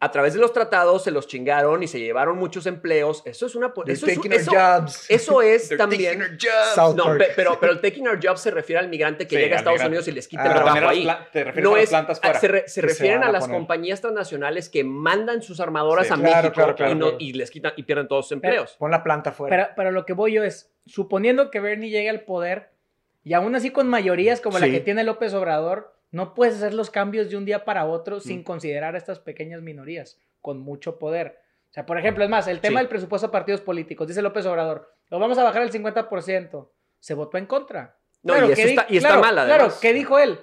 S3: a través de los tratados se los chingaron y se llevaron muchos empleos. Eso es una... Eso es,
S2: taking our
S3: eso,
S2: jobs.
S3: eso es
S1: They're
S3: también...
S1: taking our jobs.
S3: No, pero, pero el taking our jobs se refiere al migrante que
S1: Sí,
S3: llega a Estados
S1: migrante.
S3: Unidos y les quita
S2: Ah,
S3: el trabajo ahí.
S1: te refieres
S3: No
S1: a las
S3: es,
S1: plantas
S3: ah,
S1: fuera.
S3: se, re- se refieren a
S2: a
S3: las
S2: poner.
S3: compañías transnacionales que mandan sus armadoras
S1: Sí.
S3: a
S2: Claro,
S3: México
S2: claro, claro,
S3: y, no-
S2: claro.
S3: y les quitan y pierden todos sus empleos.
S2: Pon la planta fuera.
S4: Pero, pero lo que voy yo es, suponiendo que Bernie llegue al poder, y aún así con mayorías como
S3: Sí.
S4: la que tiene López Obrador, no puedes hacer los cambios de un día para otro
S3: Mm.
S4: sin considerar a estas pequeñas minorías con mucho poder. O sea, por ejemplo, es más, el tema
S3: Sí.
S4: del presupuesto a partidos políticos, dice López Obrador, lo vamos a bajar al 50%. Se votó en contra.
S3: No,
S4: Claro,
S3: y, eso
S4: ¿qué di-
S3: está, y está
S4: claro,
S3: mal,
S4: Claro. ¿qué dijo él?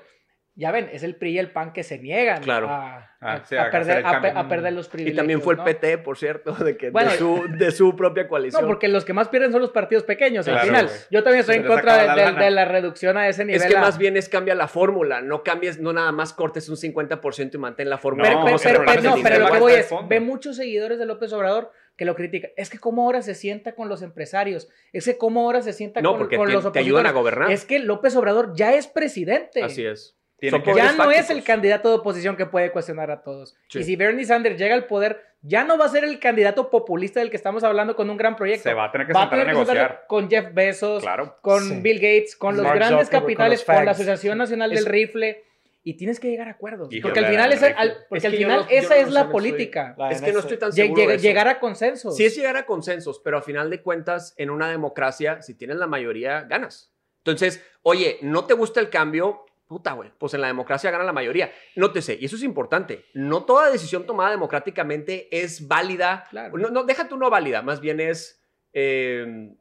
S4: Ya ven, es el PRI y el PAN que se niegan
S3: Claro.
S4: a,
S1: Ah,
S4: a-
S1: sí,
S4: a
S1: a hacer
S4: perder, a, los
S3: Y
S4: privilegios.
S3: también fue el
S4: ¿no?
S3: PT, por cierto, de, que,
S4: Bueno,
S3: de, su, de su propia coalición.
S4: No, porque los que más pierden son los partidos pequeños.
S1: Claro,
S4: al final, yo también estoy
S1: Se
S4: en contra de,
S1: la
S4: de-
S1: lana.
S4: de la reducción a ese nivel.
S3: es que
S4: a-
S3: más bien es cambia la fórmula, no cambies, no nada más cortes un 50% y mantén la fórmula.
S4: Pero,
S1: No,
S4: pero, pero- pero- no, pero lo que voy es, ve muchos seguidores de López Obrador que lo critican. Es que cómo ahora se sienta con los empresarios. Es que cómo ahora se sienta
S3: No,
S4: con,
S3: porque
S4: con
S3: te,
S4: los
S3: te ayudan a
S4: opositores.
S3: gobernar.
S4: Es que López Obrador ya es presidente.
S3: Así es.
S1: Tiene que-
S4: Ya no es el candidato de oposición que puede cuestionar a todos.
S3: Sí.
S4: Y si Bernie Sanders llega al poder, ya no va a ser el candidato populista del que estamos hablando con un gran proyecto.
S1: Se va a tener que
S4: Va a
S1: sentar a
S4: tener que sentarse
S1: negociar.
S4: con Jeff Bezos,
S1: Claro.
S4: con
S2: Sí.
S4: Bill Gates, con los
S2: Mark
S4: grandes
S2: Zuckerberg,
S4: capitales,
S2: con
S4: la. Asociación Nacional
S3: Es-
S4: del Rifle. Y tienes que llegar a acuerdos.
S1: Híjole,
S4: porque al final, esa, al- porque
S3: Es
S4: al
S3: que yo
S4: final
S3: no- yo
S4: esa
S3: no
S4: es
S3: sé,
S4: la política.
S2: La
S3: Es que no estoy tan seguro
S4: llega-
S3: de eso.
S4: llegar a consensos.
S3: Sí es llegar a consensos, pero a final de cuentas, en una democracia, si tienes la mayoría, ganas. Entonces, oye, ¿no te gusta el cambio? Puta, güey, pues en la democracia gana la mayoría. Nótese, y eso es importante, no toda decisión tomada democráticamente es válida.
S4: Claro.
S3: No, no, deja tú no válida, más bien es... eh,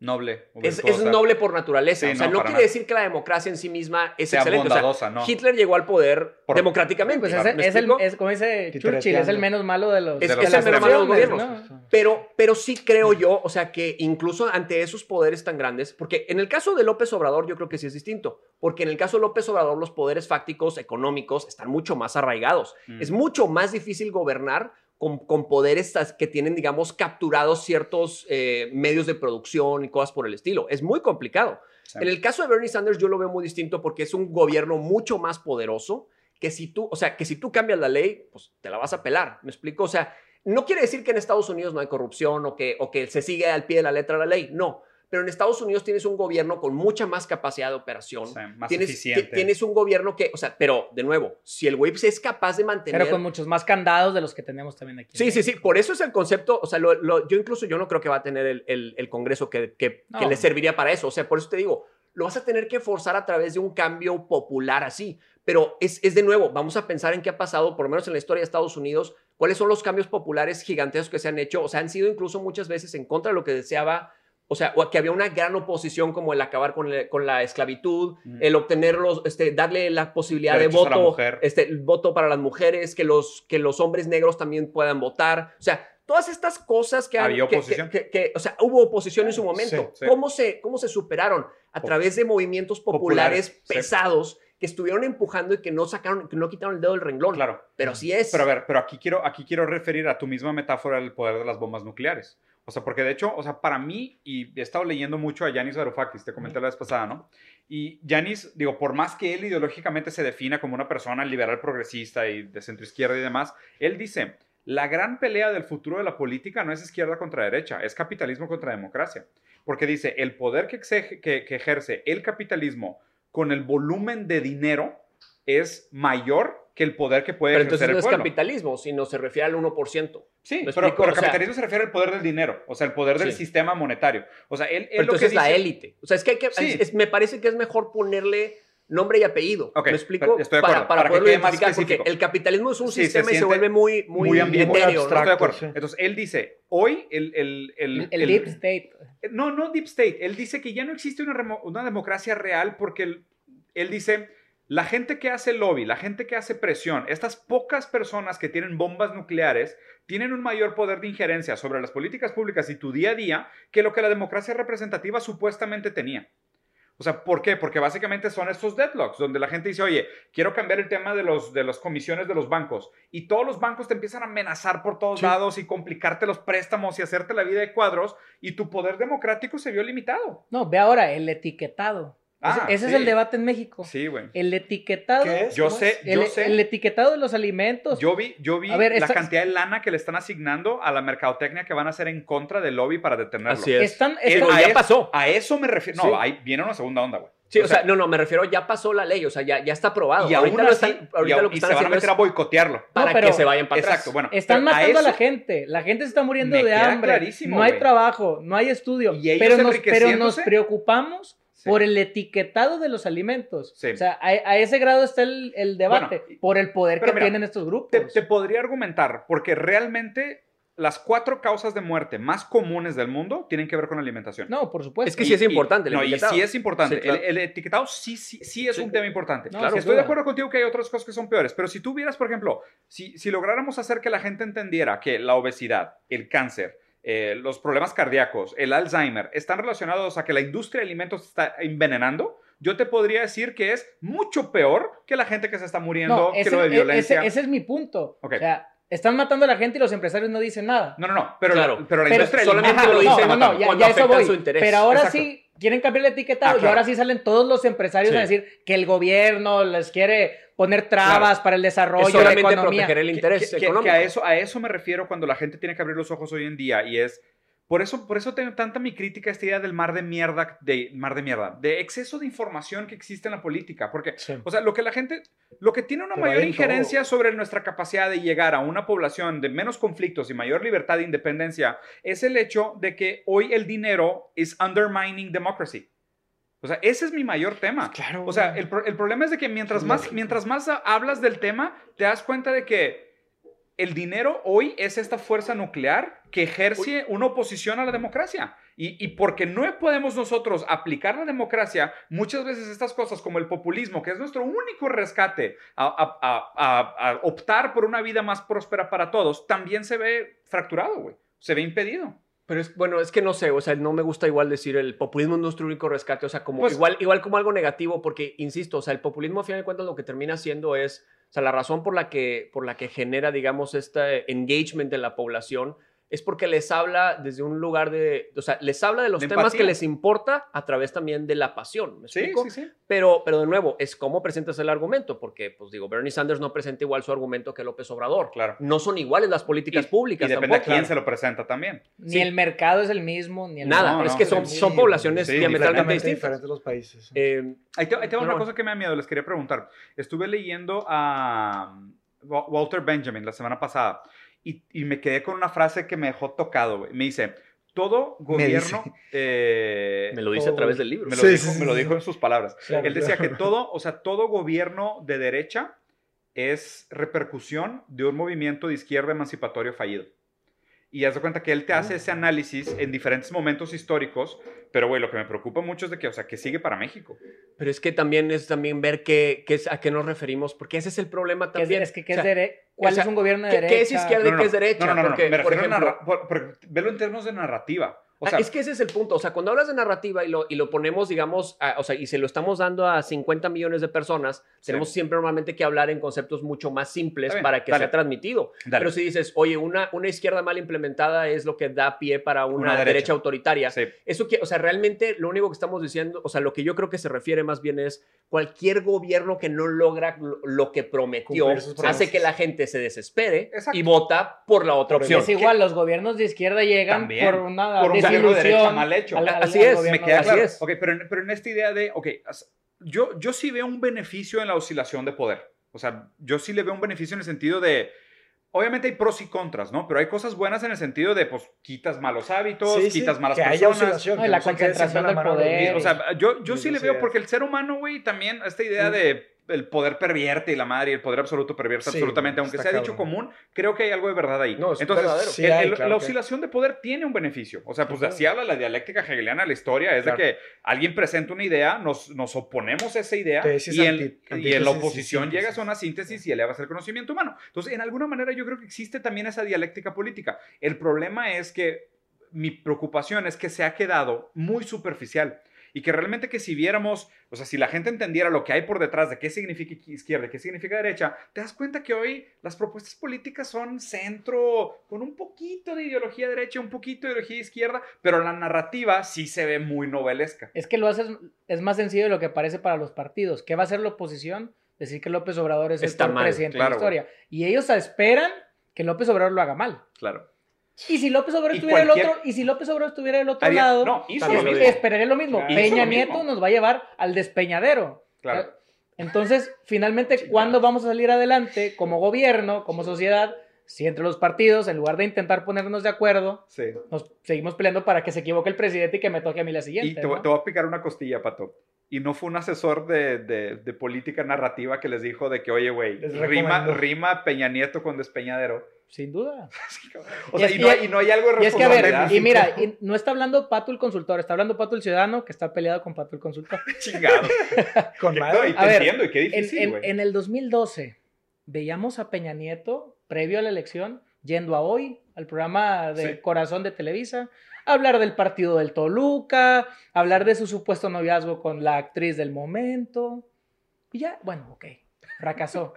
S1: Noble.
S3: es, noble por naturaleza.
S1: Sí,
S3: o sea,
S1: no,
S3: quiere
S1: nada.
S3: decir que la democracia en sí misma es
S1: Sea
S3: excelente. O sea,
S1: bondadosa, no.
S3: Hitler llegó al poder
S1: Por-
S3: democráticamente.
S4: Pues
S3: ¿me
S4: es, es el,
S3: explico?
S4: es como dice. Churchill, es el menos malo de los
S3: Es-
S4: de
S1: es
S4: las
S1: el menos malo de los
S4: naciones,
S3: gobiernos.
S4: ¿no?
S3: Pero, pero sí creo yo, o sea, que incluso ante esos poderes tan grandes, porque en el caso de López Obrador yo creo que sí es distinto, porque en el caso de López Obrador los poderes fácticos económicos están mucho más arraigados.
S1: Mm.
S3: Es mucho más difícil gobernar con, con poderes que tienen, digamos, capturados ciertos eh, medios de producción y cosas por el estilo. Es muy complicado.
S1: Sí.
S3: En el caso de Bernie Sanders yo lo veo muy distinto porque es un gobierno mucho más poderoso que si tú, o sea, que si tú cambias la ley, pues te la vas a pelar. ¿Me explico? O sea, no quiere decir que en Estados Unidos no hay corrupción o que, o que se sigue al pie de la letra la ley. No. Pero en Estados Unidos tienes un gobierno con mucha más capacidad de operación.
S1: Más
S3: tienes,
S1: eficiente.
S3: ti- tienes un gobierno que, o sea, pero de nuevo, si el güey es capaz de mantener.
S4: Pero con muchos más candados de los que tenemos también aquí.
S3: Sí, sí, sí. Por eso es el concepto. O sea, lo- lo- yo incluso yo no creo que va a tener el, el- el Congreso que, que-
S4: No.
S3: que le serviría para eso. O sea, por eso te digo, lo vas a tener que forzar a través de un cambio popular así. Pero es, es de nuevo, vamos a pensar en qué ha pasado, por lo menos en la historia de Estados Unidos, cuáles son los cambios populares gigantescos que se han hecho. O sea, han sido incluso muchas veces en contra de lo que deseaba o sea, que había una gran oposición como el acabar con, el- con la esclavitud,
S1: Ujú.
S3: el obtener los, este, darle la posibilidad
S1: Derechos
S3: de voto, este, el voto para las mujeres, que los, que los hombres negros también puedan votar. O sea, todas estas cosas que
S1: Había
S3: que-
S1: oposición.
S3: que- o sea, hubo oposición en su momento.
S1: Sí, sí.
S3: ¿Cómo, se, ¿Cómo se superaron? A través de movimientos populares,
S1: Populares, sí.
S3: pesados que estuvieron empujando y que no sacaron, que no quitaron el dedo del renglón.
S1: Claro.
S3: Pero así es.
S1: Pero a ver, pero aquí quiero, aquí quiero referir a tu misma metáfora del poder de las bombas nucleares. O sea, porque de hecho, o sea, para mí, y he estado leyendo mucho a Yanis Varoufakis, te comenté la vez pasada, ¿no? Y Yanis, digo, por más que él ideológicamente se defina como una persona liberal progresista y de centro izquierda y demás, él dice, la gran pelea del futuro de la política no es izquierda contra derecha, es capitalismo contra democracia. Porque dice, el poder que, exe- que- que ejerce el capitalismo con el volumen de dinero es mayor que el poder que puede
S3: Pero
S1: ejercer
S3: entonces no
S1: el
S3: es
S1: pueblo.
S3: capitalismo, sino se refiere al 1%.
S1: Sí,
S3: ¿Me
S1: pero, pero
S3: O sea-
S1: capitalismo se refiere al poder del dinero, o sea, el poder del
S3: Sí.
S1: sistema monetario. O sea, él, él
S3: Pero
S1: lo que
S3: entonces la élite. O sea, es que, hay que
S1: Sí.
S3: es- es- me parece que es mejor ponerle nombre y apellido. ¿Me explico?
S1: estoy de acuerdo,
S3: Para, para,
S1: para que
S3: poderlo
S1: más
S3: identificar, porque el capitalismo es un
S1: Sí, se
S3: sistema y se vuelve muy, muy,
S1: muy
S3: etéreo,
S2: muy
S3: ¿no?
S1: Estoy de acuerdo.
S2: abstracto, sí.
S1: Entonces, él dice, hoy el... el, el,
S4: El, el
S1: el-
S4: Deep State.
S1: No, no Deep State. Él dice que ya no existe una, remo- una democracia real porque él, él dice, la gente que hace lobby, la gente que hace presión, estas pocas personas que tienen bombas nucleares, tienen un mayor poder de injerencia sobre las políticas públicas y tu día a día que lo que la democracia representativa supuestamente tenía. O sea, ¿por qué? Porque básicamente son estos deadlocks, donde la gente dice, oye, quiero cambiar el tema de, los, de las comisiones de los bancos. Y todos los bancos te empiezan a amenazar por todos
S2: Sí.
S1: lados y complicarte los préstamos y hacerte la vida de cuadros. Y tu poder democrático se vio limitado.
S4: No, ve ahora, el etiquetado.
S1: Ah,
S4: ese ese
S1: sí.
S4: es el debate en México.
S1: Sí, güey.
S4: El etiquetado.
S2: ¿Qué es?
S1: Yo
S2: ¿Cómo
S1: sé,
S2: es?
S1: yo
S4: el,
S1: sé.
S4: el etiquetado de los alimentos.
S1: Yo vi, yo vi
S4: A ver,
S1: la
S4: esta-
S1: cantidad de lana que le están asignando a la mercadotecnia que van a hacer en contra del lobby para detenerlo.
S3: Así es.
S4: Están, están-
S1: a
S3: ya
S1: eso-
S3: pasó.
S1: A eso me refiero. No,
S3: Sí.
S1: ahí viene una segunda onda, güey.
S3: Sí, o, sea, no, no, me refiero, ya pasó la ley, o sea, ya, ya está aprobado.
S1: y aún
S3: ahorita lo
S1: así,
S3: están, ahorita lo que
S1: y
S3: están
S1: se van a meter a boicotearlo.
S3: para
S4: No, pero-
S3: que se vayan para atrás.
S1: Exacto, bueno.
S4: están
S1: a
S4: matando a, la gente. La gente se está muriendo de hambre.
S1: clarísimo,
S4: no hay trabajo, no hay estudio.
S1: Y ellos
S4: pero, nos, pero nos preocupamos
S1: Sí.
S4: por el etiquetado de los alimentos.
S1: Sí.
S4: O sea, a, a ese grado está el, el debate,
S1: Bueno,
S4: por el poder que
S1: mira,
S4: tienen estos grupos.
S1: Te, te podría argumentar, porque realmente las cuatro causas de muerte más comunes del mundo tienen que ver con la alimentación.
S4: No, por supuesto.
S3: Es que sí es importante el
S1: no, y sí es importante.
S3: Sí, claro.
S1: el, el etiquetado sí, sí, sí es
S3: Sí.
S1: un tema importante.
S4: No,
S1: claro, estoy de acuerdo contigo que hay otras cosas que son peores, pero si tú vieras, por ejemplo, si, si lográramos hacer que la gente entendiera que la obesidad, el cáncer, eh, los problemas cardíacos, el Alzheimer, están relacionados a que la industria de alimentos está envenenando, yo te podría decir que es mucho peor que la gente que se está muriendo,
S4: No,
S1: que
S4: ese,
S1: lo de
S4: e-
S1: violencia.
S4: ese- ese es mi punto.
S1: Ok.
S4: O sea, están matando a la gente y los empresarios no dicen nada.
S1: No, no, no, pero,
S3: Claro.
S1: la, pero la
S4: Pero
S1: industria
S3: solamente
S1: alimento
S3: lo dicen
S4: no, no,
S1: matando.
S4: ya,
S3: cuando
S4: ya eso voy.
S3: su interés.
S4: Pero ahora
S1: Exacto.
S4: sí quieren cambiar el etiquetado
S1: Ah,
S4: y
S1: claro.
S4: ahora sí salen todos los empresarios
S3: Sí.
S4: a decir que el gobierno les quiere poner trabas para el desarrollo
S3: Es
S4: de la
S3: solamente
S4: economía.
S3: proteger el interés
S1: que, que-
S3: económico.
S1: que a, eso, a eso me refiero cuando la gente tiene que abrir los ojos hoy en día y es... Por eso, por eso tengo tanta mi crítica a esta idea del mar de mierda, de mar de mierda, de exceso de información que existe en la política. Porque,
S2: Sí.
S1: o sea, lo que la gente, lo que tiene una
S2: Pero
S1: mayor
S2: en
S1: injerencia sobre nuestra capacidad de llegar a una población de menos conflictos y mayor libertad e independencia es el hecho de que hoy el dinero es undermining democracy. O sea, ese es mi mayor tema.
S2: Claro.
S1: O sea, el, el problema es de que mientras más, mientras más ha- hablas del tema, te das cuenta de que el dinero hoy es esta fuerza nuclear que ejerce una oposición a la democracia. Y, y porque no podemos nosotros aplicar la democracia, muchas veces estas cosas como el populismo, que es nuestro único rescate a, a- a- a- optar por una vida más próspera para todos, también se ve fracturado, güey. Se ve impedido.
S3: Pero es, bueno, es que no sé, o sea, no me gusta igual decir el populismo es nuestro único rescate, o sea, como
S1: Pues-
S3: igual, igual como algo negativo, porque, insisto, o sea, el populismo a final de cuentas lo que termina siendo es, o sea, la razón por la que, por la que genera, digamos, este engagement en la población es porque les habla desde un lugar de, o sea, les habla de los
S1: De
S3: temas
S1: empatía.
S3: que les importa a través también de la pasión, ¿me
S1: Sí,
S3: explico?
S1: sí, sí.
S3: Pero, pero de nuevo, es cómo presentas el argumento, porque, pues digo, Bernie Sanders no presenta igual su argumento que López Obrador.
S1: Claro.
S3: No son iguales las políticas
S1: Y-
S3: públicas
S1: Y depende
S3: tampoco.
S1: a quién se lo presenta también.
S4: Ni
S3: Sí.
S4: el mercado es el mismo, ni el
S3: Nada,
S1: No,
S3: es
S1: no,
S3: que son, poblaciones
S1: sí,
S3: diametralmente distintas.
S2: diferentes los países.
S3: Eh,
S1: Ahí te, ahí te va
S3: Pero
S1: una cosa que me da miedo, les quería preguntar. Estuve leyendo a um, Wa- Walter Benjamin la semana pasada y, y me quedé con una frase que me dejó tocado. güey. Me dice, todo
S2: Me dice.
S1: gobierno... eh,
S3: me lo dice
S2: todo,
S3: a través del libro.
S1: me lo,
S2: Sí,
S1: dijo,
S2: sí, sí,
S1: me lo dijo en sus palabras.
S2: Claro,
S1: Él decía que todo, o sea, todo gobierno de derecha es repercusión de un movimiento de izquierda emancipatorio fallido. Y haz de cuenta que él te hace ese análisis en diferentes momentos históricos, pero güey, lo que me preocupa mucho es de que, o sea, que sigue para México.
S3: Pero es que también es también ver qué, qué es, a qué nos referimos, porque ese es el problema
S4: ¿Qué
S3: también.
S4: es que, ¿qué
S3: O sea,
S4: es dere- ¿Cuál
S3: o sea,
S4: es un gobierno de
S3: ¿qué-
S4: derecha?
S3: qué es izquierda? ¿De qué es derecha?
S1: No, no, no,
S3: Porque,
S1: me
S3: por
S1: refiero a
S3: ejemplo-
S1: narra- por- por- velo en términos de narrativa. O
S3: Ah,
S1: sea,
S3: es que ese es el punto. O sea, cuando hablas de narrativa y lo, y lo ponemos, digamos, a- o sea, y se lo estamos dando a 50 millones de personas,
S1: Sí.
S3: tenemos siempre normalmente que hablar en conceptos mucho más simples
S1: bien,
S3: para que
S1: dale.
S3: sea transmitido.
S1: Dale.
S3: Pero si dices, oye, una, una izquierda mal implementada es lo que da pie para una,
S1: Una
S3: derecha.
S1: derecha.
S3: autoritaria.
S1: sí.
S3: Eso que, o sea, realmente lo único que estamos diciendo, o sea, lo que yo creo que se refiere más bien es cualquier gobierno que no logra lo, que prometió hace que la gente se desespere
S1: Exacto.
S3: y vota por la otra
S2: Por
S3: opción.
S4: Es igual, los gobiernos de izquierda llegan
S1: También.
S4: por una
S1: Por un gobierno de derecha mal hecho.
S4: al-
S3: Así es,
S1: Me queda claro.
S3: es.
S1: Ok, pero, en- pero en esta idea de, ok, yo, yo sí veo un beneficio en la oscilación de poder. O sea, yo sí le veo un beneficio en el sentido de, obviamente hay pros y contras, ¿no? Pero hay cosas buenas en el sentido de, pues, quitas malos hábitos,
S2: Sí, sí,
S1: quitas malas
S2: que haya
S1: personas.
S2: oscilación.
S4: No, y la
S2: no
S4: concentración
S2: la
S4: del poder.
S1: Y, o sea, yo, yo sí le veo, porque el ser humano, güey, también, esta idea
S2: Mm.
S1: de el poder pervierte y la madre y el poder absoluto pervierte
S2: Sí,
S1: absolutamente, aunque sea dicho común, creo que hay algo de verdad ahí.
S3: No, es
S1: Entonces,
S3: verdadero.
S2: Sí
S1: el-
S2: hay,
S1: el-
S2: claro
S1: la
S2: que-
S1: oscilación de poder tiene un beneficio. O sea, pues así habla la dialéctica hegeliana la historia, es
S2: Claro.
S1: de que alguien presenta una idea, nos, nos oponemos a esa idea
S2: Tesis,
S1: y en, y la oposición llegas a una síntesis y elevas el conocimiento humano. Entonces, en alguna manera yo creo que existe también esa dialéctica política. El problema es que mi preocupación es que se ha quedado muy superficial y que realmente que si viéramos, o sea, si la gente entendiera lo que hay por detrás de qué significa izquierda, y qué significa derecha, te das cuenta que hoy las propuestas políticas son centro con un poquito de ideología derecha, un poquito de ideología izquierda, pero la narrativa sí se ve muy novelesca.
S4: Es que lo haces, es más sencillo de lo que parece para los partidos. ¿Qué va a hacer la oposición? Decir que López Obrador es
S3: Está
S4: el peor
S3: mal,
S4: presidente
S1: claro,
S4: de la historia. Y ellos esperan que López Obrador lo haga mal.
S1: Claro.
S4: Y si López Obrador
S1: Y
S4: estuviera
S1: cualquier-
S4: otro, y si López Obrador estuviera del otro
S1: Haría-
S4: lado,
S1: no, hizo
S3: también
S1: lo
S4: esperaría lo mismo.
S2: Claro.
S4: Peña
S1: lo
S4: Nieto
S1: mismo.
S4: nos va a llevar al despeñadero.
S1: Claro.
S4: Entonces, finalmente. ¿cuándo vamos a salir adelante como gobierno, como sociedad? Si entre los partidos, en lugar de intentar ponernos de acuerdo,
S1: Sí.
S4: nos seguimos peleando para que se equivoque el presidente y que me toque a mí la
S1: Y
S4: siguiente.
S1: te, voy-
S4: ¿no?
S1: te voy a picar una costilla, Pato. Y no fue un asesor de, de- de política narrativa que les dijo de que, oye, güey, rima, rima Peña Nieto con despeñadero.
S4: Sin duda.
S1: O sea, y, no hay, y no hay algo de
S4: Y es que, a ver, y mira, y no está hablando Pato el consultor, está hablando Pato el ciudadano que está peleado con Pato el consultor.
S1: Chingado.
S2: Con
S1: no, y
S4: A
S1: te
S4: ver,
S1: entiendo, y qué difícil,
S4: en-
S1: güey.
S4: en el 2012 veíamos a Peña Nieto, previo a la elección, yendo a hoy, al programa de
S1: Sí.
S4: Corazón de Televisa, a hablar del partido del Toluca, hablar de su supuesto noviazgo con la actriz del momento. Y ya, bueno, ok, fracasó.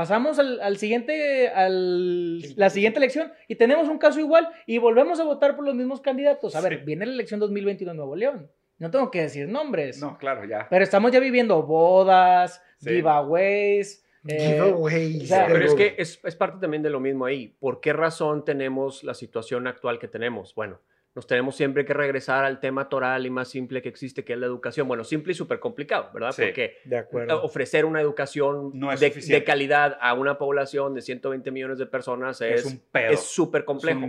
S4: Pasamos al, al siguiente, al, la siguiente elección y tenemos un caso igual y volvemos a votar por los mismos candidatos. A ver, viene la elección 2021 en Nuevo León. No tengo que decir nombres.
S1: No, claro, ya.
S4: Pero estamos ya viviendo bodas,
S1: Sí.
S4: giveaways. eh,
S2: Giveaways.
S4: o sea,
S3: Pero es que es, es parte también de lo mismo ahí. ¿Por qué razón tenemos la situación actual que tenemos? Bueno, nos tenemos siempre que regresar al tema toral y más simple que existe, que es la educación. Bueno, simple y súper complicado, ¿verdad?
S1: Sí.
S3: Porque
S2: De
S3: ofrecer una educación
S1: No
S3: de, calidad a una población de 120 millones de personas
S1: Es
S3: súper complejo.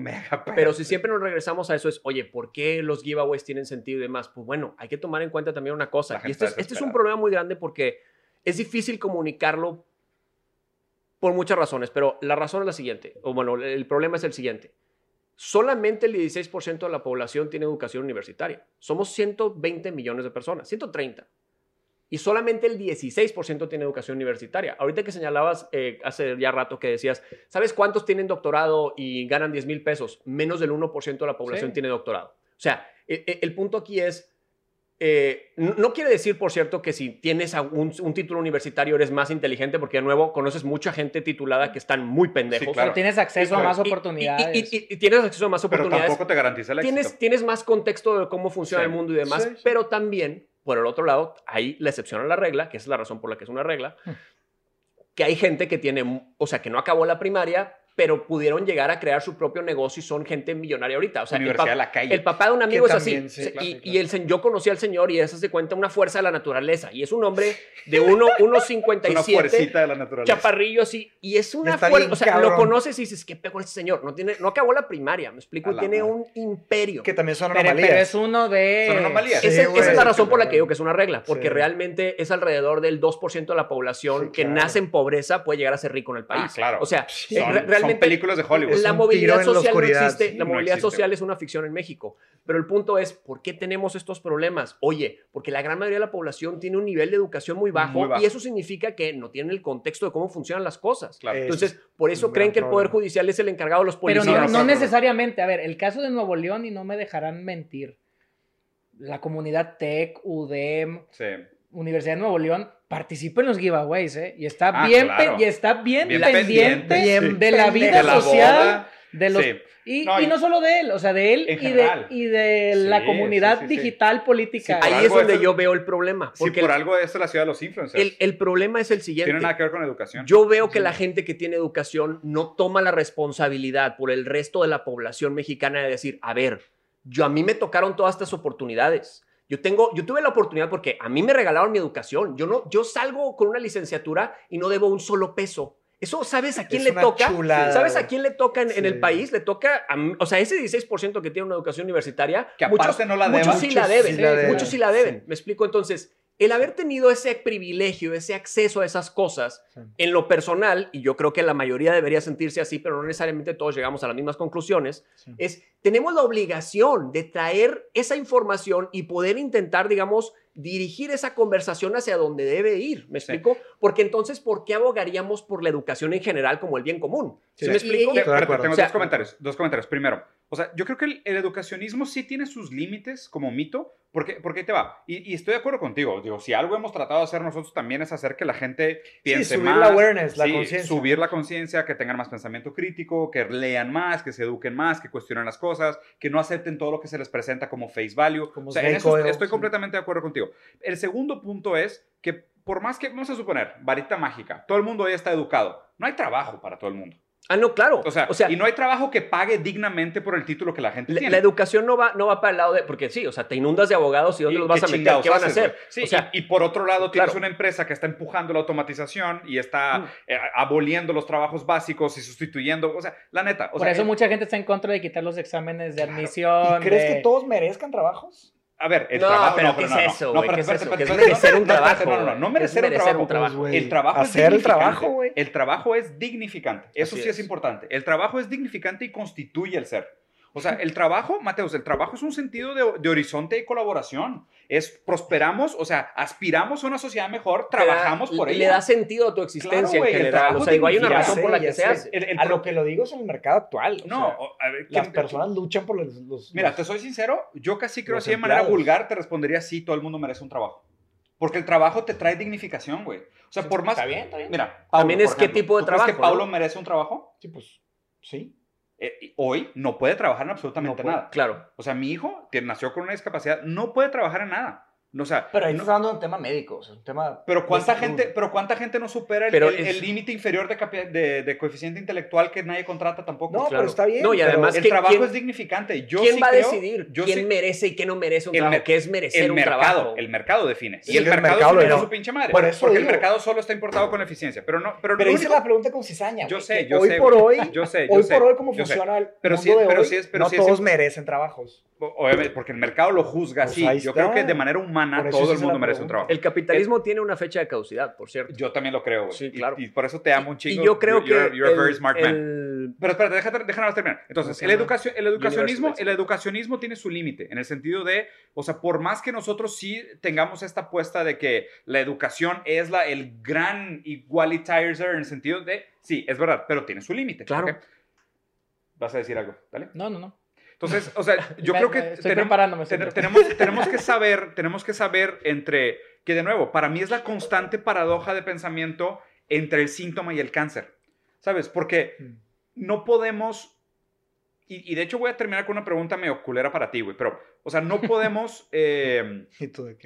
S3: Pero si siempre nos regresamos a eso es, oye, ¿por qué los giveaways tienen sentido y demás? Pues bueno, hay que tomar en cuenta también una cosa. Y este es, este es un problema muy grande porque es difícil comunicarlo por muchas razones, pero la razón es la siguiente, o bueno, el problema es el siguiente. Solamente el 16% de la población tiene educación universitaria. Somos 120 millones de personas, 130. Y solamente el 16% tiene educación universitaria. Ahorita que señalabas eh, hace ya rato que decías, ¿sabes cuántos tienen doctorado y ganan 10 mil pesos? Menos del 1% de la población
S4: Sí.
S3: tiene doctorado. O sea, e- e- el punto aquí es, eh, no quiere decir, por cierto, que si tienes un, un título universitario eres más inteligente, porque de nuevo conoces mucha gente titulada que están muy pendejos.
S1: Sí, claro.
S4: Pero tienes acceso
S1: Sí,
S4: a más
S1: claro.
S3: Y- y-
S4: oportunidades.
S3: Y, y- y tienes acceso a más
S1: Pero
S3: oportunidades.
S1: tampoco te garantiza el
S3: Tienes,
S1: éxito.
S3: tienes más contexto de cómo funciona
S1: Sí.
S3: el mundo y demás,
S2: Sí, sí.
S3: pero también, por el otro lado, hay la excepción a la regla, que es la razón por la que es una regla,
S4: Hmm.
S3: que hay gente que tiene, o sea, que no acabó la primaria, pero pudieron llegar a crear su propio negocio y son gente millonaria ahorita. O sea, el,
S1: Universidad
S3: pa-
S1: de la calle.
S3: el papá de un amigo es
S2: también,
S3: así.
S2: sí,
S3: y,
S2: claro,
S3: y
S2: claro.
S3: el, se- yo conocí al señor y eso se cuenta una fuerza de la naturaleza. Y es un hombre de uno-
S1: es una
S3: 1,57.
S1: fuercita de la naturaleza.
S3: Chaparrillo así, y es una fuerza, o sea, lo conoces y dices, ¿qué pegó este señor? No, tiene, no acabó la primaria, me explico, y tiene
S1: madre.
S3: un imperio.
S2: Que también son anomalías.
S4: pero es uno de.
S1: Son anomalías.
S2: Sí,
S3: Esa,
S2: güey.
S3: esa es la razón por la que digo que es una regla, porque
S2: Sí.
S3: realmente es alrededor del 2% de la población
S2: Sí,
S3: que
S2: claro.
S3: nace en pobreza puede llegar a ser rico en el país.
S1: Ah, claro.
S3: O sea,
S2: Sí.
S1: Son- películas de Hollywood.
S3: La movilidad
S2: la
S3: social no existe. la
S1: no
S3: movilidad
S1: existe,
S3: social es una ficción en México. Pero el punto es, ¿por qué tenemos estos problemas? Oye, porque la gran mayoría de la población tiene un nivel de educación muy bajo,
S1: Muy bajo.
S3: y eso significa que no tienen el contexto de cómo funcionan las cosas.
S1: Claro.
S3: Entonces, por eso creen que el Poder. Judicial es el encargado de los
S4: Pero
S3: policías.
S4: no
S1: no,
S4: no. necesariamente. A ver, el caso de Nuevo León, y no me dejarán mentir, la comunidad TEC, UDEM,
S1: Sí.
S4: Universidad de Nuevo León, participa en los giveaways, ¿eh? Y está,
S1: Ah,
S4: bien,
S1: claro.
S4: pe- y está bien,
S1: Bien
S4: pendiente,
S1: pendiente,
S4: de la vida
S1: De la
S4: social
S1: boda.
S4: de los...
S1: Sí.
S4: Y,
S1: No,
S4: y
S1: y-
S4: no solo de él, o sea, de él y de, y de
S1: Sí,
S4: la comunidad
S1: sí, sí, sí.
S4: digital política.
S1: Sí,
S3: Ahí es donde yo veo el problema.
S1: Sí,
S3: Porque
S1: por
S3: el-
S1: algo esto es la ciudad de los influencers.
S3: el, el problema es el siguiente.
S1: Tiene nada que ver con educación.
S3: Yo veo que la gente que tiene educación no toma la responsabilidad por el resto de la población mexicana de decir, a ver, yo a mí me tocaron todas estas oportunidades. Yo tengo, yo tuve la oportunidad porque a mí me regalaron mi educación. Yo no, yo salgo con una licenciatura y no debo un solo peso. Eso, ¿sabes a quién
S2: Es
S3: le
S2: una
S3: toca?
S2: chulada,
S3: ¿Sabes a quién le toca en, en el país? Le toca, a mí- o sea, ese 16% que tiene una educación universitaria,
S1: Que aparte no la
S3: muchos sí la
S2: Muchos
S3: deben,
S2: sí la deben.
S3: muchos sí la deben. Me explico entonces, el haber tenido ese privilegio, ese acceso a esas cosas,
S2: Sí.
S3: en lo personal, y yo creo que la mayoría debería sentirse así, pero no necesariamente todos llegamos a las mismas conclusiones,
S2: Sí.
S3: es tenemos la obligación de traer esa información y poder intentar, digamos, dirigir esa conversación hacia donde debe ir. ¿Me
S1: Sí.
S3: explico? Porque entonces, ¿por qué abogaríamos por la educación en general como el bien común? ¿Sí,
S2: Sí.
S3: me explico?
S4: Y-
S1: espérate,
S2: acuerdo.
S1: tengo
S3: O sea-
S1: dos comentarios. Dos comentarios. Primero, o sea, yo creo que el, el educacionismo sí tiene sus límites como mito, porque, porque ahí te va. Y, y estoy de acuerdo contigo. Digo, si algo hemos tratado de hacer nosotros también es hacer que la gente piense
S2: subir
S1: más.
S2: la awareness, la
S1: sí,
S2: conciencia.
S1: Subir la conciencia, que tengan más pensamiento crítico, que lean más, que se eduquen más, que cuestionen las cosas, que no acepten todo lo que se les presenta como face value.
S2: Como
S1: o sea, en eso estoy
S2: sí.
S1: completamente de acuerdo contigo. El segundo punto es que por más que, vamos a suponer, varita mágica, todo el mundo ya está educado. No hay trabajo para todo el mundo.
S3: Ah, no, claro.
S1: O sea, y no hay trabajo que pague dignamente por el título que la gente
S3: La,
S1: tiene.
S3: la educación no va, no va para el lado de. Porque sí, o sea, te inundas de abogados y ¿dónde
S1: Y
S3: los vas a meter? ¿Qué van a hacer?
S1: Sí,
S3: o sea,
S1: y, y por otro lado tienes
S3: claro.
S1: una empresa que está empujando la automatización y está
S3: Mm.
S1: eh, aboliendo los trabajos básicos y sustituyendo. O sea, la neta. O
S4: Por
S1: sea,
S4: eso
S1: eh,
S4: mucha gente está en contra de quitar los exámenes de
S1: Claro.
S4: admisión.
S2: ¿Y crees
S4: de-
S2: que todos merezcan trabajos?
S1: A ver, el
S3: No,
S1: trabajo
S3: pero
S1: no,
S3: ¿qué es
S1: no,
S3: eso,
S1: no,
S3: güey? ¿Qué es eso?
S1: espérate,
S3: ¿Qué es merecer un trabajo,
S1: No, no, no, no
S3: ¿Qué
S1: merecer, un trabajo. El trabajo es
S2: Hacer el trabajo, güey.
S1: El trabajo es dignificante. Eso sí es. importante. El trabajo es dignificante y constituye el ser. O sea, el trabajo, Mateus, el trabajo es un sentido de, de horizonte y colaboración. Es prosperamos, o sea, aspiramos a una sociedad mejor, trabajamos
S3: le
S1: por
S3: da-
S1: ella.
S3: Le da sentido a tu existencia
S1: Claro, güey,
S3: en general.
S1: trabajo
S3: O sea, digo, hay una razón
S2: Ya
S3: por la
S2: sé,
S3: que se
S2: sé.
S3: hace.
S1: El- el
S2: a lo que lo digo es en el mercado actual. o
S1: No,
S2: sea,
S1: o- a ver,
S2: las
S1: ¿quién-
S2: personas luchan por los... los-
S1: Mira,
S2: los-
S1: te soy sincero, yo casi creo así de manera vulgar te respondería sí, todo el mundo merece un trabajo. Porque el trabajo te trae dignificación, güey. O sea, por más...
S2: Está bien, está bien.
S1: Mira,
S3: También
S1: por
S3: es qué tipo de
S1: ¿tú crees que
S3: trabajo,
S1: Pablo
S3: ¿no?
S1: merece un trabajo?
S2: Sí, pues, sí.
S1: Eh, hoy no puede trabajar en absolutamente
S2: No puede.
S1: nada.
S3: Claro.
S1: O sea, mi hijo, que nació con una discapacidad, no puede trabajar en nada. O sea,
S2: Pero ahí
S1: no-
S2: estás hablando de un tema médico, o sea, un tema...
S1: pero cuánta gente, pero cuánta gente no supera el
S3: Pero
S1: el- límite inferior de, de, de coeficiente intelectual que nadie contrata tampoco.
S2: No,
S3: Claro.
S2: pero está bien.
S3: No, y además
S1: el
S3: que-
S1: trabajo
S3: ¿quién-
S1: es dignificante. Yo
S3: ¿Quién
S1: sí
S3: va a
S1: creo-
S3: decidir
S1: yo
S3: quién
S1: sí-
S3: merece y quién no merece un
S1: El
S3: trabajo? ¿Qué es merecer
S1: el
S3: un
S1: mercado,
S3: trabajo?
S1: el mercado define.
S2: Sí,
S1: y el,
S2: el
S1: mercado,
S2: mercado
S1: define su pinche madre.
S2: por eso
S1: porque
S2: digo.
S1: el mercado solo está importado con eficiencia. Pero no, pero,
S2: Pero hice
S1: único-
S2: la pregunta con cizaña.
S1: Yo sé, yo
S2: hoy
S1: sé,
S2: por
S1: güey.
S2: hoy,
S1: Yo sé, yo
S2: hoy por hoy,
S1: sé.
S2: funciona el mundo de hoy, no todos merecen trabajos.
S1: Obviamente, porque el mercado lo juzga
S2: Pues
S1: así. Yo creo
S2: está.
S1: que de manera humana
S2: Por eso
S1: todo el mundo merece un trabajo.
S3: El capitalismo tiene una fecha de caducidad, por cierto.
S1: Yo también lo creo, güey.
S3: Sí,
S1: Y-
S3: claro.
S1: Y, por eso te amo un
S3: y
S1: chingo.
S3: yo creo
S1: You're-
S3: que
S1: You're, you're a
S3: el-
S1: very smart man.
S3: el-
S1: Pero espérate, déjate, déjame terminar. Entonces, el, educación, el educacionismo, el educacionismo tiene su límite, en el sentido de, o sea, por más que nosotros sí tengamos esta apuesta de que la educación es la, el gran igualizer en el sentido de, sí, es verdad, pero tiene su límite.
S3: Claro.
S1: ¿ok? Vas a decir algo, ¿vale?
S4: No, no, no.
S1: Entonces, o sea, yo
S4: Me-
S1: creo que tenemos, ten- tenemos, tenemos que saber, tenemos que saber entre, que de nuevo, para mí es la constante paradoja de pensamiento entre el síntoma y el cáncer, ¿sabes? Porque
S2: Mm.
S1: no podemos, y, y de hecho voy a terminar con una pregunta medio culera para ti, güey, pero, o sea, no podemos eh,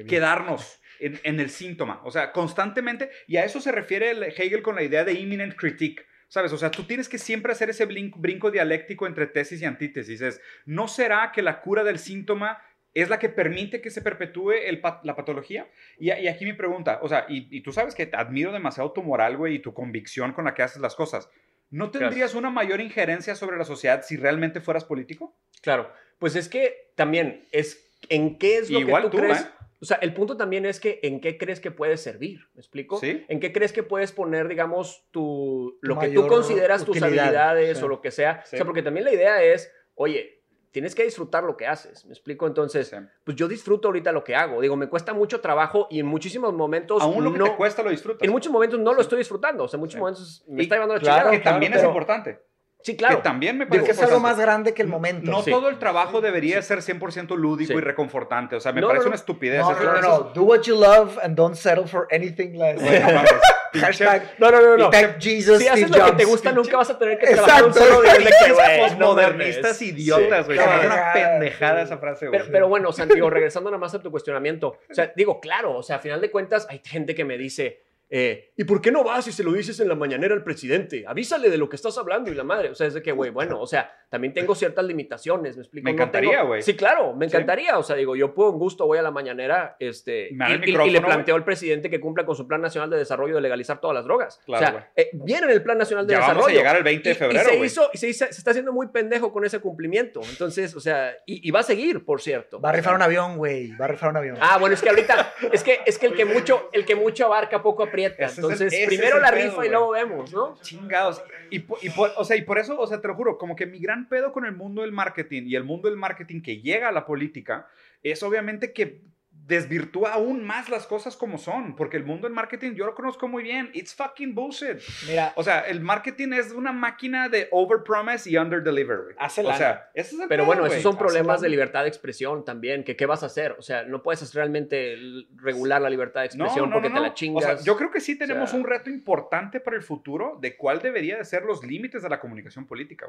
S1: quedarnos en, en el síntoma, o sea, constantemente, y a eso se refiere el Hegel con la idea de imminent critique. ¿Sabes? O sea, tú tienes que siempre hacer ese brinco dialéctico entre tesis y antítesis. Es, ¿no será que la cura del síntoma es la que permite que se perpetúe el la patología? Y, y aquí mi pregunta, o sea, y, y tú sabes que te admiro demasiado tu moral, güey, y tu convicción con la que haces las cosas. ¿No tendrías una mayor injerencia sobre la sociedad si realmente fueras político?
S3: Claro, pues es que también es en qué es lo
S1: Igual
S3: que tú,
S1: tú,
S3: crees.
S1: ¿eh?
S3: O sea, el punto también es que en qué crees que puedes servir, ¿me explico?
S1: Sí.
S3: ¿En qué crees que puedes poner, digamos, tu, lo que tú consideras tus
S2: utilidad,
S3: habilidades
S2: sí.
S3: o lo que sea?
S1: Sí.
S3: O sea, porque también la idea es, oye, tienes que disfrutar lo que haces, ¿me explico? Entonces, pues yo disfruto ahorita lo que hago. Digo, me cuesta mucho trabajo y en muchísimos momentos
S1: Aún lo que
S3: no,
S1: te cuesta lo disfrutas.
S3: en muchos momentos no lo estoy disfrutando. O sea, en muchos momentos me
S1: Y
S3: está llevando la
S2: claro,
S3: chingada.
S1: que también es
S3: pero-
S1: importante.
S3: Sí, claro.
S1: Que también me
S2: Porque es algo más grande que el momento.
S1: No
S3: Sí.
S1: todo el trabajo debería ser 100% lúdico
S3: Sí.
S1: y reconfortante. O sea, me
S3: No,
S1: parece
S3: no,
S1: una estupidez.
S2: No, no, no. Do what you love and don't settle for anything less.
S1: es-.
S2: Hashtag
S3: No, no, no, no.
S2: thank Jesus
S3: Si haces
S2: Steve
S3: lo que te gusta, nunca vas a tener que trabajar un
S2: Exacto.
S3: solo día. Es
S1: Postmodernistas
S3: mames.
S1: idiotas, güey.
S3: Sí.
S2: Claro.
S1: una pendejada esa frase, güey.
S3: Pero, pero bueno, Santiago, regresando nada más a tu cuestionamiento. O sea, digo, claro, o sea, a final de cuentas hay gente que me dice, eh, ¿y por qué no vas y se lo dices en la mañanera al presidente? Avísale de lo que estás hablando y la madre. O sea, es de que, güey, bueno, o sea, también tengo ciertas limitaciones, ¿me explico?
S1: Me
S3: No
S1: encantaría, güey.
S3: Sí, claro, me
S1: Sí.
S3: encantaría. O sea, digo, yo puedo un gusto, voy a la mañanera este, y, y- y le planteo al presidente que cumpla con su Plan Nacional de Desarrollo de legalizar todas las drogas.
S1: Claro,
S3: o sea, eh, viene en el Plan Nacional de
S1: Ya
S3: Desarrollo.
S1: vamos a llegar el 20 de
S3: Y-
S1: febrero,
S3: y, se
S1: güey.
S3: hizo, y se, hizo- se está haciendo muy pendejo con ese cumplimiento. Entonces, o sea, y, y va a seguir, por cierto.
S2: Va a rifar un avión, güey. Va a rifar un avión.
S3: Ah, bueno, es que ahorita, es que, es que el que mucho, el que mucho abarca, poco aprieta.
S1: Ese es el-
S3: Entonces, primero la rifa y luego vemos, ¿no?
S1: Chingados. Y por, o sea, y por eso, o sea, te lo juro, como que mi gran pedo con el mundo del marketing y el mundo del marketing que llega a la política es obviamente que desvirtúa aún más las cosas como son, porque el mundo del marketing yo lo conozco muy bien, it's fucking bullshit.
S4: Mira,
S1: O sea, el marketing es una máquina de overpromise y underdeliver.
S2: Hace
S1: O sea, ese es el
S3: Pero
S1: pedo,
S3: bueno, esos son problemas de libertad de expresión también, que qué vas a hacer. O sea, no puedes realmente regular la libertad de expresión porque te la chingas.
S1: O sea, yo creo que sí tenemos
S3: sea-
S1: un reto importante para el futuro de cuál debería de ser los límites de la comunicación política.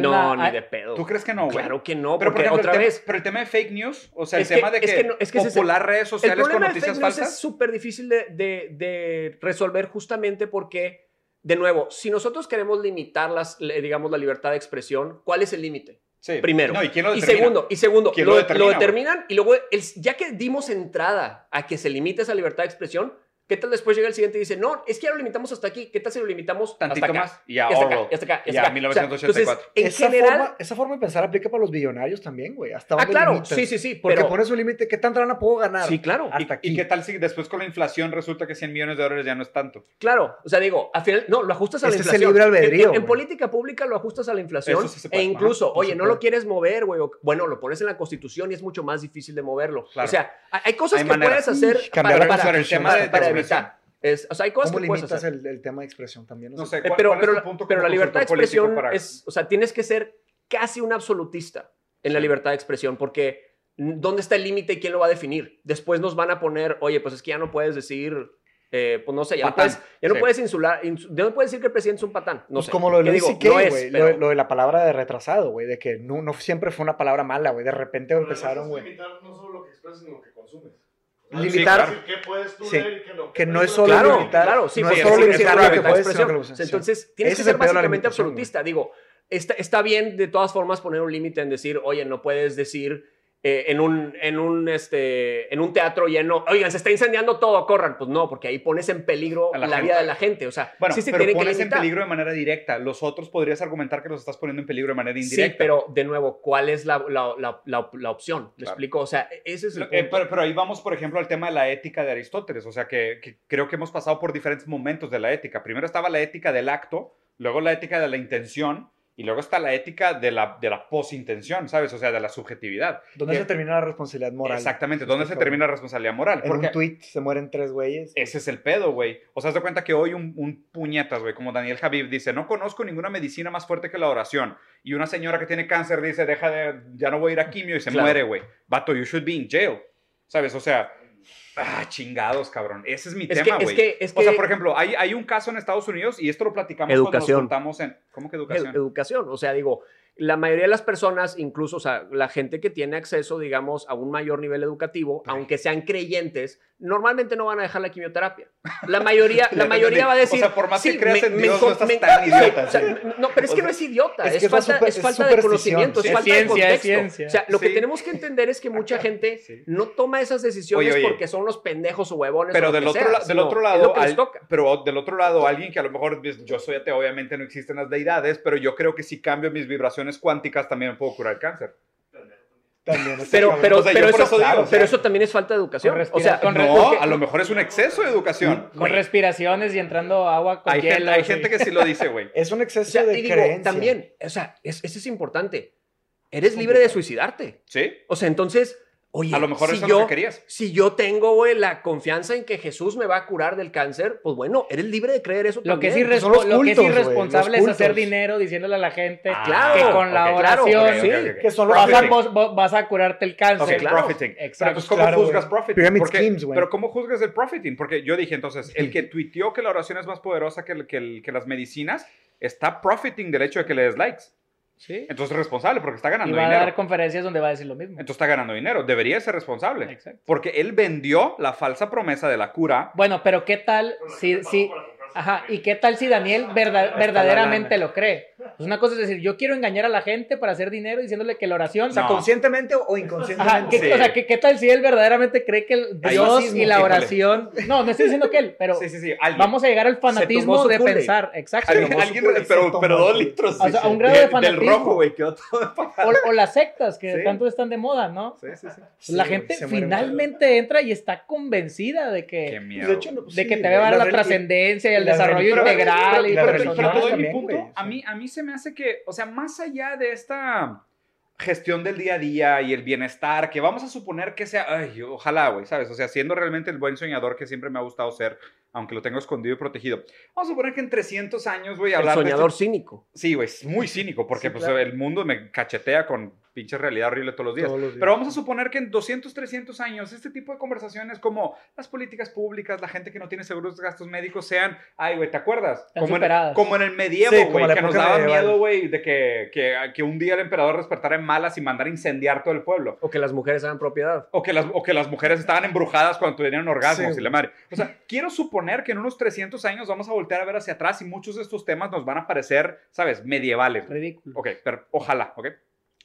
S3: no, ni
S4: hay-
S3: de pedo.
S1: ¿Tú crees que no, güey?
S3: Claro que no,
S1: Pero, por
S3: porque
S1: ejemplo,
S3: otra
S1: tema,
S3: vez...
S1: pero el tema de fake news, o sea, el
S3: que-
S1: tema de
S3: es
S1: que,
S3: que no- es que es el-
S1: popular redes sociales con
S3: de
S1: noticias falsas.
S3: es súper difícil de, de- de resolver justamente porque, de nuevo, si nosotros queremos limitar las, digamos, la libertad de expresión, ¿cuál es el límite?
S1: Sí.
S3: Primero.
S1: No, ¿y quién lo
S3: Y segundo, y segundo
S1: ¿Quién
S3: lo,
S1: determina,
S3: determinan y luego, el- ya que dimos entrada a que se limite esa libertad de expresión, ¿qué tal después llega el siguiente y dice, no, es que ya lo limitamos hasta aquí, ¿qué tal si lo limitamos
S1: Tantito
S3: hasta acá?
S1: más. Y ya,
S3: Y hasta acá, y hasta acá, y
S1: Ya,
S3: hasta acá. O sea,
S1: 1984.
S3: entonces, en
S2: esa,
S3: general...
S2: forma, esa forma de pensar aplica para los billonarios también, güey. ¿Hasta
S3: Ah, claro,
S2: limitas?
S3: sí, sí, sí,
S2: Porque
S3: pero-
S2: pones un límite. ¿Qué tanta lana puedo ganar?
S3: Sí, claro.
S2: Hasta
S1: ¿Y,
S2: aquí.
S1: ¿Y qué tal si después con la inflación resulta que 100 millones de dólares ya no es tanto?
S3: Claro, o sea, digo, al final, no, lo ajustas a la
S2: Este es el
S3: inflación.
S2: libre albedrío,
S3: En, política pública lo ajustas a la inflación.
S1: Eso sí se puede,
S3: e incluso, oye, no lo quieres mover, güey. Bueno, lo pones en la constitución y es mucho más difícil de moverlo.
S1: Claro.
S3: O sea, hay, cosas
S1: Hay
S3: que puedes hacer
S2: cambiar
S3: para,
S1: el tema
S3: evitar. Es- o sea, hay cosas
S2: ¿Cómo
S3: que puedes
S2: limitas
S3: hacer.
S2: el, el tema de expresión también?
S1: No
S2: sé.
S1: sé,
S3: Eh,
S1: ¿cuál-
S3: pero
S1: cuál
S3: pero,
S1: punto
S3: pero la libertad de expresión
S1: para-
S3: es, o sea, tienes que ser casi un absolutista en la
S1: Sí.
S3: libertad de expresión porque ¿dónde está el límite y quién lo va a definir? Después nos van a poner, oye, pues es que ya no puedes decir, eh, pues no sé, ya no puedes, ya no
S1: Sí.
S3: puedes insular, ins- ya no puedes decir que el presidente es un patán. No
S2: Pues
S3: sé.
S2: como lo de
S3: ¿Qué
S2: Luis
S3: digo? No es, pero-
S2: lo, lo de la palabra de retrasado, güey, de que no, no siempre fue una palabra mala, güey, de repente
S5: Pero
S2: empezaron, güey.
S5: limitar no solo lo que expresas, sino lo que consumes.
S2: Limitar-
S5: ¿Qué puedes tú
S2: Sí.
S5: leer?
S2: Que
S5: ¿Qué
S2: no es solo
S3: Claro,
S2: limitar-
S3: claro, sí,
S2: no es solo limitar lo que puedes, sino que
S3: expresión.
S2: lo usas. Sí.
S3: Entonces, tienes
S2: Ese
S3: que ser básicamente absolutista. Digo, está, está bien de todas formas poner un límite en decir, oye, no puedes decir eh, en, un, en, un, este, en un teatro lleno, oigan, se está incendiando todo, corran. Pues no, porque ahí pones en peligro la,
S1: gente.
S3: vida de la gente. O sea,
S1: Bueno,
S3: sí se
S1: pero
S3: tiene que
S1: pones en peligro de manera directa. Los otros podrías argumentar que los estás poniendo en peligro de manera
S3: Sí,
S1: indirecta.
S3: pero de nuevo, ¿cuál es la, la, la, la, opción? ¿Me
S1: Claro.
S3: explico? O sea, ese es el
S1: eh,
S3: punto.
S1: pero, pero ahí vamos, por ejemplo, al tema de la ética de Aristóteles. O sea, que, que creo que hemos pasado por diferentes momentos de la ética. Primero estaba la ética del acto, luego la ética de la intención, y luego está la ética de la, de la posintención, ¿sabes? O sea, de la subjetividad.
S2: ¿Dónde
S1: Que-
S2: se termina la responsabilidad moral?
S1: Exactamente. ¿Dónde se termina la responsabilidad moral?
S2: En un tweet se mueren tres güeyes.
S1: Ese es el pedo, güey. O sea, haz de cuenta que hoy un, un puñetas, güey, como Daniel Javib dice, no conozco ninguna medicina más fuerte que la oración. Y una señora que tiene cáncer dice, deja de, ya no voy a ir a quimio y se
S3: Claro.
S1: muere, güey. Vato, you should be in jail. ¿Sabes? O sea, ah, chingados, cabrón. Ese es mi
S3: Es
S1: tema,
S3: que- es
S1: güey.
S3: que- es
S1: O sea,
S3: que-
S1: por ejemplo, hay, hay un caso en Estados Unidos y esto lo platicamos cuando
S3: Educación.
S1: nos juntamos en... ¿Cómo que educación?
S3: Edu- educación. O sea, digo, la mayoría de las personas, incluso, o sea, la gente que tiene acceso, digamos, a un mayor nivel educativo, aunque sean creyentes, normalmente no van a dejar la quimioterapia. La mayoría, la mayoría va a decir.
S1: O sea, por más que
S3: "Sí,
S1: creas en Dios, no estás
S3: me
S1: tan idiota,
S3: o sea,
S1: sí.
S3: no, pero es
S1: O
S3: que
S1: sea,
S3: no es idiota,
S2: es que
S3: falta,
S2: super-
S3: es
S2: es
S3: falta de conocimiento,
S2: sí.
S3: es
S2: Es
S3: falta de
S4: ciencia,
S3: contexto.
S4: ciencia.
S3: O sea, lo que tenemos que entender es que mucha gente
S1: Sí.
S3: no toma esas decisiones
S1: Oye, oye.
S3: porque son los pendejos o huevones.
S1: Pero
S3: o
S1: del otro, la- del otro lado, al-
S3: toca.
S1: pero del otro lado, alguien que a lo mejor pues, yo soy ateo, obviamente no existen las deidades, pero yo creo que si cambio mis vibraciones cuánticas también puedo curar el cáncer.
S2: También,
S3: Pero, pero,
S1: O sea,
S3: pero, eso,
S1: eso digo, o
S3: pero
S1: sea,
S3: eso también es falta de educación. O sea,
S4: con
S3: no, porque-
S1: a lo mejor es un exceso de educación.
S4: Con respiraciones y entrando agua con
S1: Hay,
S4: hielo.
S1: gente, hay
S4: así.
S1: gente que sí lo dice, güey.
S2: Es un
S3: o
S2: exceso
S3: sea,
S2: de
S3: digo,
S2: creencia.
S3: también, o sea, es- eso es importante. Eres libre de suicidarte.
S1: ¿Sí?
S3: O sea, entonces, oye,
S1: A lo mejor
S3: si
S1: eso es
S3: yo,
S1: lo que querías.
S3: si yo tengo, güey, la confianza en que Jesús me va a curar del cáncer, pues bueno, eres libre de creer eso
S4: Lo que,
S3: también.
S4: es
S2: Son los
S4: irrespo- lo que es
S2: cultos,
S4: irresponsable
S2: los
S4: es hacer
S2: cultos.
S4: dinero diciéndole a la gente
S1: Ah,
S3: claro,
S4: que con la
S1: ok,
S3: claro,
S4: oración
S3: ok,
S1: ok,
S3: sí.
S1: ok.
S2: Que son los
S4: vas, a,
S1: Profiting.
S4: vos- vos- vas a curarte el cáncer.
S3: Claro.
S1: profiting. Pero
S4: Exacto.
S1: entonces, ¿cómo
S2: Claro,
S1: juzgas
S2: güey.
S1: profiting?
S2: Pyramid
S1: Porque-
S2: schemes,
S1: pero ¿cómo juzgas el profiting? Porque yo dije, entonces, el que tuiteó que la oración es más poderosa que, el- que, el- que las medicinas, está profiting del hecho de que le des likes.
S4: Sí.
S1: Entonces es responsable porque está
S4: Y
S1: ganando
S4: va a
S1: dinero.
S4: dar conferencias donde va a decir lo mismo.
S1: Entonces está ganando dinero. Debería ser responsable.
S4: Exacto.
S1: Porque él vendió la falsa promesa de la cura.
S4: Bueno, pero ¿qué tal si, si, ajá, y qué tal si Daniel verda- verdaderamente lo cree? Pues una cosa es decir, yo quiero engañar a la gente para hacer dinero diciéndole que la oración,
S2: O sea,
S1: No.
S2: conscientemente o
S4: Ajá,
S2: inconscientemente.
S4: ¿qué-
S1: Sí.
S4: o sea, ¿qué, qué tal si él verdaderamente cree que el Dios
S2: fascismo,
S4: y la
S1: híjole.
S4: oración, no, no estoy diciendo que él, pero
S1: Sí, sí, sí.
S4: Vamos a llegar al fanatismo de pensar, exacto.
S1: Alguien, pero, pero dos litros.
S4: O sea,
S1: sí,
S4: a un
S1: sí.
S4: grado de
S1: Del
S4: fanatismo.
S1: rojo, güey, quedó todo.
S4: O, o las sectas que
S1: Sí.
S4: tanto están de moda, ¿no?
S1: Sí, sí, sí.
S2: Sí,
S4: la gente finalmente entra y está convencida de
S1: Qué
S4: que,
S1: miedo.
S2: De hecho, no,
S4: de
S2: sí,
S4: que te va a dar la trascendencia y el desarrollo integral y
S2: y
S1: pero,
S4: personal.
S1: pero mi
S2: también,
S1: punto.
S2: güey,
S1: a, mí, a mí se me hace que, o sea, más allá de esta gestión del día a día y el bienestar, que vamos a suponer que sea, ay, ojalá, güey, ¿sabes? O sea, siendo realmente el buen soñador que siempre me ha gustado ser, aunque lo tengo escondido y protegido. Vamos a suponer que en 300 años, güey,
S3: El
S1: hablar de este-
S3: soñador cínico.
S1: Sí, güey, es muy cínico porque
S3: Sí,
S1: pues,
S3: claro.
S1: el mundo me cachetea con pinche realidad horrible todos los días.
S2: Todos los días.
S1: Pero vamos a suponer que en 200, 300 años este tipo de conversaciones como las políticas públicas, la gente que no tiene seguros de gastos médicos sean, ay, güey, ¿te acuerdas?
S4: Están
S1: Como en, como en el medievo,
S2: Sí,
S1: güey, que nos daba
S2: medieval.
S1: miedo, güey, de que, que, que un día el emperador despertara en malas y mandara incendiar todo el pueblo.
S3: O que las mujeres hagan propiedad.
S1: O que, las, o que las mujeres estaban embrujadas cuando tenían orgasmos
S2: Sí,
S1: y la madre. O sea, quiero suponer que en unos 300 años vamos a voltear a ver hacia atrás y muchos de estos temas nos van a parecer, ¿sabes? Medievales.
S4: Ridículo.
S1: Ok, pero ojalá, ¿ok?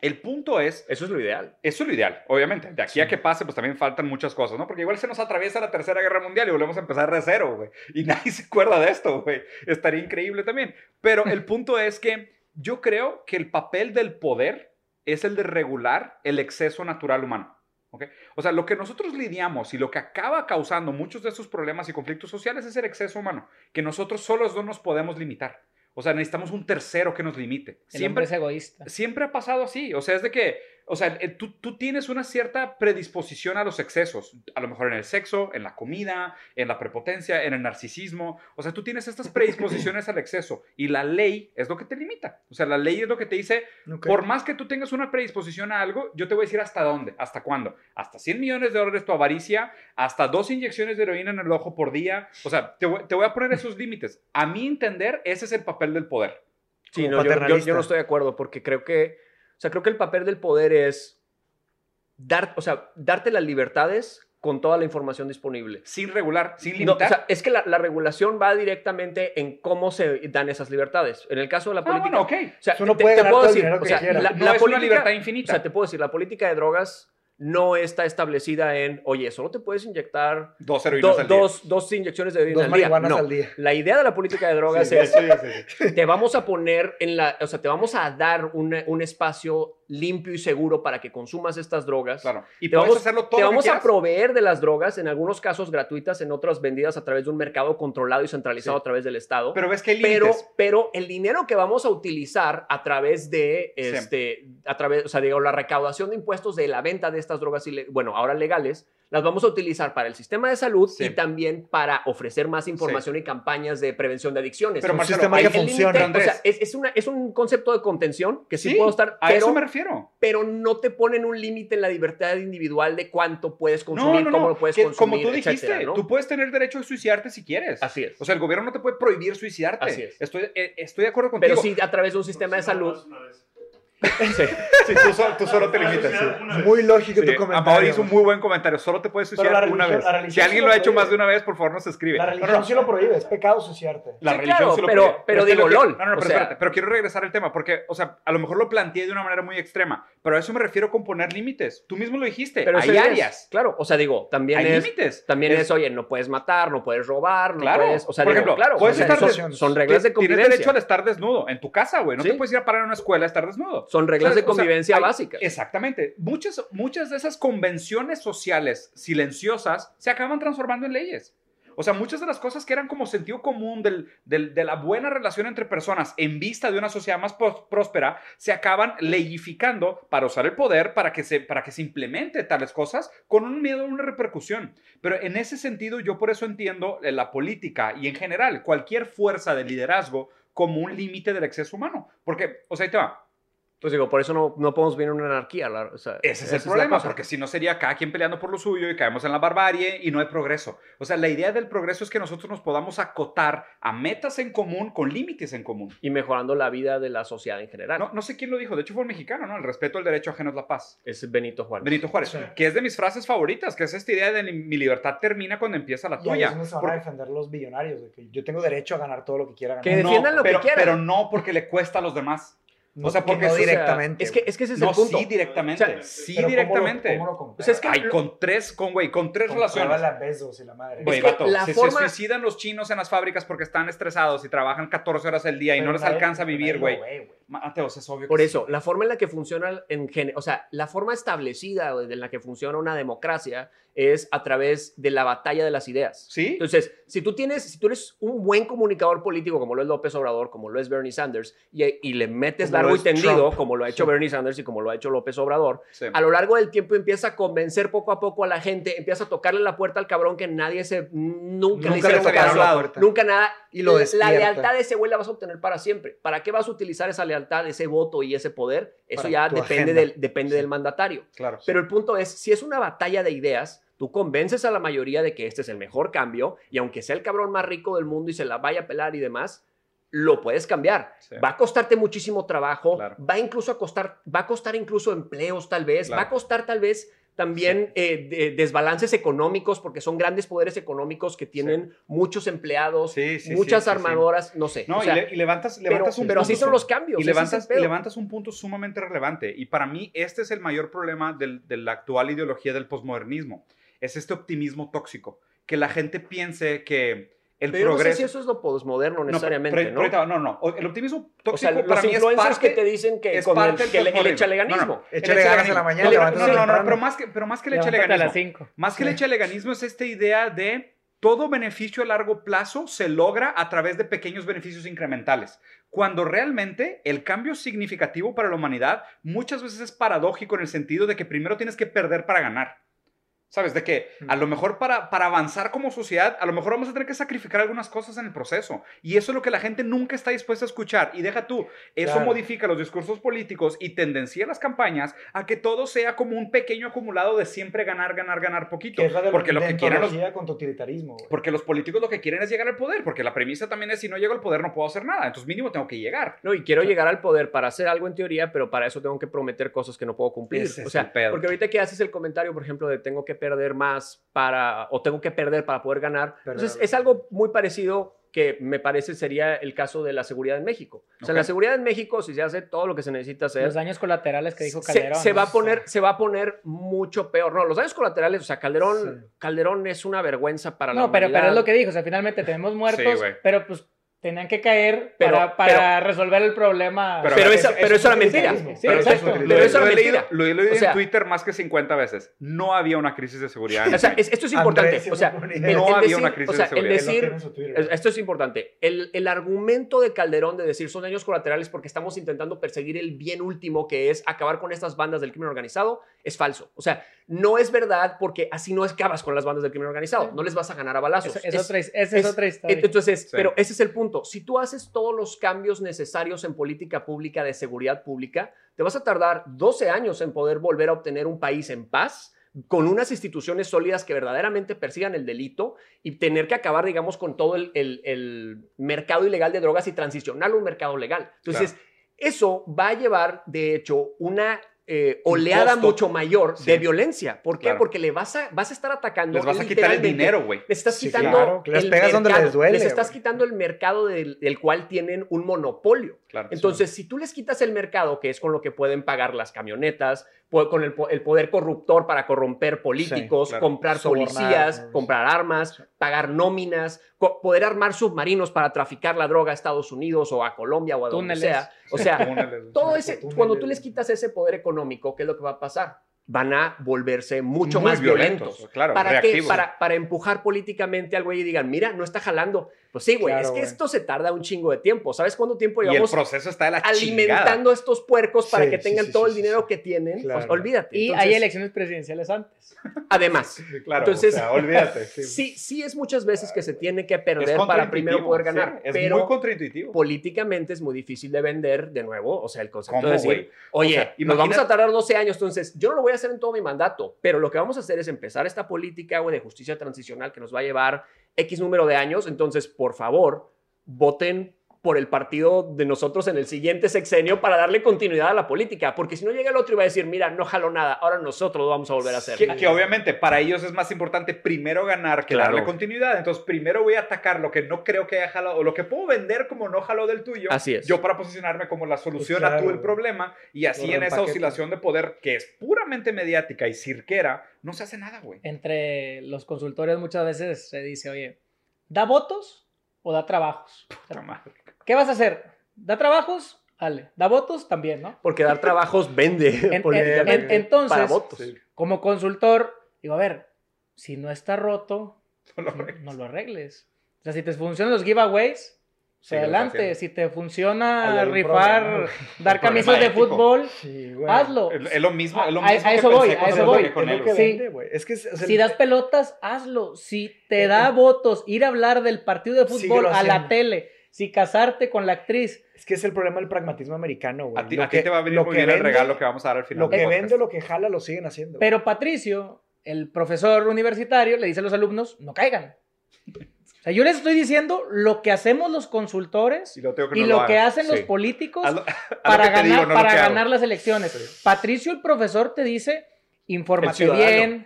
S1: El punto es,
S3: Eso es lo ideal.
S1: eso es lo ideal, obviamente. De aquí a que pase, pues también faltan muchas cosas, ¿no? Porque igual se nos atraviesa la Tercera Guerra Mundial y volvemos a empezar de cero, güey. Y nadie se acuerda de esto, güey. Estaría increíble también. Pero el punto es que yo creo que el papel del poder es el de regular el exceso natural humano. ¿ok? O sea, lo que nosotros lidiamos y lo que acaba causando muchos de esos problemas y conflictos sociales es el exceso humano, que nosotros solos no nos podemos limitar. O sea, necesitamos un tercero que nos limite.
S4: El
S1: Siempre,
S4: hombre es egoísta.
S1: siempre ha pasado así. O sea, es de que, o sea, eh, tú, tú tienes una cierta predisposición a los excesos. A lo mejor en el sexo, en la comida, en la prepotencia, en el narcisismo. O sea, tú tienes estas predisposiciones al exceso. Y la ley es lo que te limita. O sea, la ley es lo que te dice, por más que tú tengas una predisposición a algo, yo te voy a decir hasta dónde, hasta cuándo. Hasta 100 millones de dólares tu avaricia, hasta dos inyecciones de heroína en el ojo por día. O sea, te voy, te voy a poner esos límites. A mi entender, ese es el papel del poder.
S3: Sí, no, yo, yo-
S2: paternalista.
S3: yo no estoy de acuerdo porque creo que, o sea, creo que el papel del poder es dar, o sea, darte las libertades con toda la información disponible.
S1: Sin regular, sin
S3: No,
S1: limitar.
S3: o sea, es que la, la regulación va directamente en cómo se dan esas libertades. En el caso de la
S1: ah,
S3: política,
S1: bueno, ok.
S3: o sea,
S2: Eso no
S3: te-
S2: puede
S3: te
S2: ganar
S3: puedo decir, o sea, la,
S1: No
S3: la
S1: es una
S3: política,
S1: libertad
S3: o
S1: infinita.
S3: sea, te puedo decir, la política de drogas no está establecida en, oye, solo te puedes inyectar
S1: Dos heroínas
S3: do-
S1: al día.
S3: dos, dos inyecciones de heroína
S2: Dos
S3: al día. No.
S2: al día.
S3: La idea de la política de drogas
S1: Sí,
S3: es,
S1: sí, sí, sí.
S3: te vamos a poner en la, o sea, te vamos a dar un, un espacio limpio y seguro para que consumas estas drogas.
S1: Claro. Y
S3: Te vamos,
S1: hacerlo todo
S3: te vamos a proveer de las drogas, en algunos casos gratuitas, en otras vendidas a través de un mercado controlado y centralizado
S1: Sí.
S3: a través del Estado.
S1: Pero ves que hay
S3: pero, pero el dinero que vamos a utilizar a través de,
S1: Sí.
S3: este, a través, o sea, digo, la recaudación de impuestos de la venta de estas drogas, bueno, ahora legales, las vamos a utilizar para el sistema de salud
S1: Sí.
S3: y también para ofrecer más información y campañas de prevención de adicciones.
S1: Pero
S2: un
S1: Marcelo,
S2: sistema
S1: hay-
S2: que funciona.
S3: o
S1: Andrés.
S3: sea, es, es una, es un concepto de contención que sí,
S1: Sí,
S3: puedo estar,
S1: a
S3: pero,
S1: eso me refiero.
S3: pero no te ponen un límite en la libertad individual de cuánto puedes
S1: No,
S3: consumir,
S1: no,
S3: cómo
S1: no.
S3: lo puedes
S1: que
S3: consumir,
S1: como tú dijiste,
S3: etcétera, ¿no?
S1: tú puedes tener derecho a suicidarte si quieres.
S3: Así es.
S1: O sea, el gobierno no te puede prohibir suicidarte.
S3: Así es.
S1: Estoy, eh, estoy de acuerdo contigo.
S3: pero sí a través de un sistema de salud.
S1: Sí, tú, solo, tú solo te limitas. sí.
S2: Muy lógico
S1: Sí,
S2: tu comentario.
S1: Hizo un muy buen comentario. Solo te puedes suicidar una vez. Si alguien
S2: sí
S1: lo ha hecho
S2: prohíbe.
S1: más de una vez, por favor, nos escribe.
S2: La religión
S1: no,
S2: sí lo prohíbe, es pecado suciarte.
S1: La
S3: Sí,
S1: religión
S3: claro,
S1: sí lo
S3: pero-
S1: prohíbe.
S3: pero digo,
S1: que-
S3: LOL,
S1: No, no,
S3: o
S1: pero
S3: sea-
S1: espérate. Pero quiero regresar al tema porque, o sea, a lo mejor lo planteé de una manera muy extrema. Pero a eso me refiero con poner límites. Tú mismo lo dijiste.
S3: Pero
S1: Hay
S3: es-
S1: áreas.
S3: Claro, o sea, digo, también
S1: Hay
S3: es.
S1: límites.
S3: También
S1: Es-
S3: es, oye, no puedes matar, no puedes robar, no
S1: Claro.
S3: puedes. O sea,
S1: Por
S3: digo,
S1: ejemplo,
S3: claro, son, reglas de
S1: Tienes
S3: convivencia.
S1: derecho al estar desnudo en tu casa, güey. No
S3: Sí.
S1: te puedes ir a parar en una escuela a estar desnudo.
S3: Son reglas de
S1: O sea,
S3: convivencia
S1: hay-
S3: básicas.
S1: Exactamente. Muchas, muchas de esas convenciones sociales silenciosas se acaban transformando en leyes. O sea, muchas de las cosas que eran como sentido común del- del- de la buena relación entre personas en vista de una sociedad más próspera, se acaban leyificando para usar el poder para que, se, para que se implemente tales cosas con un miedo a una repercusión. Pero en ese sentido, yo por eso entiendo eh, la política y en general cualquier fuerza de liderazgo como un límite del exceso humano. Porque, o sea, ahí te va.
S3: Pues digo, por eso no, no podemos vivir en una anarquía. la- o sea,
S1: Ese es el problema,
S3: cosa.
S1: porque si no sería cada quien peleando por lo suyo y caemos en la barbarie y no hay progreso. O sea, la idea del progreso es que nosotros nos podamos acotar a metas en común con límites en común.
S3: Y mejorando la vida de la sociedad en general.
S1: No, no sé quién lo dijo, de hecho fue un mexicano, ¿no? El respeto al derecho ajeno es la paz.
S3: Es Benito Juárez.
S1: Benito Juárez,
S2: Sí.
S1: que es de mis frases favoritas, que es esta idea de mi libertad termina cuando empieza la
S2: Y es
S1: tuya.
S2: donde se van a defender los billonarios, de que yo tengo derecho a ganar todo lo que quiera ganar.
S3: Que defiendan lo que
S1: pero,
S3: quieran.
S1: Pero no porque le cuesta a los demás.
S2: No,
S1: o sea, porque
S2: no
S1: o sea,
S2: directamente.
S3: Es que, es que ese es
S1: No,
S3: el punto.
S1: sí directamente.
S3: O sea,
S1: sí
S2: Pero ¿cómo lo-
S1: directamente.
S2: ¿cómo lo?
S3: O sea, es que-
S1: Ay, con tres, con güey, con tres relaciones.
S2: a Bezos y la madre.
S1: Güey,
S3: Es que
S1: vato,
S3: la
S1: se,
S3: forma-
S1: se suicidan los chinos en las fábricas porque están estresados y trabajan 14 horas al día y
S2: Pero
S1: no les
S2: nadie-
S1: alcanza a vivir, güey. Mateos, es obvio
S3: Por
S1: que
S3: eso,
S1: sí.
S3: la forma en la que funciona, en o sea, la forma establecida en la que funciona una democracia es a través de la batalla de las ideas.
S1: ¿Sí?
S3: Entonces, si tú tienes, si tú eres un buen comunicador político, como lo es López Obrador, como lo es Bernie Sanders, y, y le metes
S2: Como
S3: largo y tendido,
S2: Trump.
S3: como lo ha hecho
S2: Sí.
S3: Bernie Sanders y como lo ha hecho López Obrador,
S1: Sí.
S3: a lo largo del tiempo empieza a convencer poco a poco a la gente, empieza a tocarle la puerta al cabrón que nadie se, nunca,
S2: Nunca
S3: hicieron
S2: le tocaron
S3: caso,
S2: la puerta.
S3: nunca nada.
S2: Y lo
S3: la lealtad de ese güey la vas a obtener para siempre. ¿Para qué vas a utilizar esa lealtad, ese voto y ese poder? Eso
S2: Para
S3: ya depende,
S2: agenda.
S3: del, depende
S2: Sí.
S3: del mandatario.
S1: Claro.
S3: Pero el punto es, si es una batalla de ideas, tú convences a la mayoría de que este es el mejor cambio y aunque sea el cabrón más rico del mundo y se la vaya a pelar y demás, lo puedes cambiar.
S1: Sí.
S3: Va a costarte muchísimo trabajo,
S1: Claro.
S3: va incluso a costar, va a costar incluso empleos tal vez,
S1: Claro.
S3: va a costar tal vez también eh, de- desbalances económicos porque son grandes poderes económicos que tienen muchos empleados,
S1: Sí,
S3: muchas armadoras, no sé.
S1: No,
S3: o sea,
S1: y, le- y levantas,
S3: pero,
S1: levantas un
S3: pero
S1: punto
S3: así son los cambios.
S1: Y levantas, y levantas un punto sumamente relevante. Y para mí, este es el mayor problema del- de la actual ideología del posmodernismo. Es este optimismo tóxico. Que la gente piense que el
S3: Pero yo no sé
S1: progreso.
S3: si eso es lo posmoderno
S1: No,
S3: necesariamente,
S1: pero-
S3: ¿no?
S1: pero ahorita- no, no. O- El optimismo
S3: O
S1: tóxico
S3: sea,
S1: para
S3: los
S1: mí es
S3: influencers
S1: parte,
S3: que te dicen que,
S1: es
S3: el,
S1: parte del
S3: que el, el echaleganismo.
S1: No, no.
S2: Échale
S1: El
S2: ganas en la
S1: echaleganismo.
S2: mañana,
S3: El-
S1: No, no, no, no, pero más que, pero más que el
S4: Levántate a las
S1: echaleganismo.
S4: 5.
S1: Más que el echaleganismo es esta idea de todo beneficio a largo plazo se logra a través de pequeños beneficios incrementales. Cuando realmente el cambio significativo para la humanidad muchas veces es paradójico en el sentido de que primero tienes que perder para ganar. ¿Sabes? De que a lo mejor para, para avanzar como sociedad, a lo mejor vamos a tener que sacrificar algunas cosas en el proceso. Y eso es lo que la gente nunca está dispuesta a escuchar. Y deja tú, eso
S2: Claro.
S1: modifica los discursos políticos y tendencia las campañas a que todo sea como un pequeño acumulado de siempre ganar, ganar, ganar poquito.
S2: Es la
S1: porque lo que quieren los,
S2: con totalitarismo,
S1: porque los políticos lo que quieren es llegar al poder, porque la premisa también es si no llego al poder no puedo hacer nada, entonces mínimo tengo que llegar.
S3: No, y quiero llegar al poder para hacer algo en teoría, pero para eso tengo que prometer cosas que no puedo cumplir.
S1: Ese es
S3: o sea,
S1: el pedo.
S3: porque ahorita que haces el comentario, por ejemplo, de tengo que perder más para, o tengo que perder para poder ganar.
S2: Perder.
S3: Entonces, es algo muy parecido que me parece sería el caso de la seguridad en México. O sea, la seguridad en México, si se hace todo lo que se necesita hacer,
S4: Los daños colaterales que dijo Calderón.
S3: se
S4: ¿no?
S3: va a poner, se va a poner mucho peor. No, los daños colaterales, o sea, Calderón,
S2: Sí.
S3: Calderón es una vergüenza para la
S4: No, pero, pero es lo que dijo. O sea, finalmente tenemos muertos,
S1: güey.
S4: pero pues tenían que caer
S3: Pero-
S4: para, para resolver el problema.
S1: Pero-
S3: Pero, esa,
S2: es
S3: mentira.
S4: Sí,
S1: Pero
S2: eso es
S4: exacto.
S3: eso mentira.
S1: lo he leído
S3: O sea-
S1: en Twitter más que 50 veces. No había una crisis de seguridad. en
S3: O sea, esto es importante.
S2: Andrés
S3: o sea, el, el
S1: No había
S3: decir,
S1: una crisis
S3: o sea,
S1: de seguridad.
S3: Decir,
S2: Twitter,
S3: esto es importante. El, el argumento de Calderón de decir son daños colaterales porque estamos intentando perseguir el bien último que es acabar con estas bandas del crimen organizado es falso. O sea, no es verdad porque así no acabas con las bandas del crimen organizado. No les vas a ganar a balazos.
S4: Esa es,
S3: Es-
S4: otra, esa es, otra historia.
S3: entonces,
S1: Sí.
S3: pero ese es el punto. Si tú haces todos los cambios necesarios en política pública de seguridad pública, te vas a tardar 12 años en poder volver a obtener un país en paz con unas instituciones sólidas que verdaderamente persigan el delito y tener que acabar, digamos, con todo el, el- el mercado ilegal de drogas y transicionarlo a un mercado legal. Entonces, eso va a llevar, de hecho, una eh, oleada
S1: costo.
S3: mucho mayor
S1: Sí.
S3: de violencia. ¿Por qué?
S1: Claro.
S3: Porque le vas a, vas a estar atacando.
S1: Les vas a quitar el dinero, güey.
S3: les estás
S2: Sí,
S3: quitando
S2: claro, les
S3: el
S2: pegas donde les duele,
S3: les estás quitando el mercado del, del cual tienen un monopolio.
S1: Claro.
S3: Entonces, si tú les quitas el mercado, que es con lo que pueden pagar las camionetas, con el, po- el poder corruptor para corromper políticos,
S1: claro.
S3: comprar
S2: Sobornar,
S3: policías,
S2: ¿no?
S3: comprar armas, pagar nóminas, poder armar submarinos para traficar la droga a Estados Unidos o a Colombia o a donde
S4: Túneles.
S3: sea. O sea,
S1: Túneles.
S3: todo ese,
S2: Túneles.
S3: cuando tú les quitas ese poder económico, ¿qué es lo que va a pasar? Van a volverse mucho
S1: Muy
S3: más violentos.
S1: Claro,
S3: ¿Para qué? Para, para empujar políticamente al güey y digan, mira, no está jalando. Pues sí, güey,
S2: Claro,
S3: es que esto se tarda un chingo de tiempo. ¿Sabes cuánto tiempo
S1: Y el
S3: llevamos
S1: proceso está de la chingada.
S3: alimentando a estos puercos para
S2: Sí,
S3: que tengan
S2: sí,
S3: todo
S2: sí,
S3: el dinero
S2: sí.
S3: que tienen?
S2: Claro.
S3: Pues olvídate.
S4: Y
S3: Entonces,
S4: hay elecciones presidenciales antes.
S3: Además,
S1: claro,
S3: Entonces-
S1: o sea, olvídate. Sí,
S3: sí, sí es muchas veces que se tiene que perder para primero poder
S1: sí,
S3: ganar.
S1: es
S3: pero
S1: muy contraintuitivo.
S3: políticamente es muy difícil de vender de nuevo. O sea, el concepto
S1: ¿Cómo,
S3: de decir, oye,
S1: O sea,
S3: nos
S1: imagina-
S3: vamos a tardar 12 años, entonces yo no lo voy a hacer en todo mi mandato, pero lo que vamos a hacer es empezar esta política, güey, de justicia transicional que nos va a llevar X número de años. Entonces, por favor, voten por el partido de nosotros en el siguiente sexenio para darle continuidad a la política, porque si no llega el otro y va a decir, mira, no jaló nada, ahora nosotros lo vamos a volver a hacer.
S1: Que, que obviamente para ellos es más importante primero ganar que
S3: Claro.
S1: darle continuidad. Entonces, primero voy a atacar lo que no creo que haya jalado o lo que puedo vender como no jaló del tuyo.
S3: Así es.
S1: Yo para posicionarme como la solución
S2: Pues
S1: a
S2: claro,
S1: todo el
S2: güey.
S1: problema y así en esa oscilación de poder que es puramente mediática y cirquera, no se hace nada, güey.
S4: Entre los consultores muchas veces se dice, oye, ¿da votos o da trabajos?
S1: Puta madre.
S4: ¿Qué vas a hacer? ¿Da trabajos? Dale. ¿Da votos? También, ¿no?
S3: Porque dar trabajos vende
S4: En- en- en- entonces,
S3: para votos.
S1: Sí.
S4: Como consultor, digo, a ver, si no está roto,
S1: No lo arregles.
S4: no lo arregles. O sea, si te funcionan los giveaways,
S1: Síguelo
S4: adelante. Si te funciona rifar,
S2: problema,
S4: dar camisas de
S1: ético.
S4: fútbol,
S2: Sí, güey.
S4: hazlo.
S1: Es, lo mismo, es lo
S4: A- a-
S1: mismo
S4: a
S1: que
S4: eso voy,
S1: pensé
S4: a eso voy. Sí. Si das pelotas, hazlo. Si te
S2: Eh,
S4: da
S2: eh.
S4: votos ir a hablar del partido de fútbol a la tele, si casarte con la actriz,
S2: Es que es el problema del pragmatismo americano, güey.
S1: A ti,
S2: Lo
S1: a ti
S2: que-
S1: te va a venir
S2: lo
S1: muy
S2: que
S1: bien el
S2: vende-
S1: regalo que vamos a dar al final.
S2: Lo que
S1: podcast.
S2: vende, lo que jala, lo siguen haciendo.
S4: pero Patricio, el profesor universitario, le dice a los alumnos, no caigan. O sea, yo les estoy diciendo lo que hacemos los consultores
S1: Y lo, que
S4: y
S1: no
S4: lo
S1: hagas.
S4: que hacen los políticos
S1: lo-
S4: para ganar,
S1: digo, no lo
S4: para ganar las elecciones.
S1: Sí.
S4: Patricio, el profesor, te dice, infórmate bien,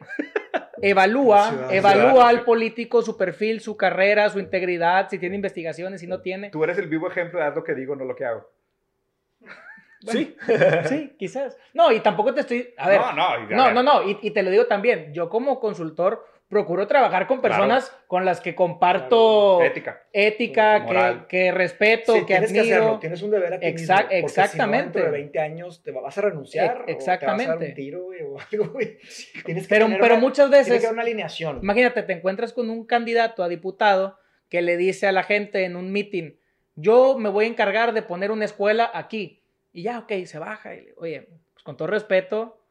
S4: evalúa, evalúa al político, su perfil, su carrera, su integridad, si tiene investigaciones, si no tiene.
S1: Tú eres el vivo ejemplo de haz lo que digo, no lo que hago.
S3: Sí.
S4: Sí, quizás. No, y tampoco te estoy... A ver,
S1: no, no,
S4: no, no, no, y, y te lo digo también, yo como consultor procuro trabajar con
S1: Claro.
S4: personas con las que comparto
S1: Ética.
S4: ética, que,
S1: Moral.
S4: que respeto,
S2: Sí,
S4: que
S2: tienes que
S4: admiro.
S2: hacerlo, tienes un deber a ti
S4: Exact-
S2: mismo, porque si no,
S4: exactamente.
S2: dentro de 20 años te vas a renunciar
S4: E-
S2: o te vas a dar
S4: exactamente.
S2: un tiro, güey, o algo, güey. Tienes que
S4: Pero, pero
S2: una-
S4: muchas
S2: Tiene que
S4: veces,
S2: haber una alineación.
S4: imagínate, te encuentras con un candidato a diputado que le dice a la gente en un meeting, yo me voy a encargar de poner una escuela aquí. Y ya, ok, se baja. Y Oye, pues con todo respeto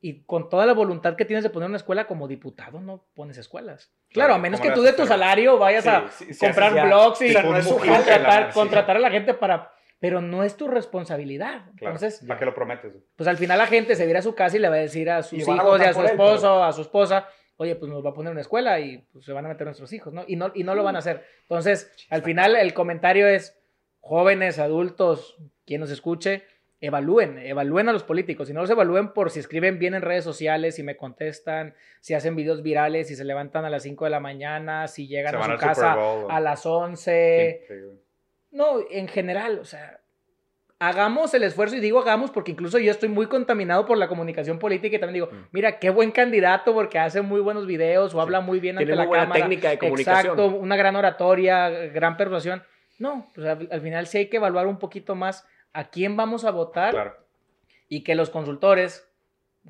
S4: y con toda la voluntad que tienes de poner una escuela como diputado, no pones escuelas. Claro,
S1: Claro,
S4: a menos
S1: ¿cómo
S4: que tú de tu salario vayas
S1: Sí,
S4: a
S1: sí, sí,
S4: comprar blogs y contratar, contratar a la gente para... Pero no es tu responsabilidad.
S1: Claro.
S4: Entonces,
S1: ¿Para qué lo prometes?
S4: pues al final la gente se va a su casa y le va a decir a sus
S2: Y
S4: hijos y a su
S2: por él,
S4: esposo, a su esposa, oye, pues nos va a poner una escuela y pues, se van a meter nuestros hijos, ¿no? Y no, y no lo van a hacer. Entonces, al final el comentario es, jóvenes, adultos, quien nos escuche, evalúen, evalúen a los políticos. Si no los evalúen por si escriben bien en redes sociales, si me contestan, si hacen videos virales, si se levantan a las 5 de la mañana, si llegan a su casa
S1: Bowl,
S4: a las 11.
S1: Sí, sí, güey.
S4: No, en general, o sea, hagamos el esfuerzo y digo hagamos porque incluso yo estoy muy contaminado por la comunicación política y también digo,
S1: Mm.
S4: mira, qué buen candidato porque hace muy buenos videos o habla muy bien
S3: Tiene
S4: ante la
S3: buena
S4: cámara.
S3: técnica de comunicación.
S4: Exacto, una gran oratoria, gran persuasión. No, pues al, al final sí hay que evaluar un poquito más a quién vamos a votar
S1: Claro.
S4: y que los consultores,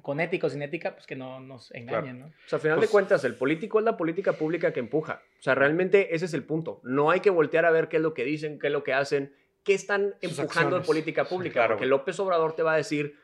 S4: con ética o sin ética, pues que no nos engañen, ¿no?
S3: O sea, al final
S1: Pues-
S3: de cuentas, el político es la política pública que empuja. O sea, realmente ese es el punto. No hay que voltear a ver qué es lo que dicen, qué es lo que hacen, qué están empujando en política pública.
S1: claro,
S3: porque. López Obrador te va a decir,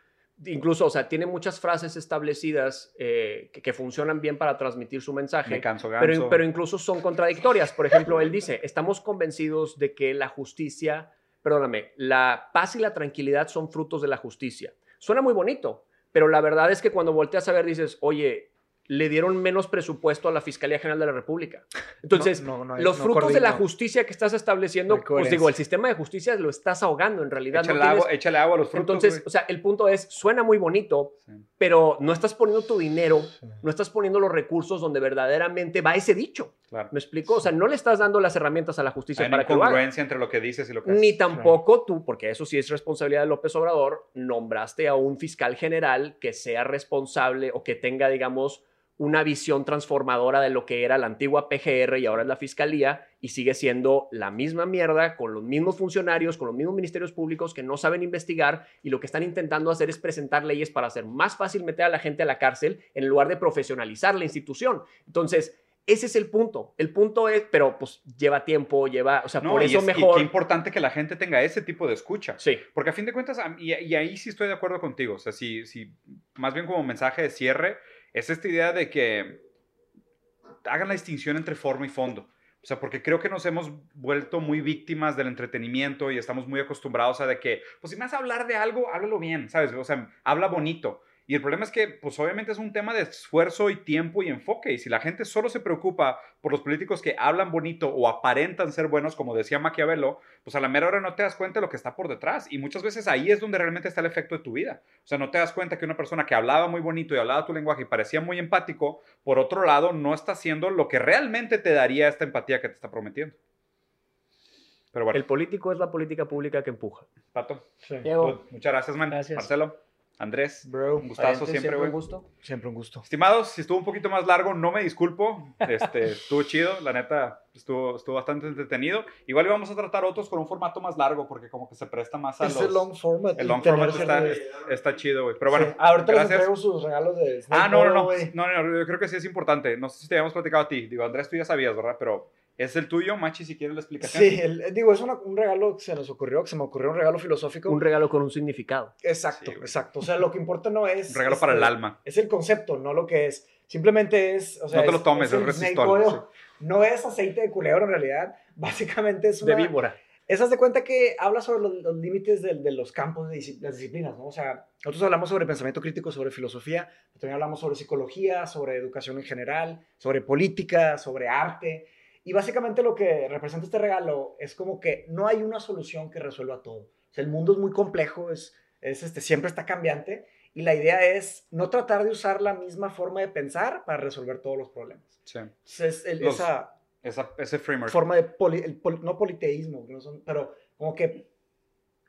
S3: incluso, o sea, tiene muchas frases establecidas eh, que, que funcionan bien para transmitir su mensaje.
S1: Me canso ganso.
S3: Pero, pero incluso son contradictorias. Por ejemplo, él dice, estamos convencidos de que la justicia, perdóname, la paz y la tranquilidad son frutos de la justicia. Suena muy bonito, pero la verdad es que cuando volteas a ver dices, oye, le dieron menos presupuesto a la Fiscalía General de la República. Entonces,
S2: No, no, no hay-
S3: los frutos de la justicia que estás estableciendo, pues digo, el sistema de justicia lo estás ahogando en realidad.
S1: échale,
S3: tienes-
S1: agua, échale agua a los frutos.
S3: entonces, o sea, el punto es, suena muy bonito,
S1: Sí.
S3: pero no estás poniendo tu dinero, no estás poniendo los recursos donde verdaderamente va ese dicho.
S1: Claro.
S3: ¿Me explico? O sea, no le estás dando las herramientas a la justicia
S1: Hay una
S3: para lo haga.
S1: incongruencia entre lo que dices y lo que haces.
S3: Ni tampoco tú, porque eso sí es responsabilidad de López Obrador, nombraste a un fiscal general que sea responsable o que tenga, digamos, una visión transformadora de lo que era la antigua PGR y ahora es la Fiscalía y sigue siendo la misma mierda con los mismos funcionarios, con los mismos ministerios públicos que no saben investigar y lo que están intentando hacer es presentar leyes para hacer más fácil meter a la gente a la cárcel en lugar de profesionalizar la institución. Entonces, ese es el punto. El punto es, pero pues lleva tiempo, lleva, o sea,
S1: No,
S3: por
S1: y
S3: eso
S1: es- y
S3: mejor.
S1: qué importante que la gente tenga ese tipo de escucha.
S3: Sí.
S1: Porque a fin de cuentas, y, y ahí sí estoy de acuerdo contigo. O sea, si, si más bien como mensaje de cierre, es esta idea de que hagan la distinción entre forma y fondo. O sea, porque creo que nos hemos vuelto muy víctimas del entretenimiento y estamos muy acostumbrados a de que, pues si me vas a hablar de algo, háblalo bien, ¿sabes? O sea, habla bonito. Y el problema es que, pues obviamente es un tema de esfuerzo y tiempo y enfoque. Y si la gente solo se preocupa por los políticos que hablan bonito o aparentan ser buenos, como decía Maquiavelo, pues a la mera hora no te das cuenta de lo que está por detrás. Y muchas veces ahí es donde realmente está el efecto de tu vida. O sea, no te das cuenta que una persona que hablaba muy bonito y hablaba tu lenguaje y parecía muy empático, por otro lado, no está haciendo lo que realmente te daría esta empatía que te está prometiendo. Pero bueno,
S3: El político es la política pública que empuja.
S1: Pato,
S2: Sí.
S4: Diego,
S1: muchas gracias, man.
S4: Gracias.
S1: Marcelo, Andrés,
S2: Bro,
S1: un gustazo
S3: Adelante,
S1: siempre,
S3: un
S1: güey.
S3: gusto.
S2: siempre un gusto.
S1: Estimados, si estuvo un poquito más largo, no me disculpo. Este, estuvo chido, la neta, estuvo, estuvo bastante entretenido. Igual íbamos a tratar otros con un formato más largo, porque como que se presta más a
S2: Es
S1: los...
S2: el long format.
S1: el long format está,
S2: cierto-
S1: está chido, güey. Pero bueno,
S2: Sí. Ahorita les
S1: gracias.
S2: entrego sus regalos de Snake
S1: Ah, no, no, no,
S2: güey.
S1: no, no, yo creo que sí es importante. No sé si te habíamos platicado a ti. Digo, Andrés, tú ya sabías, ¿verdad? Pero es el tuyo, Machi, si quieres la explicación.
S2: Sí, el- digo, es una- un regalo que se nos ocurrió, que se me ocurrió un regalo filosófico.
S3: Un regalo con un significado.
S2: exacto,
S1: Sí,
S2: exacto. O sea, lo que importa no es...
S1: Un regalo para el
S2: este,
S1: alma.
S2: Es el concepto, no lo que es. Simplemente es... O sea,
S1: No te lo
S2: es-
S1: tomes, es
S2: el
S1: resistol, sí.
S2: No es aceite de culebro en realidad. Básicamente es
S3: De
S2: una...
S3: víbora.
S2: Esas de cuenta que habla sobre los, los límites del- de, los campos de las disciplinas, ¿no? O sea, nosotros hablamos sobre pensamiento crítico, sobre filosofía, también hablamos sobre psicología, sobre educación en general, sobre política, sobre arte. Y básicamente lo que representa este regalo es como que no hay una solución que resuelva todo. O sea, el mundo es muy complejo, es, es este, siempre está cambiante. Y la idea es no tratar de usar la misma forma de pensar para resolver todos los problemas.
S1: Sí.
S2: Entonces, el-
S1: Los-
S2: esa,
S1: Esa, ese framework.
S2: forma de poli- el no politeísmo, no son- pero como que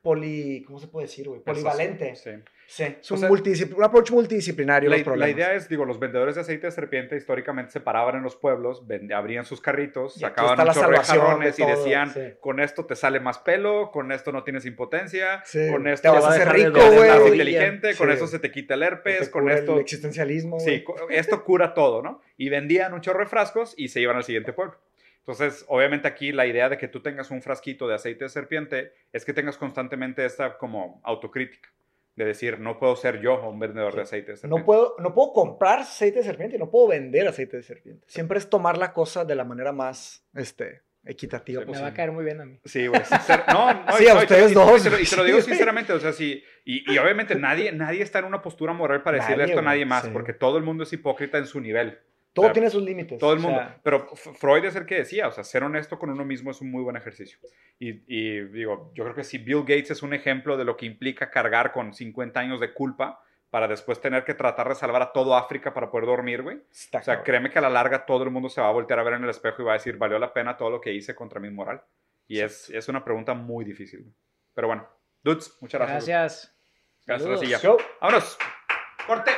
S2: poli, ¿cómo se puede decir, güey? Polivalente.
S1: Sí.
S2: Sí, es un,
S1: sea,
S2: multidiscipl- un approach multidisciplinario.
S1: La,
S2: los
S1: la idea es, digo, los vendedores de aceite de serpiente históricamente se paraban en los pueblos, abrían sus carritos, sacaban un chorro de
S2: salvación
S1: jarrones
S2: de
S1: y decían,
S2: sí.
S1: con esto te sale más pelo, con esto no tienes impotencia,
S2: Sí,
S1: con
S2: te
S1: esto
S2: vas a hacer rico, güey.
S1: inteligente, con eso se te quita el
S2: Te
S1: herpes, con esto...
S2: El existencialismo.
S1: Sí, cu- esto cura todo, ¿no? Y vendían un chorro de frascos y se iban al siguiente pueblo. Entonces, obviamente aquí la idea de que tú tengas un frasquito de aceite de serpiente es que tengas constantemente esta como autocrítica. De decir, no puedo ser yo un vendedor de aceite de serpiente.
S2: No puedo, no puedo comprar aceite de serpiente y no puedo vender aceite de serpiente. Siempre es tomar la cosa de la manera más este, equitativa
S1: Sí,
S4: me va a caer muy bien a mí.
S1: Sí, güey. No, no,
S2: Sí, a
S1: no, y te-
S2: ustedes
S1: y
S2: dos.
S1: Y te, lo, y te lo digo sinceramente, o sea, sí. Y, y obviamente nadie, nadie está en una postura moral para decirle
S2: Nadie,
S1: esto a nadie más,
S2: sí.
S1: porque todo el mundo es hipócrita en su nivel.
S2: Todo
S1: O sea,
S2: tiene sus límites.
S1: Todo el
S2: o
S1: mundo.
S2: sea,
S1: Pero Freud es el que decía, o sea, ser honesto con uno mismo es un muy buen ejercicio. Y, y digo, yo creo que si Bill Gates es un ejemplo de lo que implica cargar con 50 años de culpa para después tener que tratar de salvar a todo África para poder dormir, güey.
S2: está
S1: O sea,
S2: cabrón.
S1: créeme que a la larga todo el mundo se va a voltear a ver en el espejo y va a decir, valió la pena todo lo que hice contra mi moral. Y es, es una pregunta muy difícil. güey. Pero bueno, dudes, muchas gracias.
S4: Gracias.
S1: Gracias a la silla.
S2: Show.
S1: Vámonos. Corte.